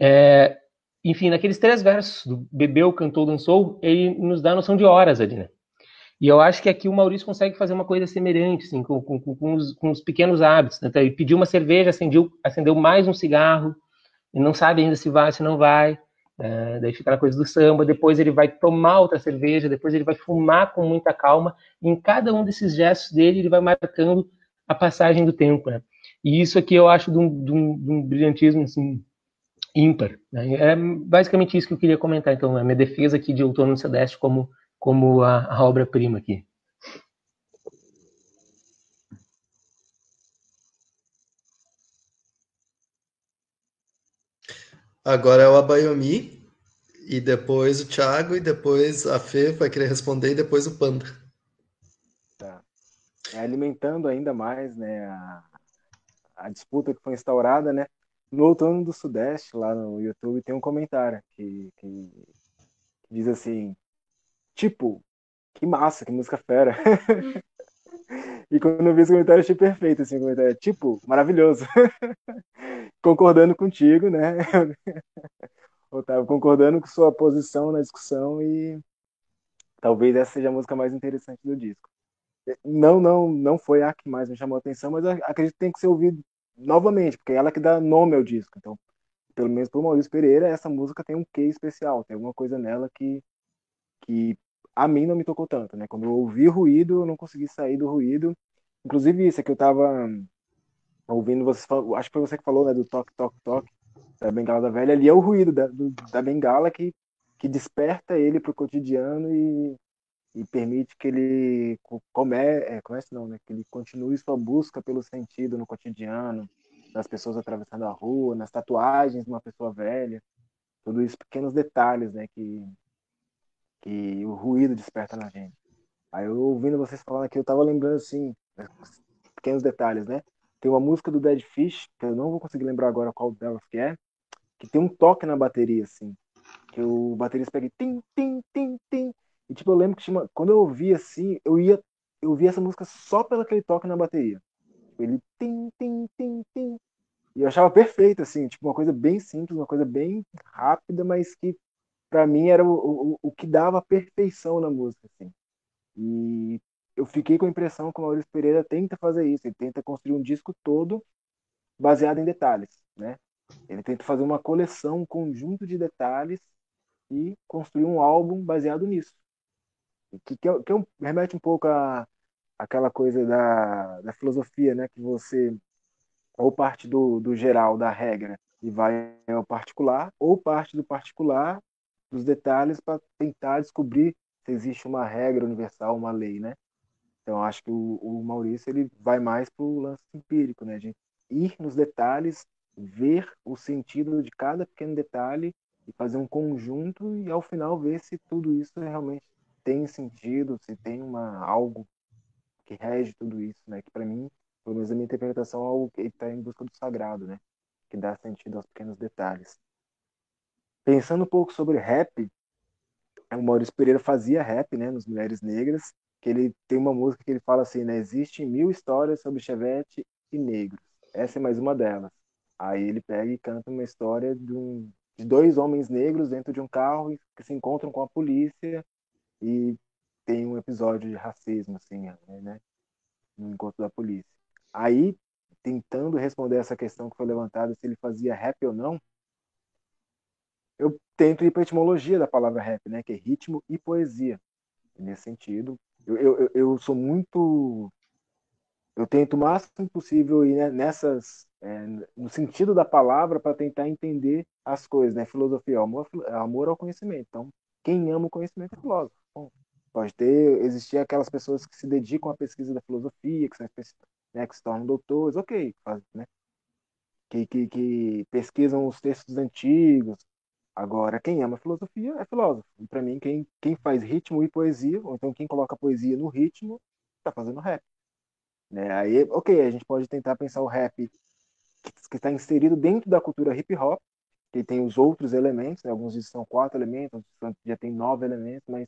É, enfim, naqueles três versos do bebeu, cantou, dançou, ele nos dá a noção de horas ali, né? E eu acho que aqui o Maurício consegue fazer uma coisa semelhante, assim, com, com, com, os, com os, pequenos hábitos. Né? Então, ele pediu uma cerveja, acendeu, acendeu mais um cigarro, e não sabe ainda se vai se não vai. É, daí fica na coisa do samba. Depois ele vai tomar outra cerveja, depois ele vai fumar com muita calma. E em cada um desses gestos dele, ele vai marcando a passagem do tempo. Né? E isso aqui eu acho de um, de um, de um brilhantismo assim, ímpar. Né? É basicamente isso que eu queria comentar. Então, a minha defesa aqui de Outono no Sudeste como, como a, a obra-prima aqui. Agora é o Abayomi, e depois o Thiago, e depois a Fê vai querer responder, e depois o Panda. É, alimentando ainda mais né, a, a disputa que foi instaurada, né? No Outono do Sudeste, lá no YouTube, tem um comentário que, que, diz assim, tipo, que massa, que música fera. e quando eu vi esse comentário, achei perfeito, assim, o comentário, tipo, maravilhoso. concordando contigo, né? Otávio, concordando com sua posição na discussão e talvez essa seja a música mais interessante do disco. Não, não, não foi a que mais me chamou a atenção, mas acredito que tem que ser ouvido novamente, porque é ela que dá nome ao disco. Então, pelo menos para o Maurício Pereira, essa música tem um quê especial, tem alguma coisa nela que, que a mim não me tocou tanto, né? Quando eu ouvi ruído, eu não consegui sair do ruído. Inclusive isso é que eu estava ouvindo vocês, acho que foi você que falou, né, do toque, toque, toque, da bengala da velha, ali é o ruído da, do, da bengala que, que desperta ele para o cotidiano e, e permite que ele come, é, comece não, né, que ele continue sua busca pelo sentido no cotidiano, das pessoas atravessando a rua, nas tatuagens de uma pessoa velha, tudo isso pequenos detalhes, né, que que o ruído desperta na gente. Aí eu ouvindo vocês falando aqui, eu tava lembrando assim, pequenos detalhes, né? Tem uma música do Dead Fish, que eu não vou conseguir lembrar agora qual delas que é, que tem um toque na bateria, assim. Que o baterista pega tim, tim, tim, tim. E tipo, eu lembro que tinha, quando eu ouvi assim, eu ia. Eu ouvia essa música só pelo aquele toque na bateria. Ele tim, tim, tim, tim. E eu achava perfeito, assim, tipo, uma coisa bem simples, uma coisa bem rápida, mas que para mim era o, o, o que dava perfeição na música, assim. E eu fiquei com a impressão que o Maurício Pereira tenta fazer isso, ele tenta construir um disco todo baseado em detalhes, né? Ele tenta fazer uma coleção, um conjunto de detalhes e construir um álbum baseado nisso. Que, que, é, que é remete um pouco a aquela coisa da, da filosofia, né? Que você ou parte do, do geral, da regra, e vai ao particular, ou parte do particular, dos detalhes, para tentar descobrir se existe uma regra universal, uma lei, né? Então, acho que o, o Maurício ele vai mais para o lance empírico, né? De ir nos detalhes, ver o sentido de cada pequeno detalhe e fazer um conjunto e, ao final, ver se tudo isso realmente tem sentido, se tem uma algo que rege tudo isso, né? Que, para mim, pelo menos a minha interpretação, é algo que está em busca do sagrado, né? Que dá sentido aos pequenos detalhes. Pensando um pouco sobre rap, o Maurício Pereira fazia rap, né? Nos Mulheres Negras que ele tem uma música que ele fala assim, né? Existem mil histórias sobre Chevette e negros. Essa é mais uma delas. Aí ele pega e canta uma história de, um, de dois homens negros dentro de um carro que se encontram com a polícia e tem um episódio de racismo, assim, né? No encontro da polícia. Aí, tentando responder essa questão que foi levantada, se ele fazia rap ou não, eu tento ir para a etimologia da palavra rap, né? Que é ritmo e poesia. nesse sentido, eu, eu, eu sou muito. Eu tento o máximo possível ir nessas. É, no sentido da palavra para tentar entender as coisas, né? Filosofia, amor, amor ao conhecimento. Então, quem ama o conhecimento é filósofo. Bom, pode ter, existir aquelas pessoas que se dedicam à pesquisa da filosofia, que, né, que se tornam doutores, ok, faz, né? Que, que, que pesquisam os textos antigos, Agora, quem ama filosofia é filósofo. E para mim, quem, quem faz ritmo e poesia, ou então quem coloca poesia no ritmo, está fazendo rap. Né? Aí, ok, a gente pode tentar pensar o rap que está inserido dentro da cultura hip hop, que tem os outros elementos, né? alguns dizem são quatro elementos, outros já tem nove elementos, mas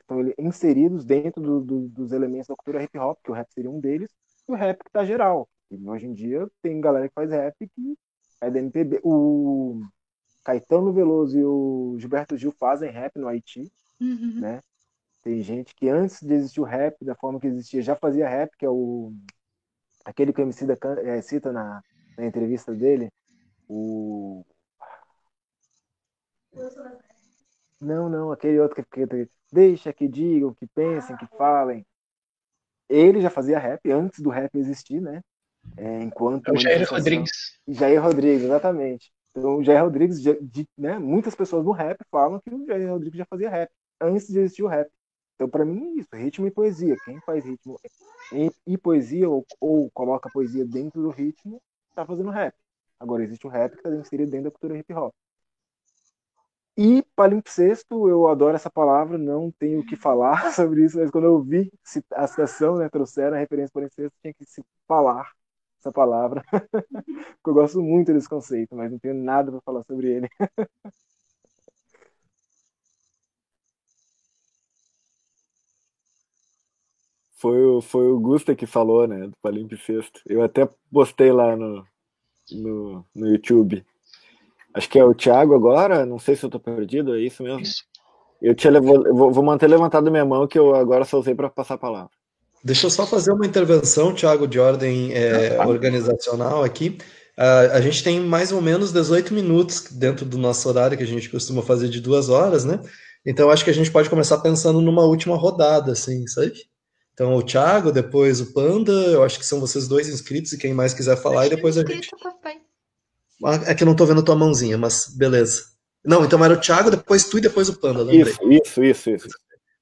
estão inseridos dentro do, do, dos elementos da cultura hip hop, que o rap seria um deles, e o rap que está geral. E hoje em dia tem galera que faz rap que é da MPB. O Caetano Veloso e o Gilberto Gil fazem rap no Haiti, uhum. né? Tem gente que antes de existir o rap, da forma que existia, já fazia rap, que é o aquele que o MC da, é, cita na, na entrevista dele, o não, não, aquele outro que, que deixa que digam, que pensem, que falem. Ele já fazia rap antes do rap existir, né? É, enquanto é o Jair Rodrigues. Jair Rodrigues, exatamente. Então, o Jair Rodrigues, de, de, né, muitas pessoas no rap falam que o Jair Rodrigues já fazia rap, antes de existir o rap. Então, para mim, é isso, ritmo e poesia. Quem faz ritmo e, e poesia, ou, ou, coloca poesia dentro do ritmo, está fazendo rap. Agora, existe o rap que está inserido dentro da cultura hip hop. E palimpsesto, eu adoro essa palavra, não tenho o que falar sobre isso, mas quando eu vi a citação, né, trouxeram a referência palimpsesto, tinha que se falar essa palavra, porque eu gosto muito desse conceito, mas não tenho nada para falar sobre ele. Foi o, foi o Gusta que falou, né, do palimpsesto. Eu até postei lá no, no, no YouTube. Acho que é o Thiago agora, não sei se eu tô perdido, é isso mesmo? Isso. Eu, te levo, eu vou, manter levantado minha mão, que eu agora só usei para passar a palavra. Deixa eu só fazer uma intervenção, Thiago, de ordem é, organizacional aqui. Uh, a gente tem mais ou menos 18 minutos dentro do nosso horário, que a gente costuma fazer de duas horas, né? Então acho que a gente pode começar pensando numa última rodada, assim, sabe? Então o Thiago, depois o Panda, eu acho que são vocês dois inscritos e quem mais quiser falar, e depois a gente. Ah, é que eu não tô vendo tua mãozinha, mas beleza. Não, então era o Thiago, depois tu e depois o Panda, lembrei. Isso, isso, isso, isso.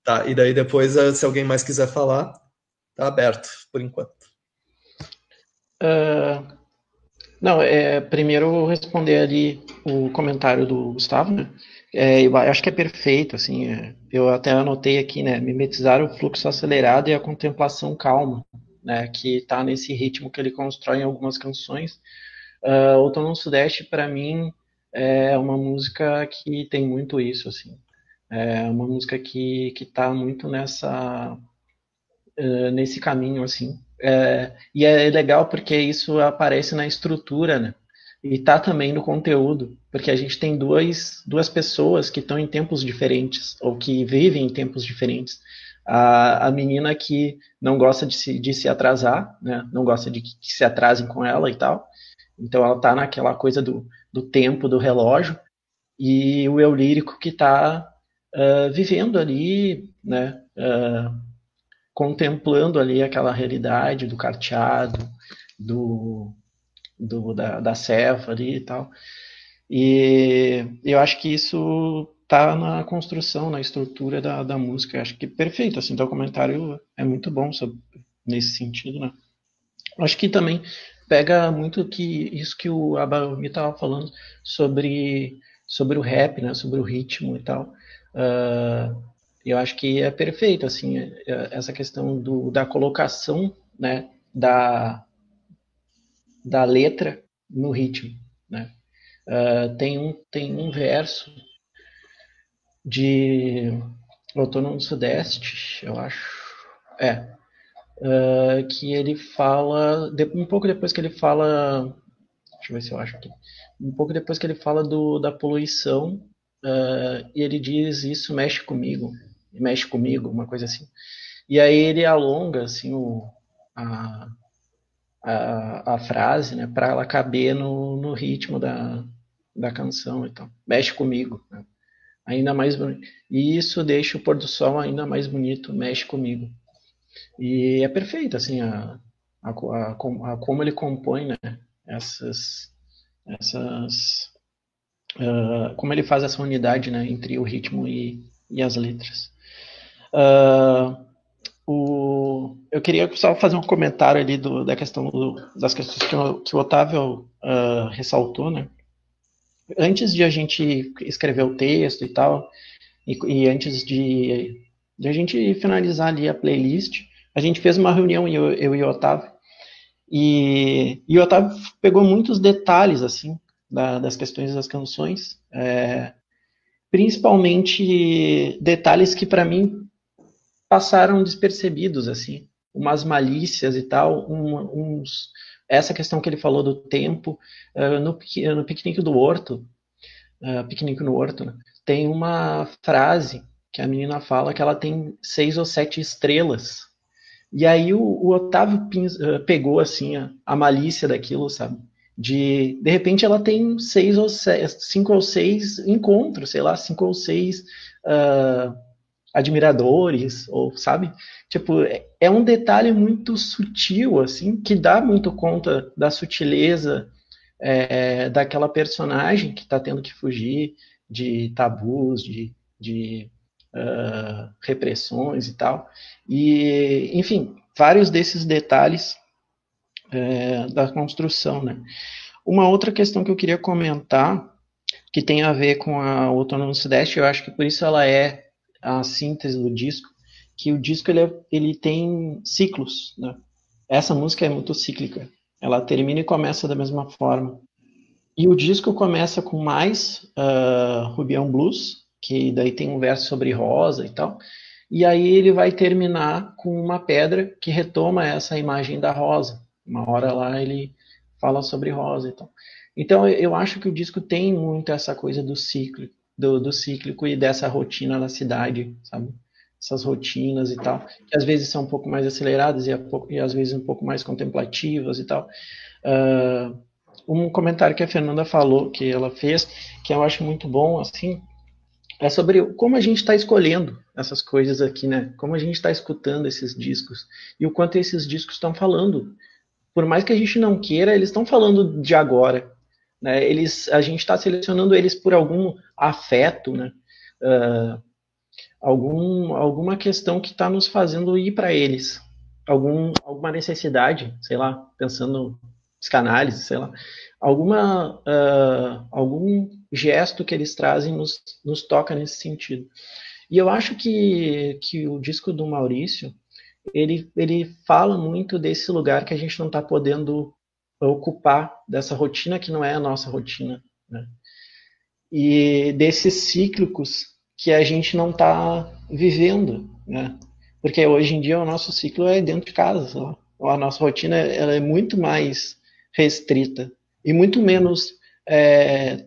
Tá, e daí depois, eh, se alguém mais quiser falar, Está aberto, por enquanto. Uh, não, é, primeiro responder ali o comentário do Gustavo, né? É, eu acho que é perfeito, assim, é, eu até anotei aqui, né, mimetizar o fluxo acelerado e a contemplação calma, né, que está nesse ritmo que ele constrói em algumas canções. Uh, Outono no Sudeste, para mim, é uma música que tem muito isso, assim, é uma música que que está muito nessa uh, nesse caminho, assim. É, e é legal porque isso aparece na estrutura, né? E tá também no conteúdo, porque a gente tem duas, duas pessoas que estão em tempos diferentes, ou que vivem em tempos diferentes. A, a menina que não gosta de se, de se atrasar, né? Não gosta de que, que se atrasem com ela e tal. Então ela tá naquela coisa do, do tempo, do relógio. E o eu lírico que tá uh, vivendo ali, né? Uh, contemplando ali aquela realidade do carteado, do, do da, da ali e tal. E eu acho que isso tá na construção, na estrutura da, da música. Eu acho que perfeito, assim, o comentário é muito bom sobre, nesse sentido, né? Acho que também pega muito que isso que o Abaumi estava falando sobre sobre o rap, né? Sobre o ritmo e tal. Uh, eu acho que é perfeito, assim, é, é, essa questão do, da colocação, né, da, da letra no ritmo, né. Uh, tem, um, tem um verso de Outono no Sudeste, eu acho, é, uh, que ele fala, um pouco depois que ele fala, deixa eu ver se eu acho aqui, um pouco depois que ele fala do, da poluição, uh, ele diz, isso mexe comigo, mexe comigo, uma coisa assim. E aí ele alonga assim o, a, a, a frase, né, para ela caber no, no ritmo da, da canção então mexe comigo né? ainda mais e isso deixa o pôr do sol ainda mais bonito mexe comigo e é perfeito assim a, a, a, a como ele compõe né essas essas uh, como ele faz essa unidade né entre o ritmo e, e as letras Uh, o, eu queria só fazer um comentário ali do, da questão do, das questões que o, que o Otávio uh, ressaltou, né? antes de a gente escrever o texto e tal, e, e antes de, de, a gente finalizar ali a playlist, a gente fez uma reunião, eu, eu e o Otávio, e, e o Otávio pegou muitos detalhes, assim, da, das questões das canções, é, principalmente detalhes que para mim passaram despercebidos, assim, umas malícias e tal, um, uns, essa questão que ele falou do tempo, uh, no, no piquenique do horto, uh, piquenique no horto, né, tem uma frase que a menina fala que ela tem seis ou sete estrelas, e aí o, o Otávio uh, pegou, assim, a, a malícia daquilo, sabe, de de repente ela tem seis ou seis, cinco ou seis encontros, sei lá, cinco ou seis uh, admiradores, ou sabe? Tipo, é, é um detalhe muito sutil, assim, que dá muito conta da sutileza é, daquela personagem que está tendo que fugir de tabus, de, de uh, repressões e tal. E, enfim, vários desses detalhes é, da construção, né? Uma outra questão que eu queria comentar, que tem a ver com a Outono no Sudeste, eu acho que por isso ela é a síntese do disco, que o disco ele, é, ele tem ciclos, né? Essa música é muito cíclica, ela termina e começa da mesma forma. E o disco começa com mais uh, Rubião Blues, que daí tem um verso sobre rosa e tal, e aí ele vai terminar com uma pedra que retoma essa imagem da rosa. Uma hora lá ele fala sobre rosa e tal. Então eu acho que o disco tem muito essa coisa do ciclo, do, do cíclico e dessa rotina da cidade, sabe? Essas rotinas e tal, que às vezes são um pouco mais aceleradas e, pouco, e às vezes um pouco mais contemplativas e tal. Uh, um comentário que a Fernanda falou, que ela fez, que eu acho muito bom, assim, é sobre como a gente está escolhendo essas coisas aqui, né? Como a gente está escutando esses discos e o quanto esses discos estão falando por mais que a gente não queira, eles estão falando de agora. Né? Eles, a gente está selecionando eles por algum afeto, né? Uh, algum, alguma questão que está nos fazendo ir para eles. Algum, alguma necessidade, sei lá, pensando psicanálise, sei lá. Alguma, uh, algum gesto que eles trazem nos, nos toca nesse sentido. E eu acho que, que o disco do Maurício, ele, ele fala muito desse lugar que a gente não está podendo ocupar, dessa rotina que não é a nossa rotina. Né? E desses cíclicos que a gente não está vivendo. Né? Porque hoje em dia o nosso ciclo é dentro de casa. A nossa rotina ela é muito mais restrita e muito menos é,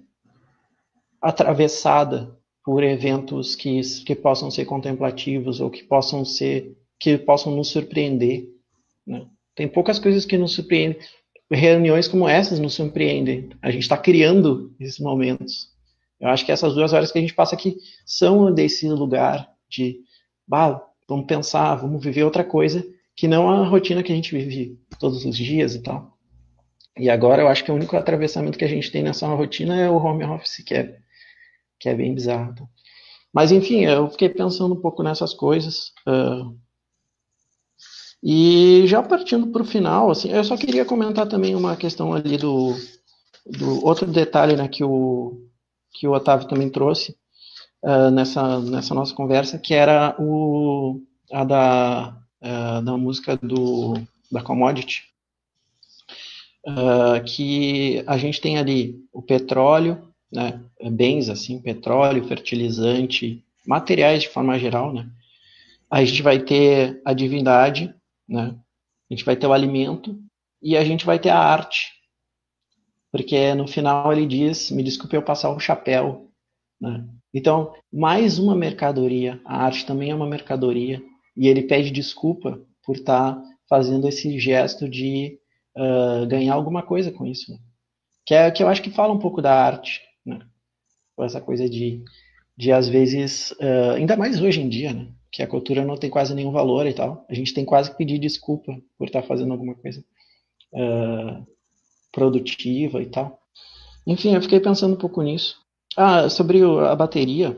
atravessada por eventos que, que possam ser contemplativos ou que possam ser que possam nos surpreender. Né? Tem poucas coisas que nos surpreendem. Reuniões como essas nos surpreendem. A gente está criando esses momentos. Eu acho que essas duas horas que a gente passa aqui são desse lugar de, bah, vamos pensar, vamos viver outra coisa que não a rotina que a gente vive todos os dias e tal. E agora eu acho que o único atravessamento que a gente tem nessa rotina é o home office, que é, que é bem bizarro. Mas enfim, eu fiquei pensando um pouco nessas coisas. Uh, e já partindo para o final, assim, eu só queria comentar também uma questão ali do, do outro detalhe né, que, o, que o Otávio também trouxe uh, nessa, nessa nossa conversa, que era o, a da, uh, da música do, da Commodity, uh, que a gente tem ali o petróleo, né, bens assim, petróleo, fertilizante, materiais de forma geral, né? A gente vai ter a divindade, né? A gente vai ter o alimento e a gente vai ter a arte. Porque no final ele diz, me desculpe eu passar o chapéu, né? Então, mais uma mercadoria. A arte também é uma mercadoria. E ele pede desculpa por estar tá fazendo esse gesto de uh, ganhar alguma coisa com isso. Né? Que, é, que eu acho que fala um pouco da arte. Né? Essa coisa de, de às vezes, uh, ainda mais hoje em dia, né? que a cultura não tem quase nenhum valor e tal. A gente tem quase que pedir desculpa por estar fazendo alguma coisa uh, produtiva e tal. Enfim, eu fiquei pensando um pouco nisso. Ah, sobre a bateria,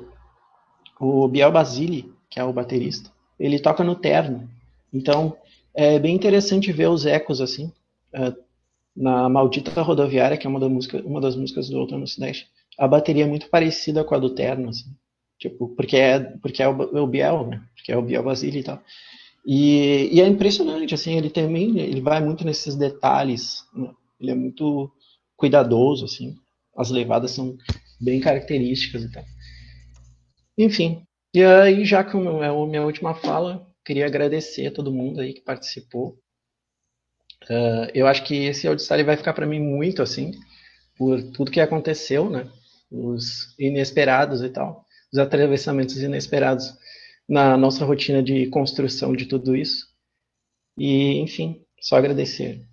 o Biel Basile, que é o baterista, ele toca no terno. Então, é bem interessante ver os ecos assim. Uh, na Maldita Rodoviária, que é uma, da música, uma das músicas do Outono Sudeste, a bateria é muito parecida com a do Terno, assim. Tipo, porque é, porque é o, é o Biel, né? Porque é o Biel Basile e tal. E, e, é impressionante, assim, ele também, ele vai muito nesses detalhes, né? ele é muito cuidadoso, assim, as levadas são bem características e tal. Enfim, e aí, já que é a minha última fala, queria agradecer a todo mundo aí que participou. Uh, eu acho que esse auditório vai ficar para mim muito, assim, por tudo que aconteceu, né? Os inesperados e tal, os atravessamentos inesperados na nossa rotina de construção de tudo isso. E, enfim, só agradecer.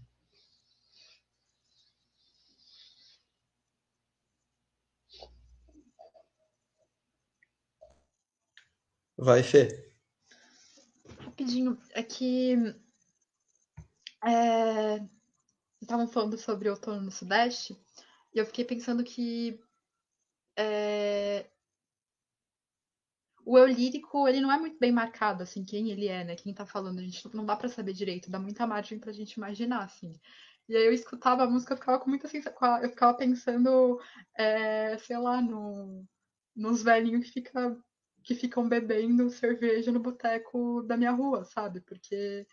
Vai, Fê. Rapidinho, é que é, estavam falando sobre o outono no Sudeste, e eu fiquei pensando que é, o eu lírico, ele não é muito bem marcado, assim, quem ele é, né? Quem tá falando, a gente não dá para saber direito, dá muita margem pra gente imaginar, assim. E aí eu escutava a música, eu ficava com muita sensação, eu ficava pensando, é, sei lá, no, nos velhinhos que fica que ficam bebendo cerveja no boteco da minha rua, sabe? Porque,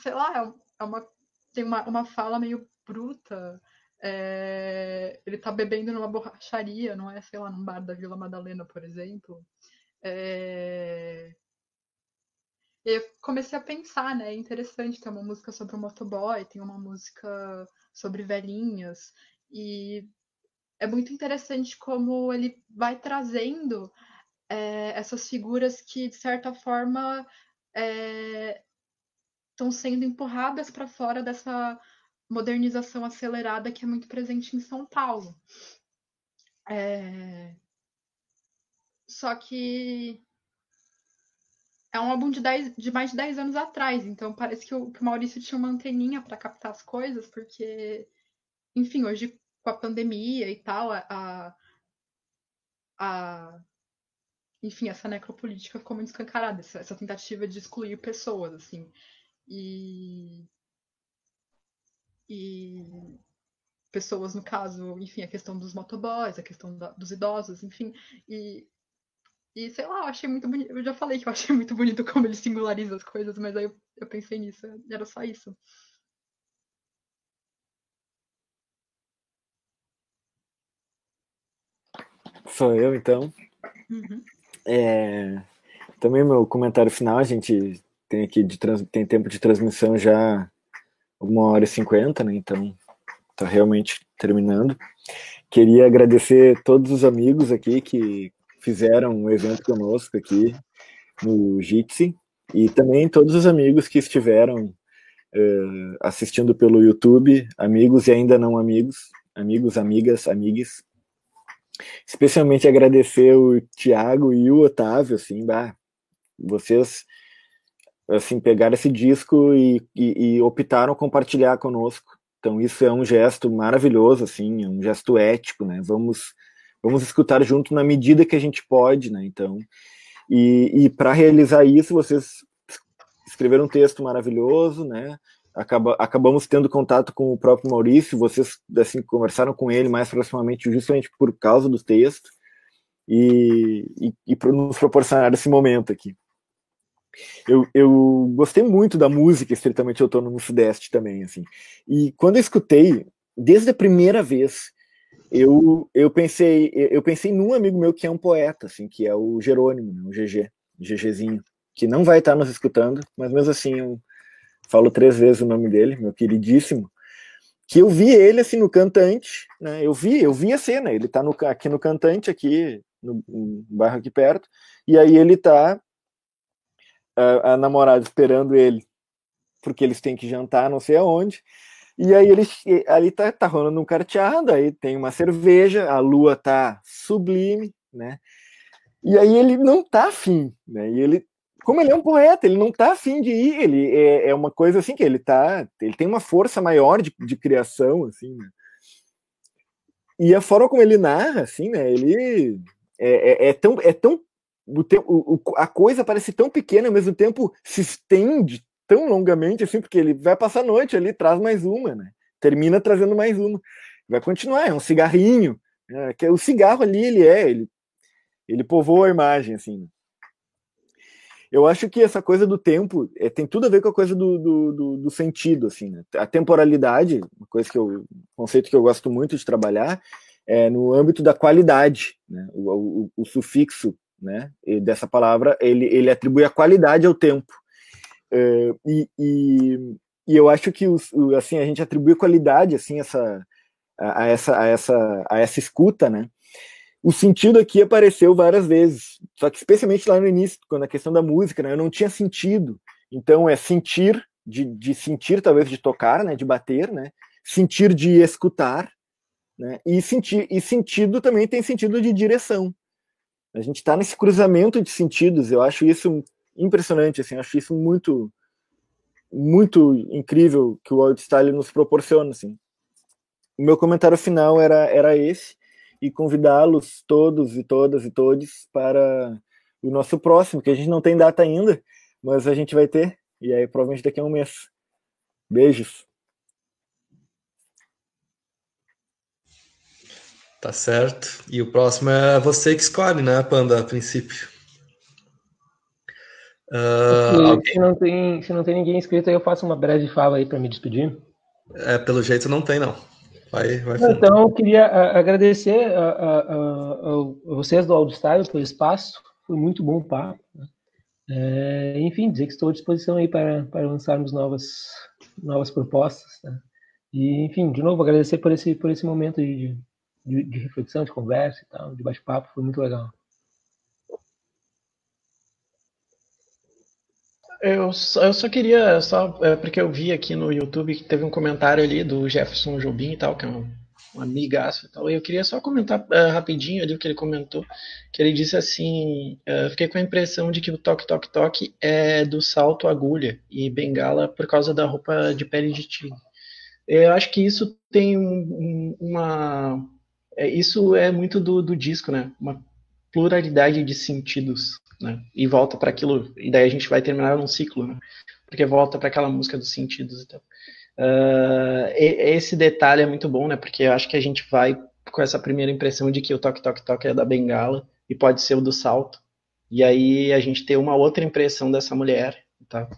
sei lá, é, é uma, tem uma, uma fala meio bruta. É, ele tá bebendo numa borracharia, não é, sei lá, num bar da Vila Madalena, por exemplo. É... Eu comecei a pensar, né? É interessante ter uma música sobre o motoboy, tem uma música sobre velhinhas, e é muito interessante como ele vai trazendo é, essas figuras que, de certa forma, estão é, sendo empurradas para fora dessa modernização acelerada que é muito presente em São Paulo. É... Só que é um álbum de, dez, de mais de 10 anos atrás, então parece que o, que o Maurício tinha uma anteninha para captar as coisas, porque, enfim, hoje com a pandemia e tal, a, a, enfim, essa necropolítica ficou muito escancarada, essa, essa tentativa de excluir pessoas, assim. E. E pessoas, no caso, enfim, a questão dos motoboys, a questão da, dos idosos, enfim. E, e sei lá, eu achei muito bonito. Eu já falei que eu achei muito bonito como ele singulariza as coisas, mas aí eu, eu pensei nisso, era só isso. Sou eu, então. Uhum. É, também meu comentário final, a gente tem aqui de trans, tem tempo de transmissão já uma hora e cinquenta, né? Então tá realmente terminando. Queria agradecer todos os amigos aqui que fizeram o evento conosco aqui no Jitsi e também todos os amigos que estiveram uh, assistindo pelo YouTube, amigos e ainda não amigos, amigos, amigas, amigues. Especialmente agradecer o Tiago e o Otávio, assim, bah, vocês assim pegaram esse disco e, e, e, optaram compartilhar conosco. Então isso é um gesto maravilhoso, assim, é um gesto ético, né? Vamos vamos escutar junto na medida que a gente pode, né? Então e, e para realizar isso vocês escreveram um texto maravilhoso, né? acaba, acabamos tendo contato com o próprio Maurício, vocês assim conversaram com ele mais proximamente justamente por causa do texto e, e, e nos proporcionar esse momento aqui. Eu, eu gostei muito da música estritamente autônoma no Sudeste também, assim. E quando eu escutei, desde a primeira vez, eu, eu pensei eu pensei num amigo meu que é um poeta, assim, que é o Jerônimo, né, o GG, GGzinho, que não vai estar nos escutando, mas mesmo assim um, falo três vezes o nome dele, meu queridíssimo, que eu vi ele assim no cantante, né? Eu vi, eu vi a cena, ele tá no, aqui no cantante, aqui no, no bairro aqui perto, e aí ele tá a, a, namorada esperando ele, porque eles têm que jantar, não sei aonde. E aí ele ali tá, tá rolando um carteado, aí tem uma cerveja, a lua tá sublime, né? E aí ele não tá afim, né? E ele como ele é um poeta, ele não tá afim de ir, ele é, é, uma coisa assim que ele tá, ele tem uma força maior de, de criação, assim, né? E a forma como ele narra, assim, né, ele é, é, é tão, é tão o, o, a coisa parece tão pequena, ao mesmo tempo se estende tão longamente, assim, porque ele vai passar a noite ali, traz mais uma, né, termina trazendo mais uma, vai continuar, é um cigarrinho, É, que o cigarro ali, ele é, ele, ele povoa a imagem, assim. Eu acho que essa coisa do tempo é, tem tudo a ver com a coisa do, do, do, do sentido, assim, né? A temporalidade, uma coisa que eu, conceito que eu gosto muito de trabalhar, é no âmbito da qualidade, né? O, o, o sufixo, né? dessa palavra, ele, ele atribui a qualidade ao tempo. É, e, e, e, eu acho que os, assim a gente atribui qualidade assim essa a, a essa a essa a essa escuta, né? o sentido aqui apareceu várias vezes, só que especialmente lá no início, quando a questão da música, né, eu não tinha sentido. Então é sentir, de, de sentir talvez de tocar, né, de bater, né, sentir de escutar, né, e sentir e sentido também tem sentido de direção. A gente está nesse cruzamento de sentidos. Eu acho isso impressionante, assim, acho isso muito muito incrível que o Style nos proporciona, assim. O meu comentário final era era esse e convidá-los todos e todas e todos para o nosso próximo, que a gente não tem data ainda, mas a gente vai ter, e aí provavelmente daqui a um mês. Beijos. Tá certo. E o próximo é você que escolhe, né, Panda, a princípio. Uh, se, não tem, se não tem ninguém inscrito, aí eu faço uma breve fala aí para me despedir. É, pelo jeito não tem, não. Vai, vai então, eu queria agradecer a, a, a, a vocês do Audistário pelo espaço, foi muito bom o papo. Né? É, enfim, dizer que estou à disposição aí para, para lançarmos novas, novas propostas. Né? E, enfim, de novo, agradecer por esse, por esse momento de, de, de reflexão, de conversa e tal, de bate-papo, foi muito legal. Eu só, eu só queria, só é, porque eu vi aqui no YouTube que teve um comentário ali do Jefferson Jobim e tal, que é um, um amigaço e tal. E eu queria só comentar uh, rapidinho ali o que ele comentou, que ele disse assim, uh, fiquei com a impressão de que o toque toque toque é do salto agulha e bengala por causa da roupa de pele de tigre. Eu acho que isso tem um, um, uma, é, isso é muito do, do disco, né? Uma pluralidade de sentidos né? E volta para aquilo, e daí a gente vai terminar num ciclo, né? Porque volta para aquela música dos sentidos e tal. Uh, esse detalhe é muito bom, né? Porque eu acho que a gente vai com essa primeira impressão de que o toque toque toque é da bengala e pode ser o do salto. E aí a gente tem uma outra impressão dessa mulher, tá?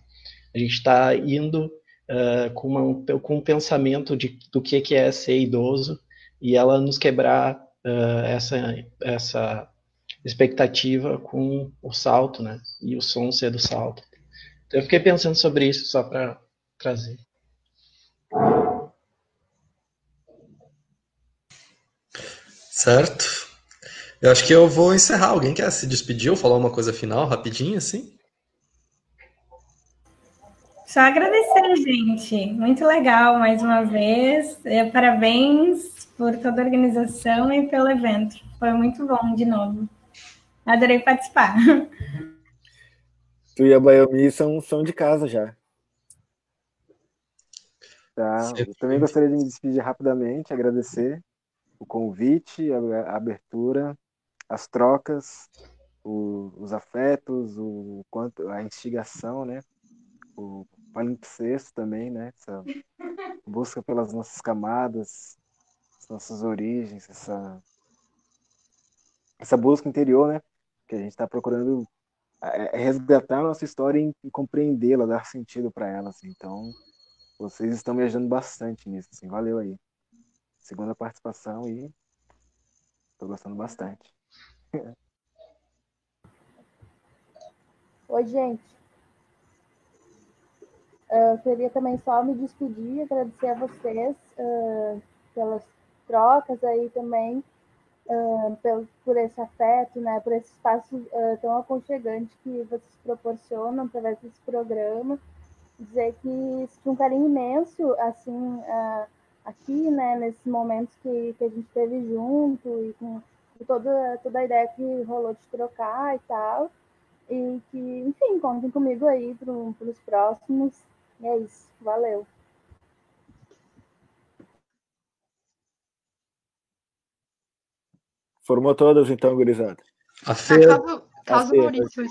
A gente está indo uh, com, uma, com um pensamento de, do que, que é ser idoso e ela nos quebrar uh, essa, essa expectativa com o salto, né? E o som ser do salto. Então eu fiquei pensando sobre isso só para trazer. Certo. Eu acho que eu vou encerrar. Alguém quer se despedir ou falar uma coisa final, rapidinho, assim? Só agradecer, gente. Muito legal mais uma vez. Parabéns por toda a organização e pelo evento. Foi muito bom de novo. Adorei participar. Tu e a Bayomi são, são de casa já. Tá. Eu também gostaria de me despedir rapidamente, agradecer o convite, a, abertura, as trocas, o, os afetos, o quanto a instigação, né? O palimpsesto também, né? Essa busca pelas nossas camadas, as nossas origens, essa essa busca interior, né? que a gente está procurando é, é resgatar a nossa história e, compreendê-la, dar sentido para ela. Assim. Então, vocês estão me ajudando bastante nisso. Assim. Valeu aí. Segunda participação e estou gostando bastante. Oi, gente. Queria também só me despedir, agradecer a vocês uh, pelas trocas aí também uh, por, por esse afeto, né, por esse espaço tão aconchegante que vocês proporcionam através desse programa. Dizer que existe um carinho imenso, assim, aqui, né, nesses momentos que, que a gente teve junto e com toda, toda a ideia que rolou de trocar e tal. E que, enfim, contem comigo aí para os próximos. E é isso. Valeu. Formou todas, então, gurizada. A feira, caso, caso, a Maurício,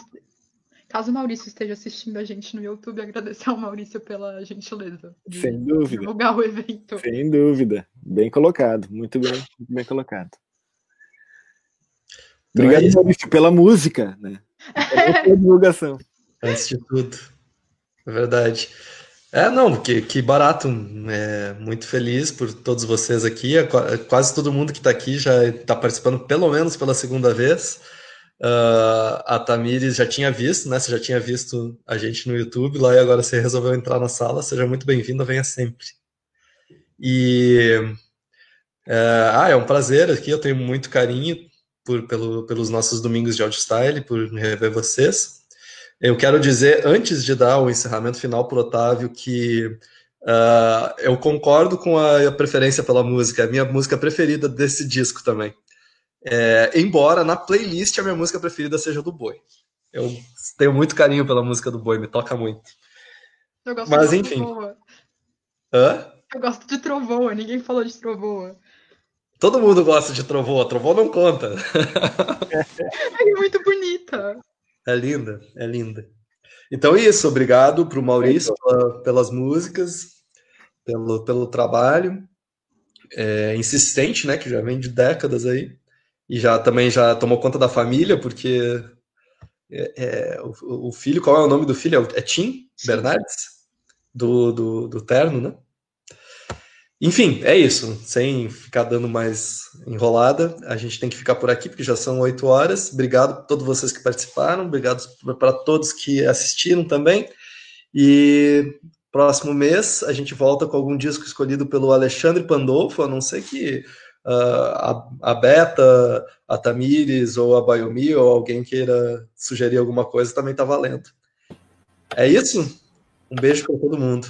caso o Maurício esteja assistindo a gente no YouTube, agradecer ao Maurício pela gentileza. Sem dúvida. Divulgar o evento. Sem dúvida. Bem colocado. Muito bem, muito bem colocado. Então Obrigado, é Maurício, pela música, né? Pela divulgação. Antes de tudo. É verdade. É, não, que, que barato. É, muito feliz por todos vocês aqui. É é quase todo mundo que está aqui já está participando, pelo menos pela segunda vez. Uh, a Tamires já tinha visto, né? Você já tinha visto a gente no YouTube lá e agora você resolveu entrar na sala. Seja muito bem-vinda, venha sempre. E é, ah, é um prazer aqui. Eu tenho muito carinho por, pelo, pelos nossos domingos de Style, por rever vocês. Eu quero dizer, antes de dar o encerramento final para o Otávio, que uh, eu concordo com a, preferência pela música, é a minha música preferida desse disco também. É, embora na playlist a minha música preferida seja do Boi. Eu tenho muito carinho pela música do Boi, me toca muito. Eu gosto Mas enfim. Trovoa. Hã? Eu gosto de Trovoa, ninguém falou de Trovoa. Todo mundo gosta de Trovoa, Trovoa não conta. é muito bonita. É linda, é linda. Então é isso, obrigado para o Maurício pela, pelas músicas, pelo, pelo trabalho é, insistente, né, que já vem de décadas aí, e já também já tomou conta da família, porque é, é, o, o, filho, qual é o nome do filho? É Tim Bernardes? Do, do, do Terno, né? Enfim, é isso. Sem ficar dando mais enrolada, a gente tem que ficar por aqui, porque já são oito horas. Obrigado a todos vocês que participaram, obrigado para todos que assistiram também. E próximo mês a gente volta com algum disco escolhido pelo Alexandre Pandolfo, a não ser que uh, a, a Beta, a Tamires ou a Bayomi ou alguém queira sugerir alguma coisa, também está valendo. É isso? Um beijo para todo mundo.